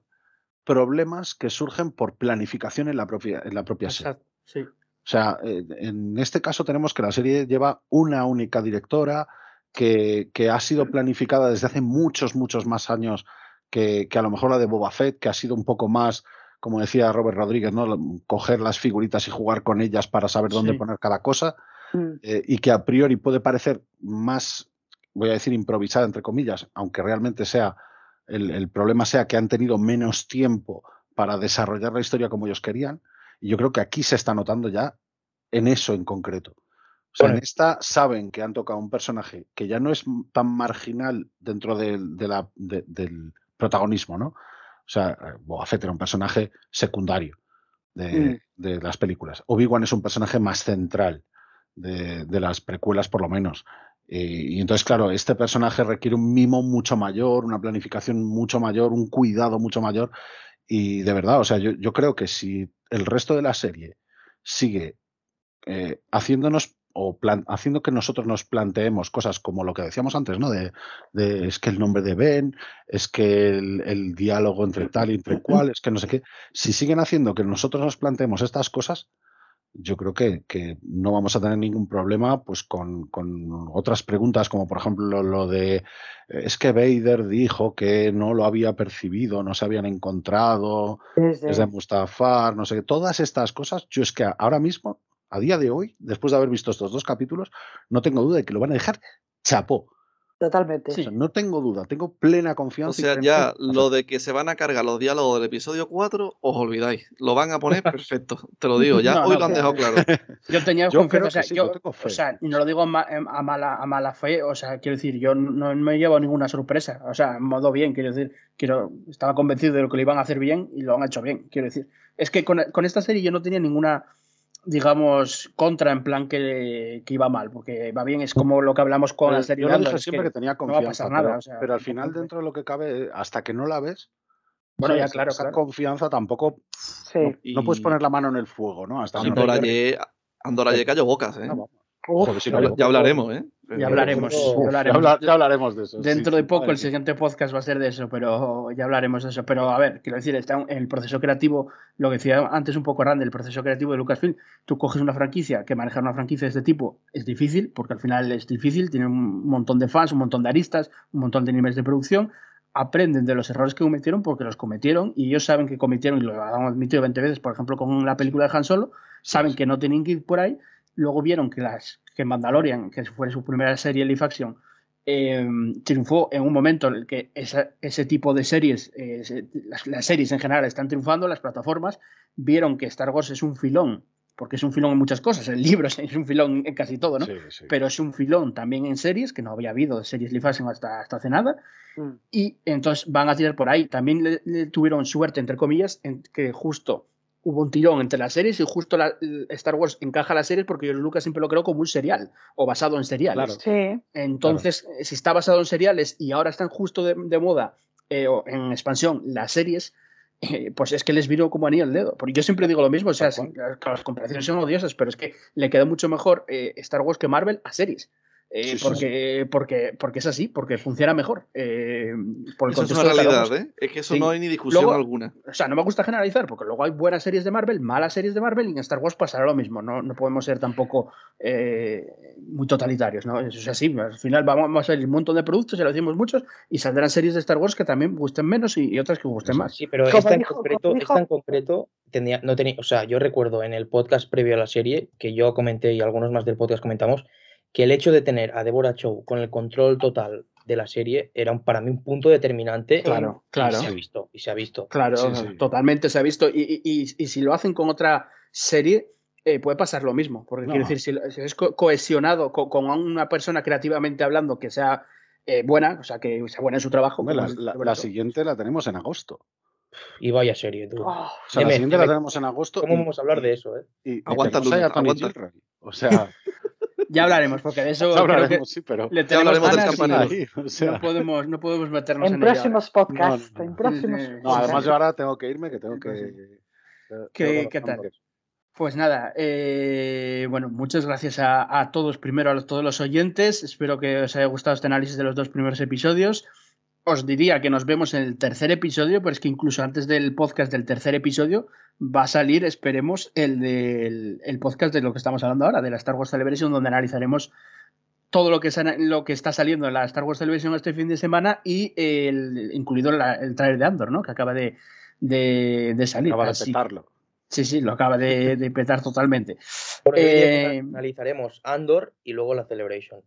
problemas que surgen por planificación en la propia, en la propia serie. Sí. O sea, eh, en este caso tenemos que la serie lleva una única directora que, que ha sido planificada desde hace muchos, muchos más años que, que, a lo mejor la de Boba Fett, que ha sido un poco más, como decía Robert Rodríguez, ¿no? coger las figuritas y jugar con ellas para saber dónde poner cada cosa. Mm. Eh, y que a priori puede parecer más voy a decir improvisada entre comillas, aunque realmente sea, el, el problema sea que han tenido menos tiempo para desarrollar la historia como ellos querían. Y yo creo que aquí se está notando ya en eso en concreto. O sea, en esta saben que han tocado un personaje que ya no es tan marginal dentro de, de la, de- del protagonismo, ¿no? O sea, eh, Boba Fett era un personaje secundario de, de las películas. Obi-Wan es un personaje más central de, las precuelas, por lo menos. Eh, y entonces, claro, este personaje requiere un mimo mucho mayor, una planificación mucho mayor, un cuidado mucho mayor. Y de verdad, o sea, yo, yo creo que si el resto de la serie sigue eh, haciéndonos o plan- haciendo que nosotros nos planteemos cosas como lo que decíamos antes, ¿no? De, de es que el nombre de Ben, es que el, el diálogo entre tal y entre cual, es que no sé qué. Si siguen haciendo que nosotros nos planteemos estas cosas, yo creo que, que no vamos a tener ningún problema pues con, con otras preguntas, como por ejemplo lo, de eh, es que Vader dijo que no lo había percibido, no se habían encontrado Desde- desde Mustafar, no sé qué, todas estas cosas, yo es que ahora mismo, a día de hoy, después de haber visto estos dos capítulos, no tengo duda de que lo van a dejar chapó. Totalmente. O sea, no tengo duda, tengo plena O confianza. y sea, ya lo de que se van a cargar los diálogos del episodio 4, os olvidáis. Lo van a poner perfecto, te lo digo, ya No, hoy no, lo han dejado claro. Yo tenía Yo confianza, creo o sea, sí, yo, o sea, y no lo digo a, ma- a mala, a mala fe, o sea, quiero decir, yo no me llevo ninguna sorpresa, o sea, en modo bien, quiero decir, quiero, estaba convencido de lo que lo iban a hacer bien y lo han hecho bien, quiero decir. Es que con, con esta serie yo no tenía ninguna, digamos, contra en plan que, que iba mal, porque va bien, es como lo que hablamos con la Pero serie yo de lo Andor, dije es siempre que, tenía no va a pasar nada, pero, o sea, pero al final, dentro de lo que cabe, hasta que no la ves, Bueno, ya, claro, esa claro. confianza tampoco Sí. no, no puedes poner la mano en el fuego, ¿no? Hasta que no Andorra Andorra Ye cayó bocas, ¿eh? Joder, no, ya hablaremos, ¿eh? Ya hablaremos, ya hablaremos. habla- ya hablaremos de eso. Dentro sí, de poco el siguiente podcast va a ser de eso, pero ya hablaremos de eso. Pero a ver, quiero decir, está en el proceso creativo, lo que decía antes un poco Randy, el proceso creativo de Lucasfilm, tú coges una franquicia, que manejar una franquicia de este tipo es difícil, porque al final es difícil, tiene un montón de fans, un montón de aristas, un montón de niveles de producción, aprenden de los errores que cometieron porque los cometieron y ellos saben que cometieron, y lo han admitido 20 veces, por ejemplo, con la película de Han Solo, saben que no tenían que ir por ahí, luego vieron que, las, que Mandalorian, que fue su primera serie live action, eh, triunfó en un momento en el que esa- ese tipo de series, eh, se- las, las series en general están triunfando, las plataformas vieron que Star Wars es un filón, porque es un filón en muchas cosas, el libro es, es un filón en casi todo, ¿no? Sí, sí. Pero es un filón también en series, que no había habido series live action hasta, hasta hace nada, Mm. y entonces van a tirar por ahí. También le, le tuvieron suerte, entre comillas, en que justo hubo un tirón entre las series y justo la- Star Wars encaja las series porque George Lucas siempre lo creó como un serial o basado en seriales. Claro. Sí. Entonces, eh, si está basado en seriales y ahora están justo de, de moda eh, o en expansión las series, eh, pues es que les vino como anillo al dedo. Porque yo siempre digo lo mismo, o sea, sí, las comparaciones son odiosas, pero es que le quedó mucho mejor eh, Star Wars que Marvel a series. Eh, Sí, sí, porque, Porque, porque es así, porque funciona mejor. eh, por el Eso es una realidad. ¿eh? Es que eso Sí. no hay ni discusión Luego- alguna. O sea, no me gusta generalizar, porque luego hay buenas series de Marvel, malas series de Marvel, y en Star Wars pasará lo mismo. No, no podemos ser tampoco eh, muy totalitarios, ¿no? Eso es así. Al final vamos a salir un montón de productos, ya lo decimos muchos, y saldrán series de Star Wars que también gusten menos y, y otras que gusten más. Sí, pero esta en concreto, esta en concreto tenía, no tenía, o sea, yo recuerdo en el podcast previo a la serie que yo comenté y algunos más del podcast comentamos que el hecho de tener a Deborah Chow con el control total de la serie era un- para mí un punto determinante. Claro, y claro. se ha visto, y se ha visto. Claro, Sí, sí. totalmente se ha visto. Y, y- y- y si lo hacen con otra serie, eh, puede pasar lo mismo. Porque No. quiero decir, si, es co- cohesionado co- con, una persona creativamente hablando que sea eh, buena, o sea, que sea buena en su trabajo. Hombre, la, siguiente la tenemos en agosto. Y vaya serie, tú. Oh, O sea, la siguiente la tenemos en agosto. ¿Cómo y- vamos a hablar de eso, eh? Y, y Aguanta. O sea, Ya hablaremos, porque de eso ya creo que hablaremos, sí, pero. le Ya hablaremos del ganas y campanero. ahí, o sea, no podemos, no podemos meternos en en próximos podcasts. No, no, no. En próximos Sí, sí. no, además yo ahora tengo que irme, que tengo que. ¿Qué- tengo qué tal? Pues nada, eh, bueno, muchas gracias a, a todos, primero a los- todos los oyentes. Espero que os haya gustado este análisis de los dos primeros episodios. Os diría que nos vemos en el tercer episodio, pero es que incluso antes del podcast del tercer episodio va a salir, esperemos, el del el podcast de lo que estamos hablando ahora, de la Star Wars Celebration, donde analizaremos todo lo que, sa- lo que está saliendo en la Star Wars Celebration este fin de semana y el, incluido la- el trailer de Andor, ¿no? Que acaba de, de, de salir. Acaba de Así- petarlo. Sí, sí, lo acaba de, de petar totalmente. Por Eh, analizaremos Andor y luego la Celebration.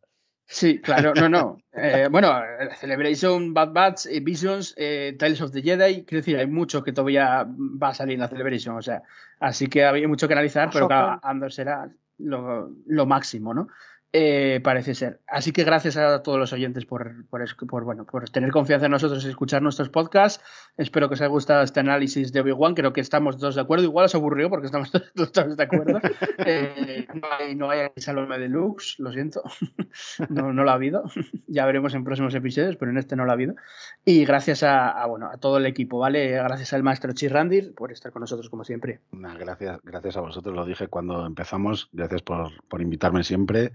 Sí, claro, no, no. Eh, bueno, Celebration, Bad Batch, eh, Visions, eh, Tales of the Jedi, quiero decir, hay mucho que todavía va a salir en la Celebration, o sea, así que había mucho que analizar, pero claro, Andor será lo, lo máximo, ¿no? Eh, parece ser. Así que gracias a todos los oyentes por, por, bueno, por tener confianza en nosotros y escuchar nuestros podcasts. Espero que os haya gustado este análisis de Obi-Wan. Creo que estamos todos de acuerdo. Igual os aburrió porque estamos todos, de acuerdo. Eh, no hay, no hay Salome Deluxe, lo siento. no, no lo ha habido. ya veremos en próximos episodios, pero en este no lo ha habido. Y gracias a, bueno, a todo el equipo, ¿vale? Gracias al maestro Chirrandir por estar con nosotros como siempre. gracias, gracias a vosotros, lo dije cuando empezamos. Gracias por, por invitarme siempre.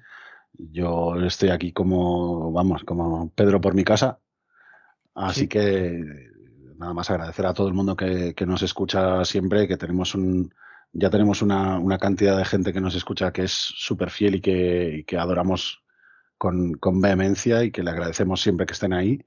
Yo estoy aquí como, vamos, como Pedro por mi casa. Así que nada más agradecer a todo el mundo que, nos escucha siempre, que tenemos un, ya tenemos una, cantidad de gente que nos escucha que es súper fiel y que, adoramos con, con, vehemencia y que le agradecemos siempre que estén ahí.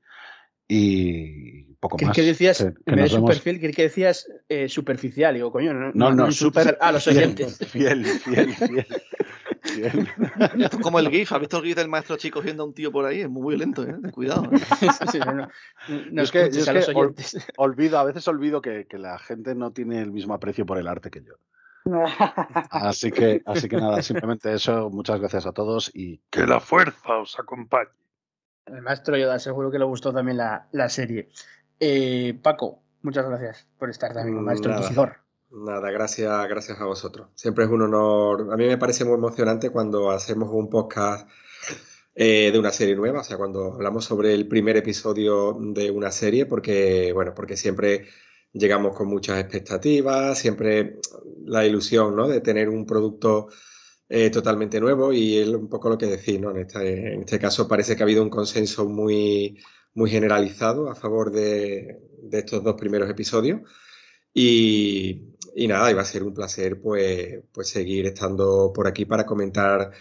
Y poco más. ¿Qué decías? Que, en super fiel, ¿qué decías eh, superficial? Digo, coño, no, no, no, super, a los oyentes. Fiel, fiel, fiel. como el GIF, ¿has visto el GIF del maestro chico cogiendo a un tío por ahí? Es muy violento, ¿eh? Cuidado. no, es que, olvido, a veces olvido que, la gente no tiene el mismo aprecio por el arte que yo. Así que, así que nada, simplemente eso. Muchas gracias a todos y que la fuerza os acompañe. El maestro Yoda, seguro que le gustó también la, serie. Eh, Paco, muchas gracias por estar también, maestro Inquisidor. Nada, gracias, gracias a vosotros. Siempre es un honor. A mí me parece muy emocionante cuando hacemos un podcast eh, de una serie nueva, o sea, cuando hablamos sobre el primer episodio de una serie, porque, bueno, porque siempre llegamos con muchas expectativas, siempre la ilusión, ¿no? De tener un producto eh, totalmente nuevo y es un poco lo que decís, ¿no? En este, en este caso parece que ha habido un consenso muy, muy generalizado a favor de, de estos dos primeros episodios. Y, y nada, iba a ser un placer pues, pues seguir estando por aquí para comentar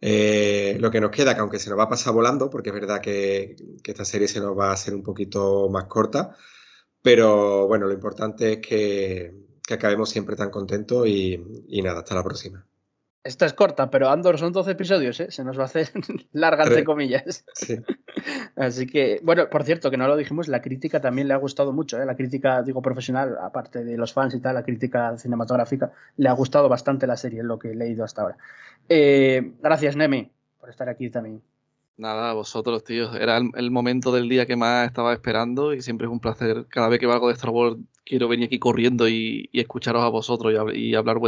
eh, lo que nos queda, que aunque se nos va a pasar volando, porque es verdad que, esta serie se nos va a hacer un poquito más corta, pero bueno, lo importante es que, acabemos siempre tan contentos y nada, hasta la próxima. Esta es corta, pero Andor son 12 episodios, ¿eh? Se nos va a hacer larga, entre comillas. Sí. Así que, bueno, por cierto, que no lo dijimos, la crítica también le ha gustado mucho, ¿eh? La crítica, digo, profesional, aparte de los fans y tal, la crítica cinematográfica, le ha gustado bastante la serie, lo que he leído hasta ahora. Eh, gracias, Nemi, por estar aquí también. Nada, vosotros, tíos. Era el, momento del día que más estaba esperando y siempre es un placer. Cada vez que valgo de Star Wars quiero venir aquí corriendo y, escucharos a vosotros y, y hablar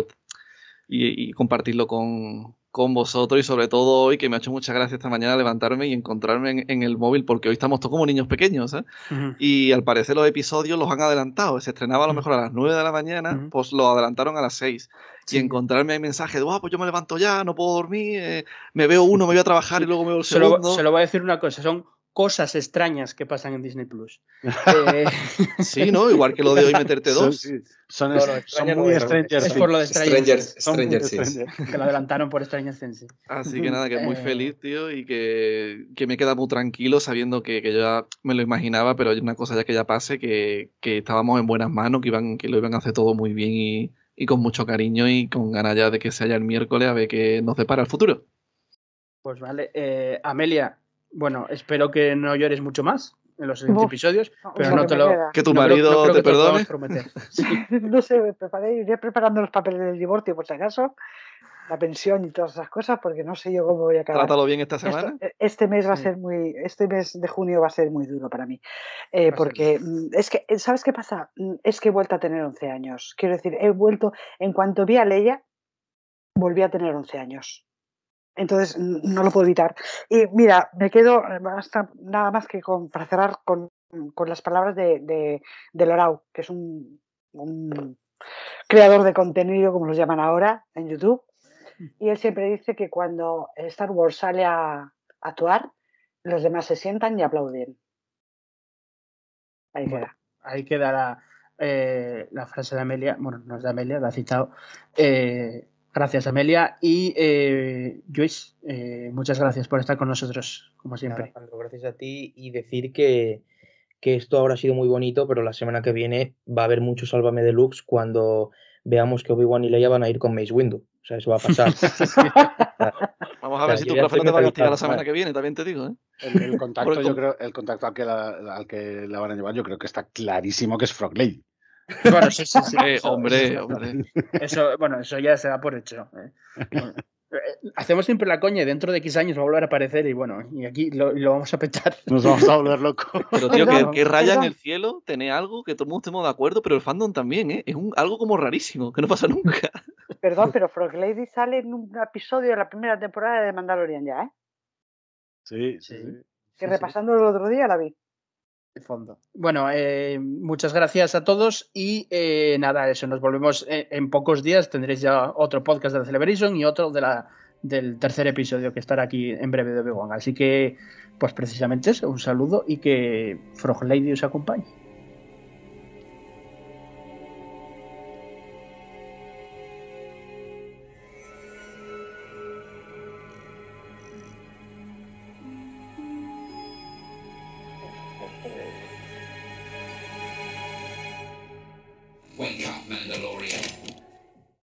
y, compartirlo con, con, vosotros. Y sobre todo hoy que me ha hecho mucha gracia esta mañana levantarme y encontrarme en, el móvil porque hoy estamos todos como niños pequeños ¿eh? y al parecer los episodios los han adelantado, se estrenaba a lo mejor a las 9 de la mañana, pues lo adelantaron a las 6 y encontrarme el mensaje de, pues yo me levanto ya, no puedo dormir, eh, me veo uno, me voy a trabajar y luego me el segundo. se lo voy a decir una cosa, son cosas extrañas que pasan en Disney Plus. Eh, sí, ¿no? Igual que lo de hoy meterte dos. Son, muy Stranger Es por lo de Stranger, Stranger, Que lo adelantaron por Stranger Things. Así que nada, que muy eh. feliz, tío, y que, que, me queda muy tranquilo sabiendo que, que, yo ya me lo imaginaba, pero hay una cosa ya que ya pase, que, que estábamos en buenas manos, que, iban, que lo iban a hacer todo muy bien y, y con mucho cariño y con ganas ya de que se haya el miércoles a ver qué nos depara el futuro. Pues vale. Eh, Amelia, bueno, espero que no llores mucho más en los siguientes episodios, pero no te lo. Que tu marido te, perdone. no sé, me preparé, iré preparando los papeles del divorcio por si acaso, la pensión y todas esas cosas, porque no sé yo cómo voy a acabar. Trátalo bien esta semana. E, este mes va a ser muy, este mes de junio va a ser muy duro para mí, eh, porque mm, es que, ¿sabes qué pasa? Mm, es que he vuelto a tener 11 años. Quiero decir, he vuelto, en cuanto vi a Leia, volví a tener 11 años. Entonces no lo puedo evitar. Y mira, me quedo nada más que con, para cerrar con, las palabras de, de, de Lorau, que es un, creador de contenido, como los llaman ahora, en YouTube. Y él siempre dice que cuando Star Wars sale a, actuar, los demás se sientan y aplauden. Ahí queda. Ahí queda la, eh, la, frase de Amelia, bueno, no es de Amelia, la ha citado. Eh, Gracias, Amelia. Y eh, Joyce, eh, muchas gracias por estar con nosotros, como siempre. gracias a ti y decir que, que, esto ahora ha sido muy bonito, pero la semana que viene va a haber mucho Sálvame Deluxe cuando veamos que Obi-Wan y Leia van a ir con Mace Windu. O sea, eso va a pasar. Vamos a ver si tu profe no te va a castigar la semana que viene, también te digo, ¿eh? El, contacto, yo creo, el contacto al que, la, al que la van a llevar, yo creo que está clarísimo que es Frog Lady. Bueno, sí, sí, sí. Eh, hombre, hombre. Eso, bueno, eso ya se da por hecho. ¿eh? Eh, hacemos siempre la coña y dentro de X años va a volver a aparecer y bueno, y aquí lo, lo vamos a petar. Nos vamos a volver locos. Pero tío, que, que, raya en el cielo, tener algo que todo el mundo estemos de acuerdo, pero el fandom también, ¿eh? Es un, algo como rarísimo, que no pasa nunca. Perdón, pero Frog Lady sale en un episodio de la primera temporada de Mandalorian ya, ¿eh? Sí, sí. sí. Que repasando el otro día la vi. Fondo. Bueno, eh, muchas gracias a todos y eh, nada, eso, nos volvemos en, en, pocos días. Tendréis ya otro podcast de la Celebration y otro de la, del tercer episodio que estará aquí en breve de Obi-Wan. Así que, pues precisamente eso, un saludo y que Frog Lady os acompañe.